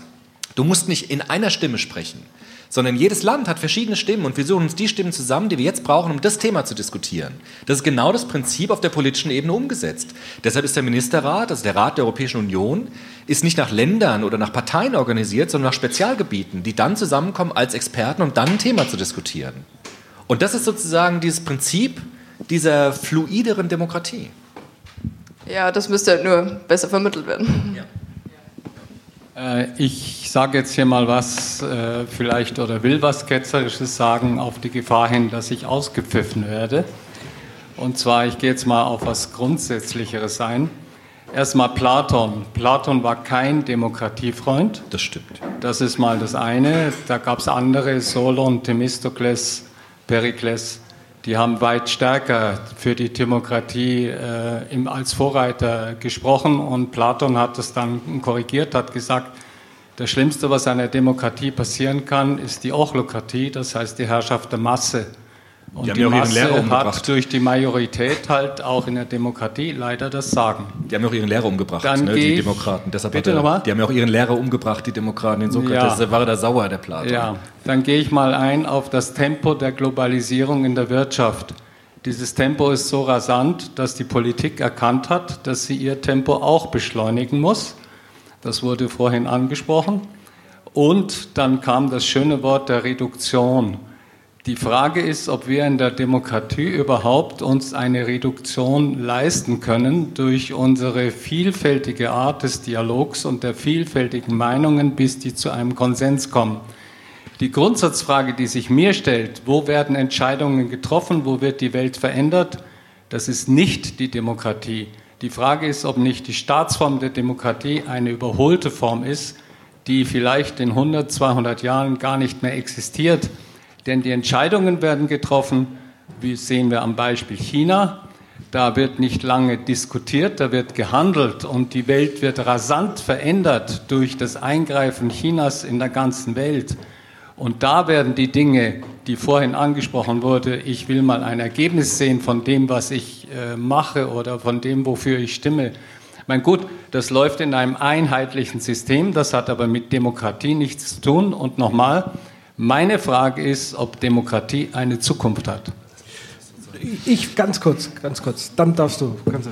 du musst nicht in einer Stimme sprechen sondern jedes Land hat verschiedene Stimmen und wir suchen uns die Stimmen zusammen, die wir jetzt brauchen, um das Thema zu diskutieren. Das ist genau das Prinzip auf der politischen Ebene umgesetzt. Deshalb ist der Ministerrat, also der Rat der Europäischen Union, ist nicht nach Ländern oder nach Parteien organisiert, sondern nach Spezialgebieten, die dann zusammenkommen als Experten, um dann ein Thema zu diskutieren. Und das ist sozusagen dieses Prinzip dieser fluideren Demokratie. Ja, das müsste halt nur besser vermittelt werden. Ja. Äh, ich sage jetzt hier mal was, äh, vielleicht oder will was Ketzerisches sagen, auf die Gefahr hin, dass ich ausgepfiffen werde. Und zwar, ich gehe jetzt mal auf was Grundsätzlicheres ein. Erstmal Platon. Platon war kein Demokratiefreund. Das stimmt. Das ist mal das eine. Da gab es andere, Solon, Themistokles, Perikles die haben weit stärker für die Demokratie äh, im, als Vorreiter gesprochen und Platon hat das dann korrigiert, hat gesagt, das Schlimmste, was einer Demokratie passieren kann, ist die Ochlokratie, das heißt die Herrschaft der Masse. Und die, die Masse hat durch die Majorität halt auch in der Demokratie leider das Sagen. Die haben ja auch ihren Lehrer umgebracht, ne, die Demokraten. Deshalb bitte nochmal? Die haben ja auch ihren Lehrer umgebracht, die Demokraten, den Sokrates. Ja. Deshalb war da sauer, der Platon. Ja, dann gehe ich mal ein auf das Tempo der Globalisierung in der Wirtschaft. Dieses Tempo ist so rasant, dass die Politik erkannt hat, dass sie ihr Tempo auch beschleunigen muss. Das wurde vorhin angesprochen. Und dann kam das schöne Wort der Reduktion. Die Frage ist, ob wir in der Demokratie überhaupt uns eine Reduktion leisten können durch unsere vielfältige Art des Dialogs und der vielfältigen Meinungen, bis die zu einem Konsens kommen. Die Grundsatzfrage, die sich mir stellt, wo werden Entscheidungen getroffen, wo wird die Welt verändert, das ist nicht die Demokratie. Die Frage ist, ob nicht die Staatsform der Demokratie eine überholte Form ist, die vielleicht in 100, 200 Jahren gar nicht mehr existiert denn die Entscheidungen werden getroffen, wie sehen wir am Beispiel China, Da wird nicht lange diskutiert, da wird gehandelt und die Welt wird rasant verändert durch das Eingreifen Chinas in der ganzen Welt. Und da werden die Dinge, die vorhin angesprochen wurde, ich will mal ein Ergebnis sehen von dem, was ich äh, mache oder von dem, wofür ich stimme. Mein gut, das läuft in einem einheitlichen System, das hat aber mit Demokratie nichts zu tun. Und nochmal, meine Frage ist, ob Demokratie eine Zukunft hat. Ich ganz kurz, ganz kurz, dann darfst du. Kannst du.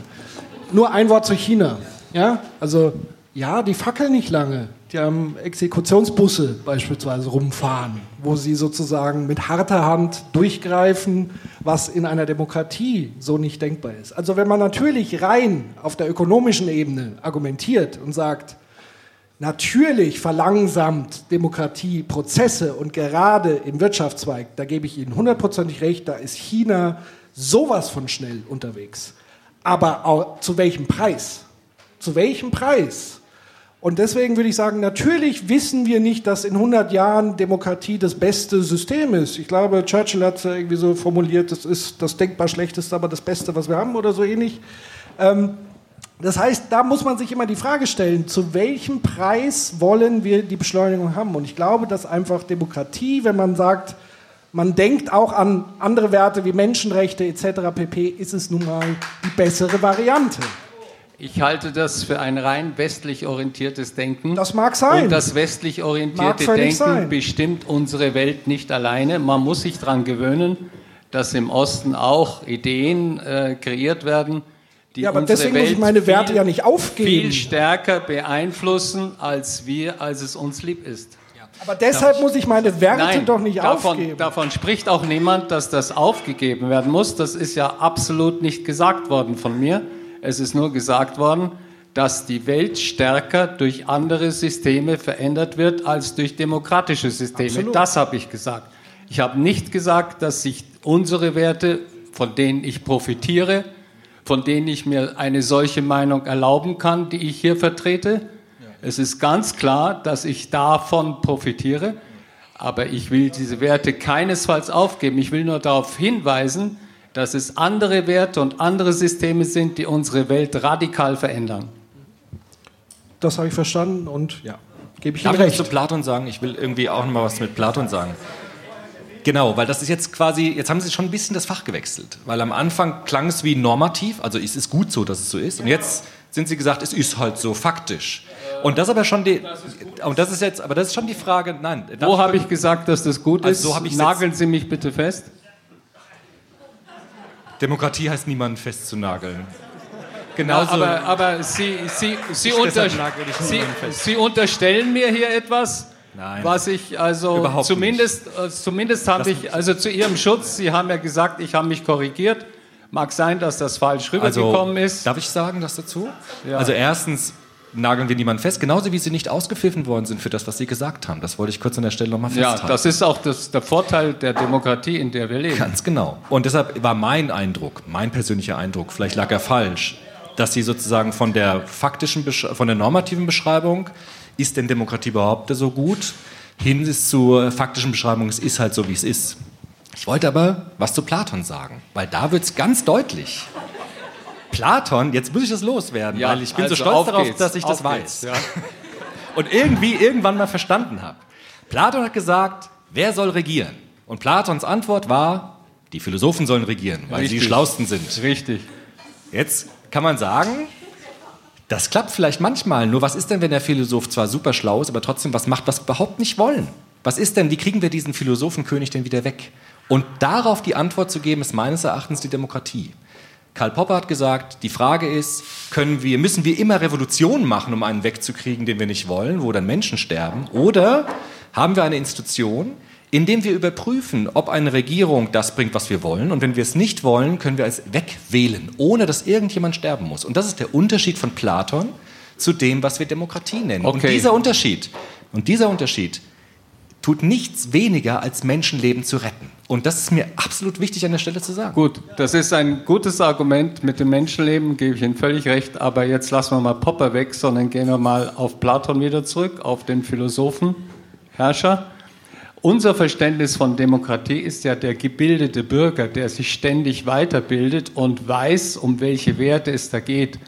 Nur ein Wort zu China. Ja, also ja, die fackeln nicht lange. Die haben Exekutionsbusse beispielsweise rumfahren, wo sie sozusagen mit harter Hand durchgreifen, was in einer Demokratie so nicht denkbar ist. Also wenn man natürlich rein auf der ökonomischen Ebene argumentiert und sagt, natürlich verlangsamt Demokratie Prozesse und gerade im Wirtschaftszweig, da gebe ich Ihnen hundertprozentig recht, da ist China sowas von schnell unterwegs. Aber zu welchem Preis? Zu welchem Preis? Und deswegen würde ich sagen, natürlich wissen wir nicht, dass in 100 Jahren Demokratie das beste System ist. Ich glaube, Churchill hat es irgendwie so formuliert, das ist das denkbar schlechteste, aber das Beste, was wir haben oder so ähnlich. Ähm, das heißt, da muss man sich immer die Frage stellen, zu welchem Preis wollen wir die Beschleunigung haben? Und ich glaube, dass einfach Demokratie, wenn man sagt, man denkt auch an andere Werte wie Menschenrechte etc. pp., ist es nun mal die bessere Variante. Ich halte das für ein rein westlich orientiertes Denken. Das mag sein. Und das westlich orientierte Denken sein. bestimmt unsere Welt nicht alleine. Man muss sich daran gewöhnen, dass im Osten auch Ideen äh, kreiert werden, die ja, aber unsere deswegen Welt muss ich meine Werte viel, ja nicht aufgeben. viel stärker beeinflussen, als wir, als es uns lieb ist. Aber deshalb muss ich meine Werte Nein, doch nicht davon, aufgeben. Davon spricht auch niemand, dass das aufgegeben werden muss. Das ist ja absolut nicht gesagt worden von mir. Es ist nur gesagt worden, dass die Welt stärker durch andere Systeme verändert wird als durch demokratische Systeme. Absolut. Das habe ich gesagt. Ich habe nicht gesagt, dass sich unsere Werte, von denen ich profitiere, von denen ich mir eine solche Meinung erlauben kann, die ich hier vertrete. Es ist ganz klar, dass ich davon profitiere, aber ich will diese Werte keinesfalls aufgeben. Ich will nur darauf hinweisen, dass es andere Werte und andere Systeme sind, die unsere Welt radikal verändern. Das habe ich verstanden und ja, gebe ich Darf Ihnen ich recht. zu Platon sagen? Ich will irgendwie auch noch mal was mit Platon sagen. Genau, weil das ist jetzt quasi, jetzt haben Sie schon ein bisschen das Fach gewechselt. Weil am Anfang klang es wie normativ, also es ist gut so, dass es so ist. Und jetzt sind Sie gesagt, es ist halt so faktisch. Und das aber schon die, und das ist jetzt, aber das ist schon die Frage, nein. Wo habe ich gesagt, dass das gut ist? Also so habe ich Nageln Sie mich bitte fest. Demokratie heißt niemanden festzunageln. Genauso. Genauso. aber, aber Sie, Sie, Sie, unter, Sie. Sie unterstellen mir hier etwas, Nein. was ich also Überhaupt zumindest, äh, zumindest habe ich, also zu Ihrem Schutz, Sie haben ja gesagt, ich habe mich korrigiert. Mag sein, dass das falsch rübergekommen ist. Darf ich sagen das dazu? Ja. Also erstens nageln wir niemanden fest, genauso wie sie nicht ausgepfiffen worden sind für das, was sie gesagt haben. Das wollte ich kurz an der Stelle nochmal Ja, festhalten. das ist auch das, der Vorteil der Demokratie, in der wir leben. Ganz genau. Und deshalb war mein Eindruck, mein persönlicher Eindruck, vielleicht lag er falsch, dass sie sozusagen von der faktischen, von der normativen Beschreibung, ist denn Demokratie überhaupt so gut, hin ist zur faktischen Beschreibung, es ist halt so, wie es ist. Ich wollte aber was zu Platon sagen, weil da wird es ganz deutlich. Platon, jetzt muss ich das loswerden, Ja, weil ich bin also so stolz auf darauf, geht's, dass ich das weiß. ja. [laughs] Und irgendwie irgendwann mal verstanden habe. Platon hat gesagt, wer soll regieren? Und Platons Antwort war, die Philosophen sollen regieren, weil sie die Richtig. Schlausten sind. Richtig. Jetzt kann man sagen, das klappt vielleicht manchmal. Nur was ist denn, wenn der Philosoph zwar super schlau ist, aber trotzdem was macht, was wir überhaupt nicht wollen? Was ist denn, wie kriegen wir diesen Philosophenkönig denn wieder weg? Und darauf die Antwort zu geben, ist meines Erachtens die Demokratie. Karl Popper hat gesagt, die Frage ist, können wir, müssen wir immer Revolutionen machen, um einen wegzukriegen, den wir nicht wollen, wo dann Menschen sterben? Oder haben wir eine Institution, in dem wir überprüfen, ob eine Regierung das bringt, was wir wollen? Und wenn wir es nicht wollen, können wir es wegwählen, ohne dass irgendjemand sterben muss. Und das ist der Unterschied von Platon zu dem, was wir Demokratie nennen. Und Okay. dieser Unterschied, und dieser Unterschied tut nichts weniger, als Menschenleben zu retten. Und das ist mir absolut wichtig an der Stelle zu sagen. Gut, das ist ein gutes Argument mit dem Menschenleben, gebe ich Ihnen völlig recht. Aber jetzt lassen wir mal Popper weg, sondern gehen wir mal auf Platon wieder zurück, auf den Philosophen, Herrscher. Unser Verständnis von Demokratie ist ja der gebildete Bürger, der sich ständig weiterbildet und weiß, um welche Werte es da geht.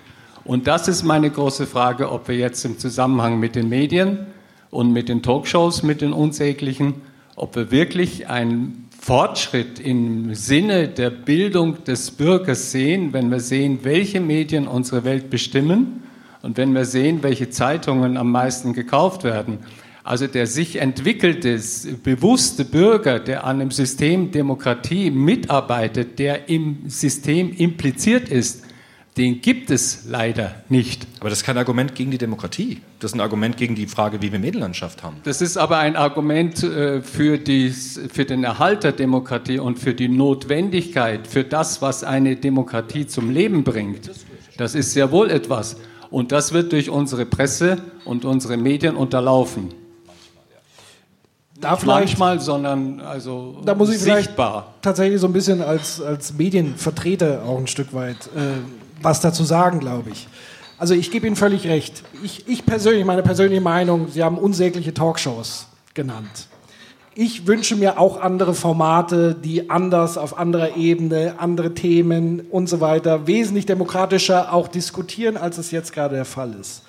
Und das ist meine große Frage, ob wir jetzt im Zusammenhang mit den Medien und mit den Talkshows, mit den unsäglichen, ob wir wirklich einen Fortschritt im Sinne der Bildung des Bürgers sehen, wenn wir sehen, welche Medien unsere Welt bestimmen und wenn wir sehen, welche Zeitungen am meisten gekauft werden. Also der sich entwickelte, bewusste Bürger, der an einem System Demokratie mitarbeitet, der im System impliziert ist, den gibt es leider nicht. Aber das ist kein Argument gegen die Demokratie. Das ist ein Argument gegen die Frage, wie wir Medienlandschaft haben. Das ist aber ein Argument äh, für, die, für den Erhalt der Demokratie und für die Notwendigkeit, für das, was eine Demokratie zum Leben bringt. Das ist sehr wohl etwas. Und das wird durch unsere Presse und unsere Medien unterlaufen. Da Nicht vielleicht- manchmal, sondern also Da muss ich sichtbar. tatsächlich so ein bisschen als, als Medienvertreter auch ein Stück weit äh, was dazu sagen, glaube ich. Also ich gebe Ihnen völlig recht. Ich, ich persönlich, meine persönliche Meinung, Sie haben unsägliche Talkshows genannt. Ich wünsche mir auch andere Formate, die anders auf anderer Ebene, andere Themen und so weiter, wesentlich demokratischer auch diskutieren, als es jetzt gerade der Fall ist.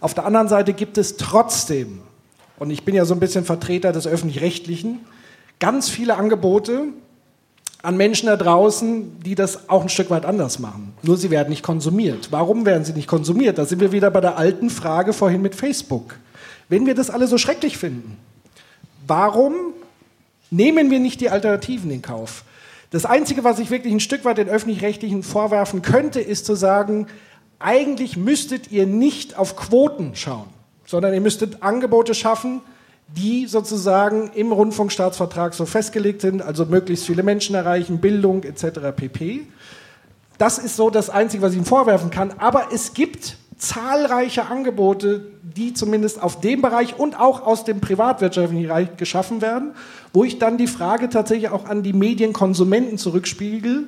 Auf der anderen Seite gibt es trotzdem, und ich bin ja so ein bisschen Vertreter des öffentlich-rechtlichen, ganz viele Angebote an Menschen da draußen, die das auch ein Stück weit anders machen. Nur sie werden nicht konsumiert. Warum werden sie nicht konsumiert? Da sind wir wieder bei der alten Frage vorhin mit Facebook. Wenn wir das alle so schrecklich finden, warum nehmen wir nicht die Alternativen in Kauf? Das Einzige, was ich wirklich ein Stück weit den öffentlich-rechtlichen vorwerfen könnte, ist zu sagen, eigentlich müsstet ihr nicht auf Quoten schauen, sondern ihr müsstet Angebote schaffen, die sozusagen im Rundfunkstaatsvertrag so festgelegt sind, also möglichst viele Menschen erreichen, Bildung etc. pp. Das ist so das Einzige, was ich ihm vorwerfen kann. Aber es gibt zahlreiche Angebote, die zumindest auf dem Bereich und auch aus dem privatwirtschaftlichen Bereich geschaffen werden, wo ich dann die Frage tatsächlich auch an die Medienkonsumenten zurückspiegel,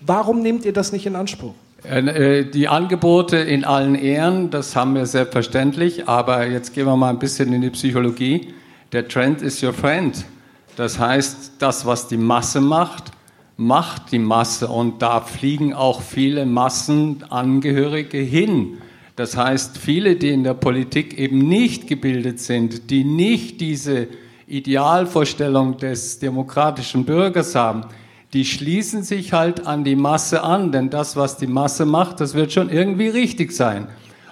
warum nehmt ihr das nicht in Anspruch? Äh, Die Angebote in allen Ehren, das haben wir selbstverständlich, aber jetzt gehen wir mal ein bisschen in die Psychologie. Der Trend is your friend. Das heißt, das, was die Masse macht, macht die Masse und da fliegen auch viele Massenangehörige hin. Das heißt, viele, die in der Politik eben nicht gebildet sind, die nicht diese Idealvorstellung des demokratischen Bürgers haben, die schließen sich halt an die Masse an, denn das, was die Masse macht, das wird schon irgendwie richtig sein.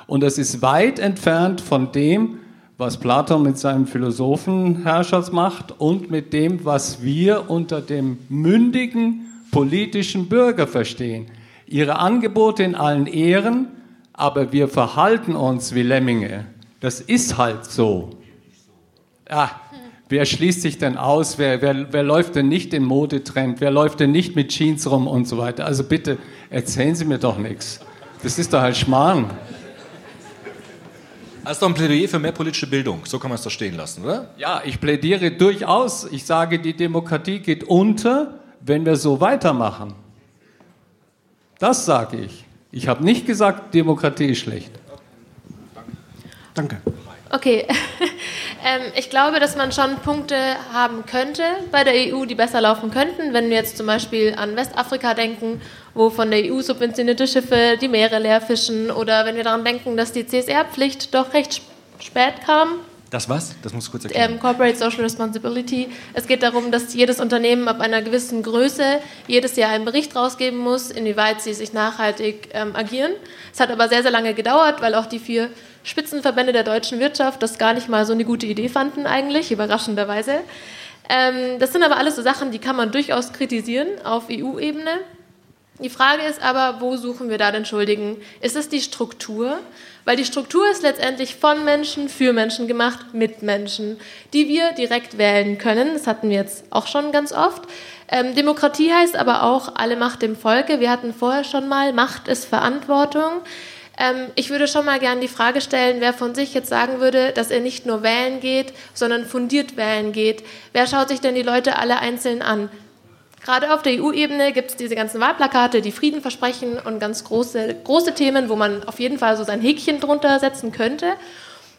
Und das ist weit entfernt von dem, was Platon mit seinem Philosophenherrschers macht und mit dem, was wir unter dem mündigen politischen Bürger verstehen. Ihre Angebote in allen Ehren, aber wir verhalten uns wie Lemminge. Das ist halt so. Ah, wer schließt sich denn aus? Wer, wer, wer läuft denn nicht im Modetrend? Wer läuft denn nicht mit Jeans rum und so weiter? Also bitte erzählen Sie mir doch nichts. Das ist doch halt Schmarrn. Das ist doch ein Plädoyer für mehr politische Bildung. So kann man es doch stehen lassen, oder? Ja, ich plädiere durchaus. Ich sage, die Demokratie geht unter, wenn wir so weitermachen. Das sage ich. Ich habe nicht gesagt, Demokratie ist schlecht. Danke. Okay, [laughs] ähm, ich glaube, dass man schon Punkte haben könnte bei der EU, die besser laufen könnten. Wenn wir jetzt zum Beispiel an Westafrika denken, wo von der EU subventionierte Schiffe die Meere leer fischen, oder wenn wir daran denken, dass die CSR-Pflicht doch recht sp- spät kam, Das was? Das musst du kurz erklären. ähm, Corporate Social Responsibility. Es geht darum, dass jedes Unternehmen ab einer gewissen Größe jedes Jahr einen Bericht rausgeben muss, inwieweit sie sich nachhaltig ähm, agieren. Es hat aber sehr, sehr lange gedauert, weil auch die vier Spitzenverbände der deutschen Wirtschaft das gar nicht mal so eine gute Idee fanden eigentlich, überraschenderweise. Ähm, das sind aber alles so Sachen, die kann man durchaus kritisieren auf EU-Ebene. Die Frage ist aber, wo suchen wir da den Schuldigen? Ist es die Struktur? Weil die Struktur ist letztendlich von Menschen für Menschen gemacht, mit Menschen, die wir direkt wählen können. Das hatten wir jetzt auch schon ganz oft. Ähm, Demokratie heißt aber auch alle Macht dem Volke. Wir hatten vorher schon mal, Macht ist Verantwortung. Ähm, ich würde schon mal gerne die Frage stellen, wer von sich jetzt sagen würde, dass er nicht nur wählen geht, sondern fundiert wählen geht. Wer schaut sich denn die Leute alle einzeln an? Gerade auf der EU-Ebene gibt es diese ganzen Wahlplakate, die Frieden versprechen und ganz große, große Themen, wo man auf jeden Fall so sein Häkchen drunter setzen könnte.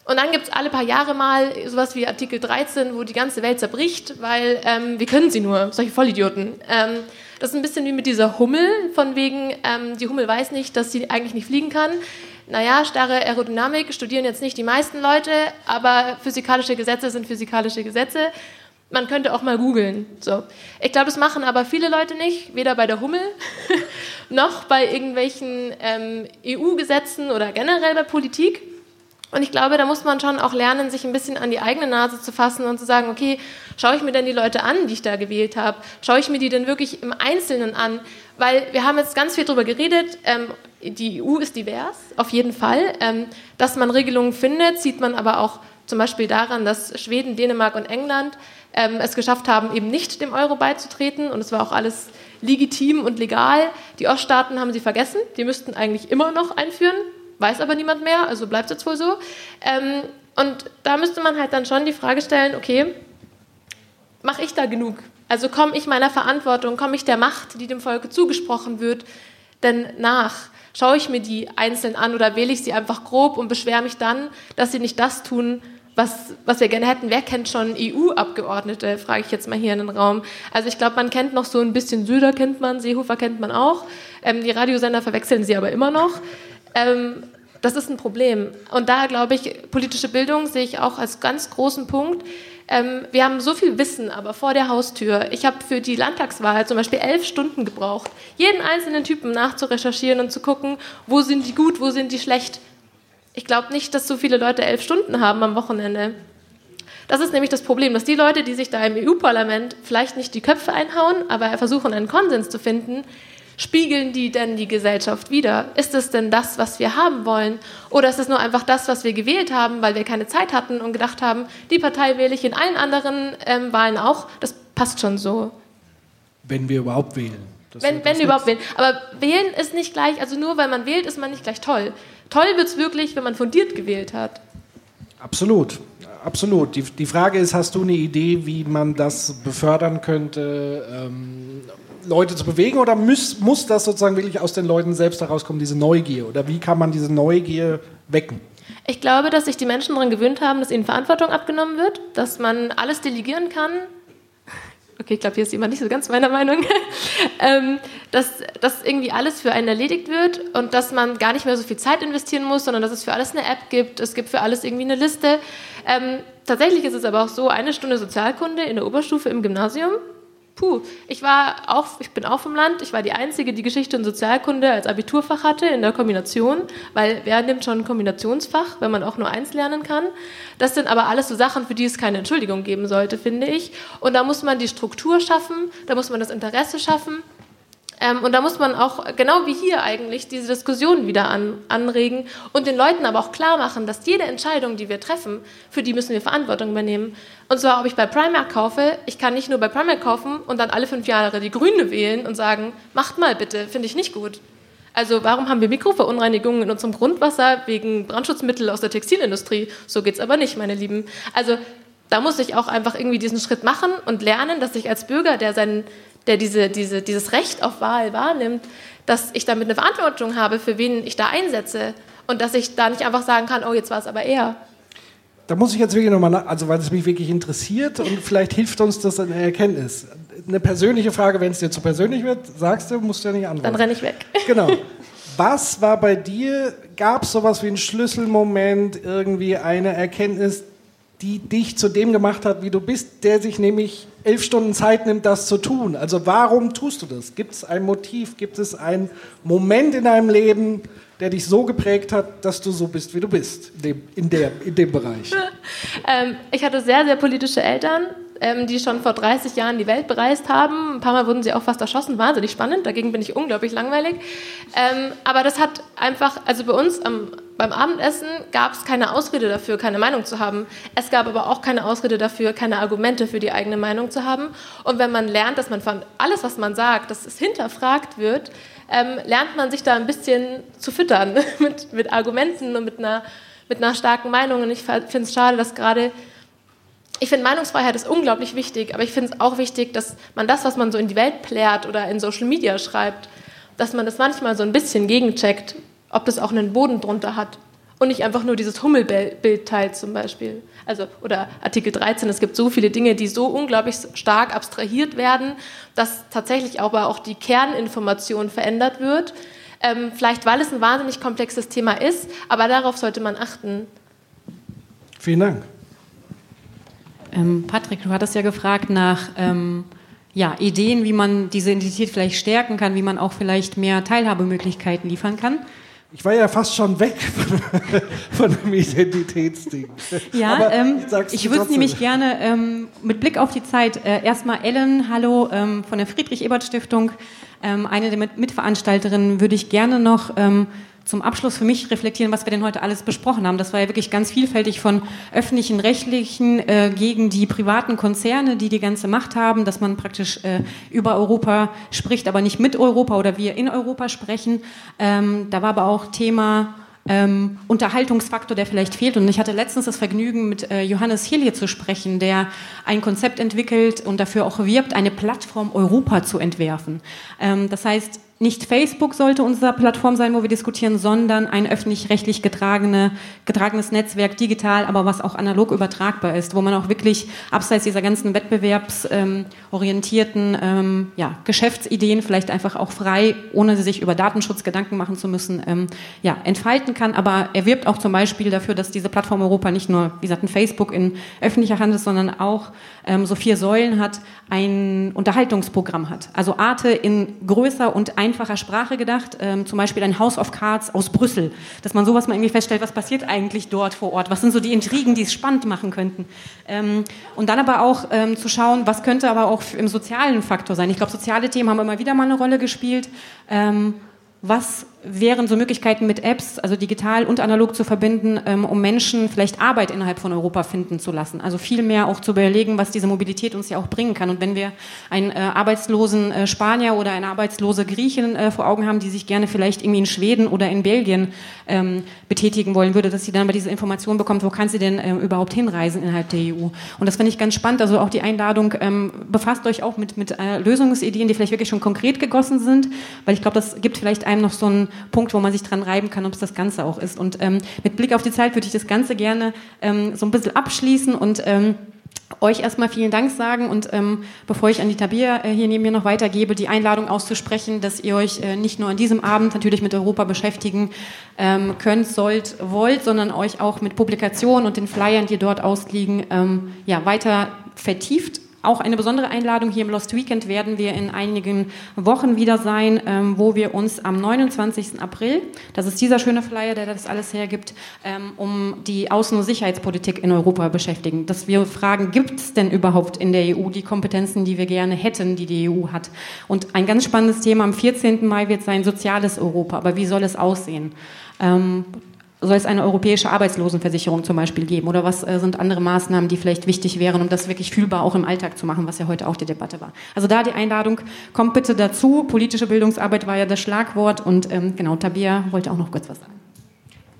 Und dann gibt es alle paar Jahre mal sowas wie Artikel 13, wo die ganze Welt zerbricht, weil ähm, wie können sie nur, solche Vollidioten. Ähm, das ist ein bisschen wie mit dieser Hummel, von wegen, ähm, die Hummel weiß nicht, dass sie eigentlich nicht fliegen kann. Naja, starre Aerodynamik studieren jetzt nicht die meisten Leute, aber physikalische Gesetze sind physikalische Gesetze. Man könnte auch mal googeln. So. Ich glaube, das machen aber viele Leute nicht, weder bei der Hummel [laughs] noch bei irgendwelchen ähm, EU-Gesetzen oder generell bei Politik. Und ich glaube, da muss man schon auch lernen, sich ein bisschen an die eigene Nase zu fassen und zu sagen, okay, schaue ich mir denn die Leute an, die ich da gewählt habe? Schaue ich mir die denn wirklich im Einzelnen an? Weil wir haben jetzt ganz viel darüber geredet, ähm, die EU ist divers, auf jeden Fall. Ähm, dass man Regelungen findet, sieht man aber auch zum Beispiel daran, dass Schweden, Dänemark und England ähm, es geschafft haben, eben nicht dem Euro beizutreten. Und es war auch alles legitim und legal. Die Oststaaten haben sie vergessen. Die müssten eigentlich immer noch einführen weiß aber niemand mehr, also bleibt es jetzt wohl so. Ähm, und da müsste man halt dann schon die Frage stellen, okay, mache ich da genug? Also komme ich meiner Verantwortung, komme ich der Macht, die dem Volke zugesprochen wird, denn nach? Schaue ich mir die einzeln an oder wähle ich sie einfach grob und beschwere mich dann, dass sie nicht das tun, was, was wir gerne hätten. Wer kennt schon EU-Abgeordnete, frage ich jetzt mal hier in den Raum. Also ich glaube, man kennt noch so ein bisschen Söder kennt man, Seehofer kennt man auch. Ähm, die Radiosender verwechseln sie aber immer noch. Ähm, das ist ein Problem. Und da glaube ich, politische Bildung sehe ich auch als ganz großen Punkt. Ähm, wir haben so viel Wissen, aber vor der Haustür. Ich habe für die Landtagswahl zum Beispiel elf Stunden gebraucht, jeden einzelnen Typen nachzurecherchieren und zu gucken, wo sind die gut, wo sind die schlecht. Ich glaube nicht, dass so viele Leute elf Stunden haben am Wochenende. Das ist nämlich das Problem, dass die Leute, die sich da im EU-Parlament vielleicht nicht die Köpfe einhauen, aber versuchen, einen Konsens zu finden, Spiegeln die denn die Gesellschaft wieder? Ist es denn das, was wir haben wollen? Oder ist es nur einfach das, was wir gewählt haben, weil wir keine Zeit hatten und gedacht haben, die Partei wähle ich in allen anderen ähm, Wahlen auch? Das passt schon so. Wenn wir überhaupt wählen. Das wenn wenn wir überhaupt wählen. Aber wählen ist nicht gleich, also nur weil man wählt, ist man nicht gleich toll. Toll wird es wirklich, wenn man fundiert gewählt hat. Absolut. Absolut. Die, die Frage ist, hast du eine Idee, wie man das befördern könnte? Ähm, Leute zu bewegen oder muss, muss das sozusagen wirklich aus den Leuten selbst herauskommen, diese Neugier? Oder wie kann man diese Neugier wecken? Ich glaube, dass sich die Menschen daran gewöhnt haben, dass ihnen Verantwortung abgenommen wird, dass man alles delegieren kann. Okay, ich glaube, hier ist jemand nicht so ganz meiner Meinung. [laughs] ähm, dass, dass irgendwie alles für einen erledigt wird und dass man gar nicht mehr so viel Zeit investieren muss, sondern dass es für alles eine App gibt. Es gibt für alles irgendwie eine Liste. Ähm, tatsächlich ist es aber auch so, eine Stunde Sozialkunde in der Oberstufe im Gymnasium Puh, ich war auch, ich bin auch vom Land. Ich war die einzige, die Geschichte und Sozialkunde als Abiturfach hatte in der Kombination, weil wer nimmt schon ein Kombinationsfach, wenn man auch nur eins lernen kann? Das sind aber alles so Sachen, für die es keine Entschuldigung geben sollte, finde ich. Und da muss man die Struktur schaffen, da muss man das Interesse schaffen. Ähm, und da muss man auch, genau wie hier eigentlich, diese Diskussion wieder an, anregen und den Leuten aber auch klar machen, dass jede Entscheidung, die wir treffen, für die müssen wir Verantwortung übernehmen. Und zwar, ob ich bei Primark kaufe, ich kann nicht nur bei Primark kaufen und dann alle fünf Jahre die Grüne wählen und sagen, macht mal bitte, finde ich nicht gut. Also warum haben wir Mikroverunreinigungen in unserem Grundwasser wegen Brandschutzmittel aus der Textilindustrie? So geht es aber nicht, meine Lieben. Also da muss ich auch einfach irgendwie diesen Schritt machen und lernen, dass ich als Bürger, der seinen der diese, diese, dieses Recht auf Wahl wahrnimmt, dass ich damit eine Verantwortung habe, für wen ich da einsetze und dass ich da nicht einfach sagen kann, oh, jetzt war es aber er. Da muss ich jetzt wirklich nochmal, also weil es mich wirklich interessiert und vielleicht hilft uns das eine Erkenntnis. Eine persönliche Frage, wenn es dir zu persönlich wird, sagst du, musst du ja nicht antworten. Dann renne ich weg. [laughs] Genau. Was war bei dir, gab es sowas wie einen Schlüsselmoment, irgendwie eine Erkenntnis, die dich zu dem gemacht hat, wie du bist, der sich nämlich elf Stunden Zeit nimmt, das zu tun. Also warum tust du das? Gibt es ein Motiv? Gibt es einen Moment in deinem Leben, der dich so geprägt hat, dass du so bist, wie du bist, in dem, in der, in dem Bereich? [laughs] ähm, ich hatte sehr, sehr politische Eltern, ähm, die schon vor 30 Jahren die Welt bereist haben. Ein paar Mal wurden sie auch fast erschossen, wahnsinnig spannend, dagegen bin ich unglaublich langweilig. Ähm, aber das hat einfach, also bei uns am beim Abendessen gab es keine Ausrede dafür, keine Meinung zu haben. Es gab aber auch keine Ausrede dafür, keine Argumente für die eigene Meinung zu haben. Und wenn man lernt, dass man von alles, was man sagt, dass es hinterfragt wird, ähm, lernt man sich da ein bisschen zu füttern [laughs] mit, mit Argumenten und mit einer, mit einer starken Meinung. Und ich finde es schade, dass gerade ich finde, Meinungsfreiheit ist unglaublich wichtig, aber ich finde es auch wichtig, dass man das, was man so in die Welt plärt oder in Social Media schreibt, dass man das manchmal so ein bisschen gegencheckt ob das auch einen Boden drunter hat. Und nicht einfach nur dieses Hummelbild teilt zum Beispiel. Also, oder Artikel 13, es gibt so viele Dinge, die so unglaublich stark abstrahiert werden, dass tatsächlich aber auch die Kerninformation verändert wird. Ähm, vielleicht weil es ein wahnsinnig komplexes Thema ist, aber darauf sollte man achten. Vielen Dank. Ähm, Patrick, du hattest ja gefragt nach ähm, ja, Ideen, wie man diese Identität vielleicht stärken kann, wie man auch vielleicht mehr Teilhabemöglichkeiten liefern kann. Ich war ja fast schon weg [laughs] von dem Identitätsding. Ja, ähm, ich würde es nämlich gerne ähm, mit Blick auf die Zeit äh, erstmal Ellen, hallo ähm, von der Friedrich-Ebert-Stiftung, ähm, eine der Mitveranstalterinnen, würde ich gerne noch ähm, zum Abschluss für mich reflektieren, was wir denn heute alles besprochen haben. Das war ja wirklich ganz vielfältig von öffentlichen, rechtlichen äh, gegen die privaten Konzerne, die die ganze Macht haben, dass man praktisch äh, über Europa spricht, aber nicht mit Europa oder wir in Europa sprechen. Ähm, da war aber auch Thema ähm, Unterhaltungsfaktor, der vielleicht fehlt. Und ich hatte letztens das Vergnügen, mit äh, Johannes Hilje zu sprechen, der ein Konzept entwickelt und dafür auch wirbt, eine Plattform Europa zu entwerfen. Ähm, das heißt, nicht Facebook sollte unsere Plattform sein, wo wir diskutieren, sondern ein öffentlich-rechtlich getragene, getragenes Netzwerk, digital, aber was auch analog übertragbar ist, wo man auch wirklich abseits dieser ganzen wettbewerbsorientierten ähm, ja, Geschäftsideen vielleicht einfach auch frei, ohne sich über Datenschutz Gedanken machen zu müssen, ähm, ja, entfalten kann. Aber er wirbt auch zum Beispiel dafür, dass diese Plattform Europa nicht nur, wie gesagt, ein Facebook in öffentlicher Hand ist, sondern auch ähm, so vier Säulen hat, ein Unterhaltungsprogramm hat. Also Arte in größer und einfacher Sprache gedacht, ähm, zum Beispiel ein House of Cards aus Brüssel, dass man sowas mal irgendwie feststellt, was passiert eigentlich dort vor Ort, was sind so die Intrigen, die es spannend machen könnten. Ähm, und dann aber auch ähm, zu schauen, was könnte aber auch im sozialen Faktor sein. Ich glaube, soziale Themen haben immer wieder mal eine Rolle gespielt. Ähm, was wären so Möglichkeiten mit Apps, also digital und analog zu verbinden, ähm, um Menschen vielleicht Arbeit innerhalb von Europa finden zu lassen. Also viel mehr auch zu überlegen, was diese Mobilität uns ja auch bringen kann. Und wenn wir einen äh, arbeitslosen äh, Spanier oder eine arbeitslose Griechin äh, vor Augen haben, die sich gerne vielleicht irgendwie in Schweden oder in Belgien ähm, betätigen wollen würde, dass sie dann bei dieser Information bekommt, wo kann sie denn äh, überhaupt hinreisen innerhalb der EU. Und das finde ich ganz spannend. Also auch die Einladung, ähm, befasst euch auch mit, mit äh, Lösungsideen, die vielleicht wirklich schon konkret gegossen sind, weil ich glaube, das gibt vielleicht einem noch so einen Punkt, wo man sich dran reiben kann, ob es das Ganze auch ist. Und ähm, mit Blick auf die Zeit würde ich das Ganze gerne ähm, so ein bisschen abschließen und ähm, euch erstmal vielen Dank sagen und ähm, bevor ich an die Tabia äh, hier neben mir noch weitergebe, die Einladung auszusprechen, dass ihr euch äh, nicht nur an diesem Abend natürlich mit Europa beschäftigen ähm, könnt, sollt, wollt, sondern euch auch mit Publikationen und den Flyern, die dort ausliegen, ähm, ja, weiter vertieft auch eine besondere Einladung hier im Lost Weekend werden wir in einigen Wochen wieder sein, ähm, wo wir uns am 29. April, das ist dieser schöne Flyer, der das alles hergibt, ähm, um die Außen- und Sicherheitspolitik in Europa beschäftigen. Dass wir fragen, gibt es denn überhaupt in der EU die Kompetenzen, die wir gerne hätten, die die EU hat? Und ein ganz spannendes Thema am 14. Mai wird sein soziales Europa. Aber wie soll es aussehen? Ähm, soll es eine europäische Arbeitslosenversicherung zum Beispiel geben? Oder was äh, sind andere Maßnahmen, die vielleicht wichtig wären, um das wirklich fühlbar auch im Alltag zu machen, was ja heute auch die Debatte war? Also da die Einladung, kommt bitte dazu. Politische Bildungsarbeit war ja das Schlagwort und ähm, genau, Tabia wollte auch noch kurz was sagen.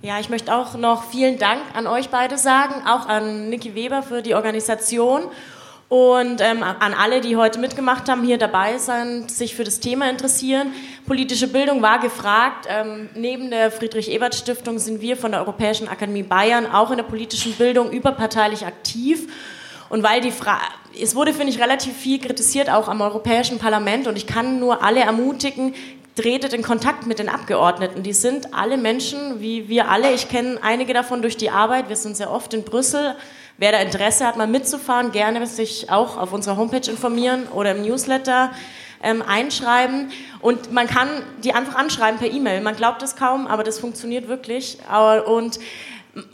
Ja, ich möchte auch noch vielen Dank an euch beide sagen, auch an Niki Weber für die Organisation und ähm, an alle, die heute mitgemacht haben, hier dabei sind, sich für das Thema interessieren. Politische Bildung war gefragt. Ähm, neben der Friedrich-Ebert-Stiftung sind wir von der Europäischen Akademie Bayern auch in der politischen Bildung überparteilich aktiv. Und weil die Frage, es wurde, finde ich, relativ viel kritisiert, auch am Europäischen Parlament. Und ich kann nur alle ermutigen, tretet in Kontakt mit den Abgeordneten. Die sind alle Menschen, wie wir alle. Ich kenne einige davon durch die Arbeit. Wir sind sehr oft in Brüssel Wer da Interesse hat, mal mitzufahren, gerne sich auch auf unserer Homepage informieren oder im Newsletter ähm, einschreiben. Und man kann die einfach anschreiben per E-Mail. Man glaubt es kaum, aber das funktioniert wirklich. Und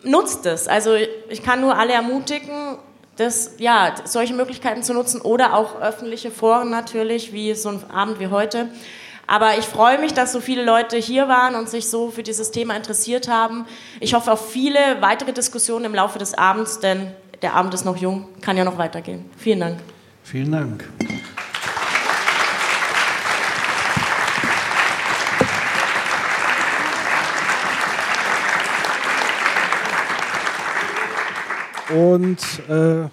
nutzt es. Also ich kann nur alle ermutigen, das, ja, solche Möglichkeiten zu nutzen oder auch öffentliche Foren natürlich, wie so ein Abend wie heute. Aber ich freue mich, dass so viele Leute hier waren und sich so für dieses Thema interessiert haben. Ich hoffe auf viele weitere Diskussionen im Laufe des Abends, denn der Abend ist noch jung, kann ja noch weitergehen. Vielen Dank. Vielen Dank. Und äh,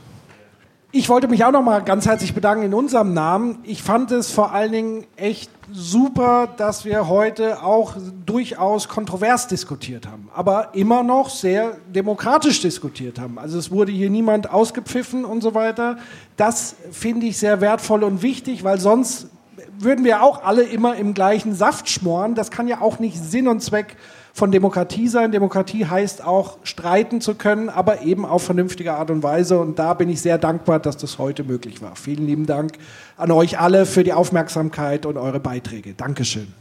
Ich wollte mich auch noch mal ganz herzlich bedanken in unserem Namen. Ich fand es vor allen Dingen echt super, dass wir heute auch durchaus kontrovers diskutiert haben, aber immer noch sehr demokratisch diskutiert haben. Also es wurde hier niemand ausgepfiffen und so weiter. Das finde ich sehr wertvoll und wichtig, weil sonst würden wir auch alle immer im gleichen Saft schmoren. Das kann ja auch nicht Sinn und Zweck von Demokratie sein. Demokratie heißt auch streiten zu können, aber eben auf vernünftige Art und Weise. Und da bin ich sehr dankbar, dass das heute möglich war. Vielen lieben Dank an euch alle für die Aufmerksamkeit und eure Beiträge. Dankeschön.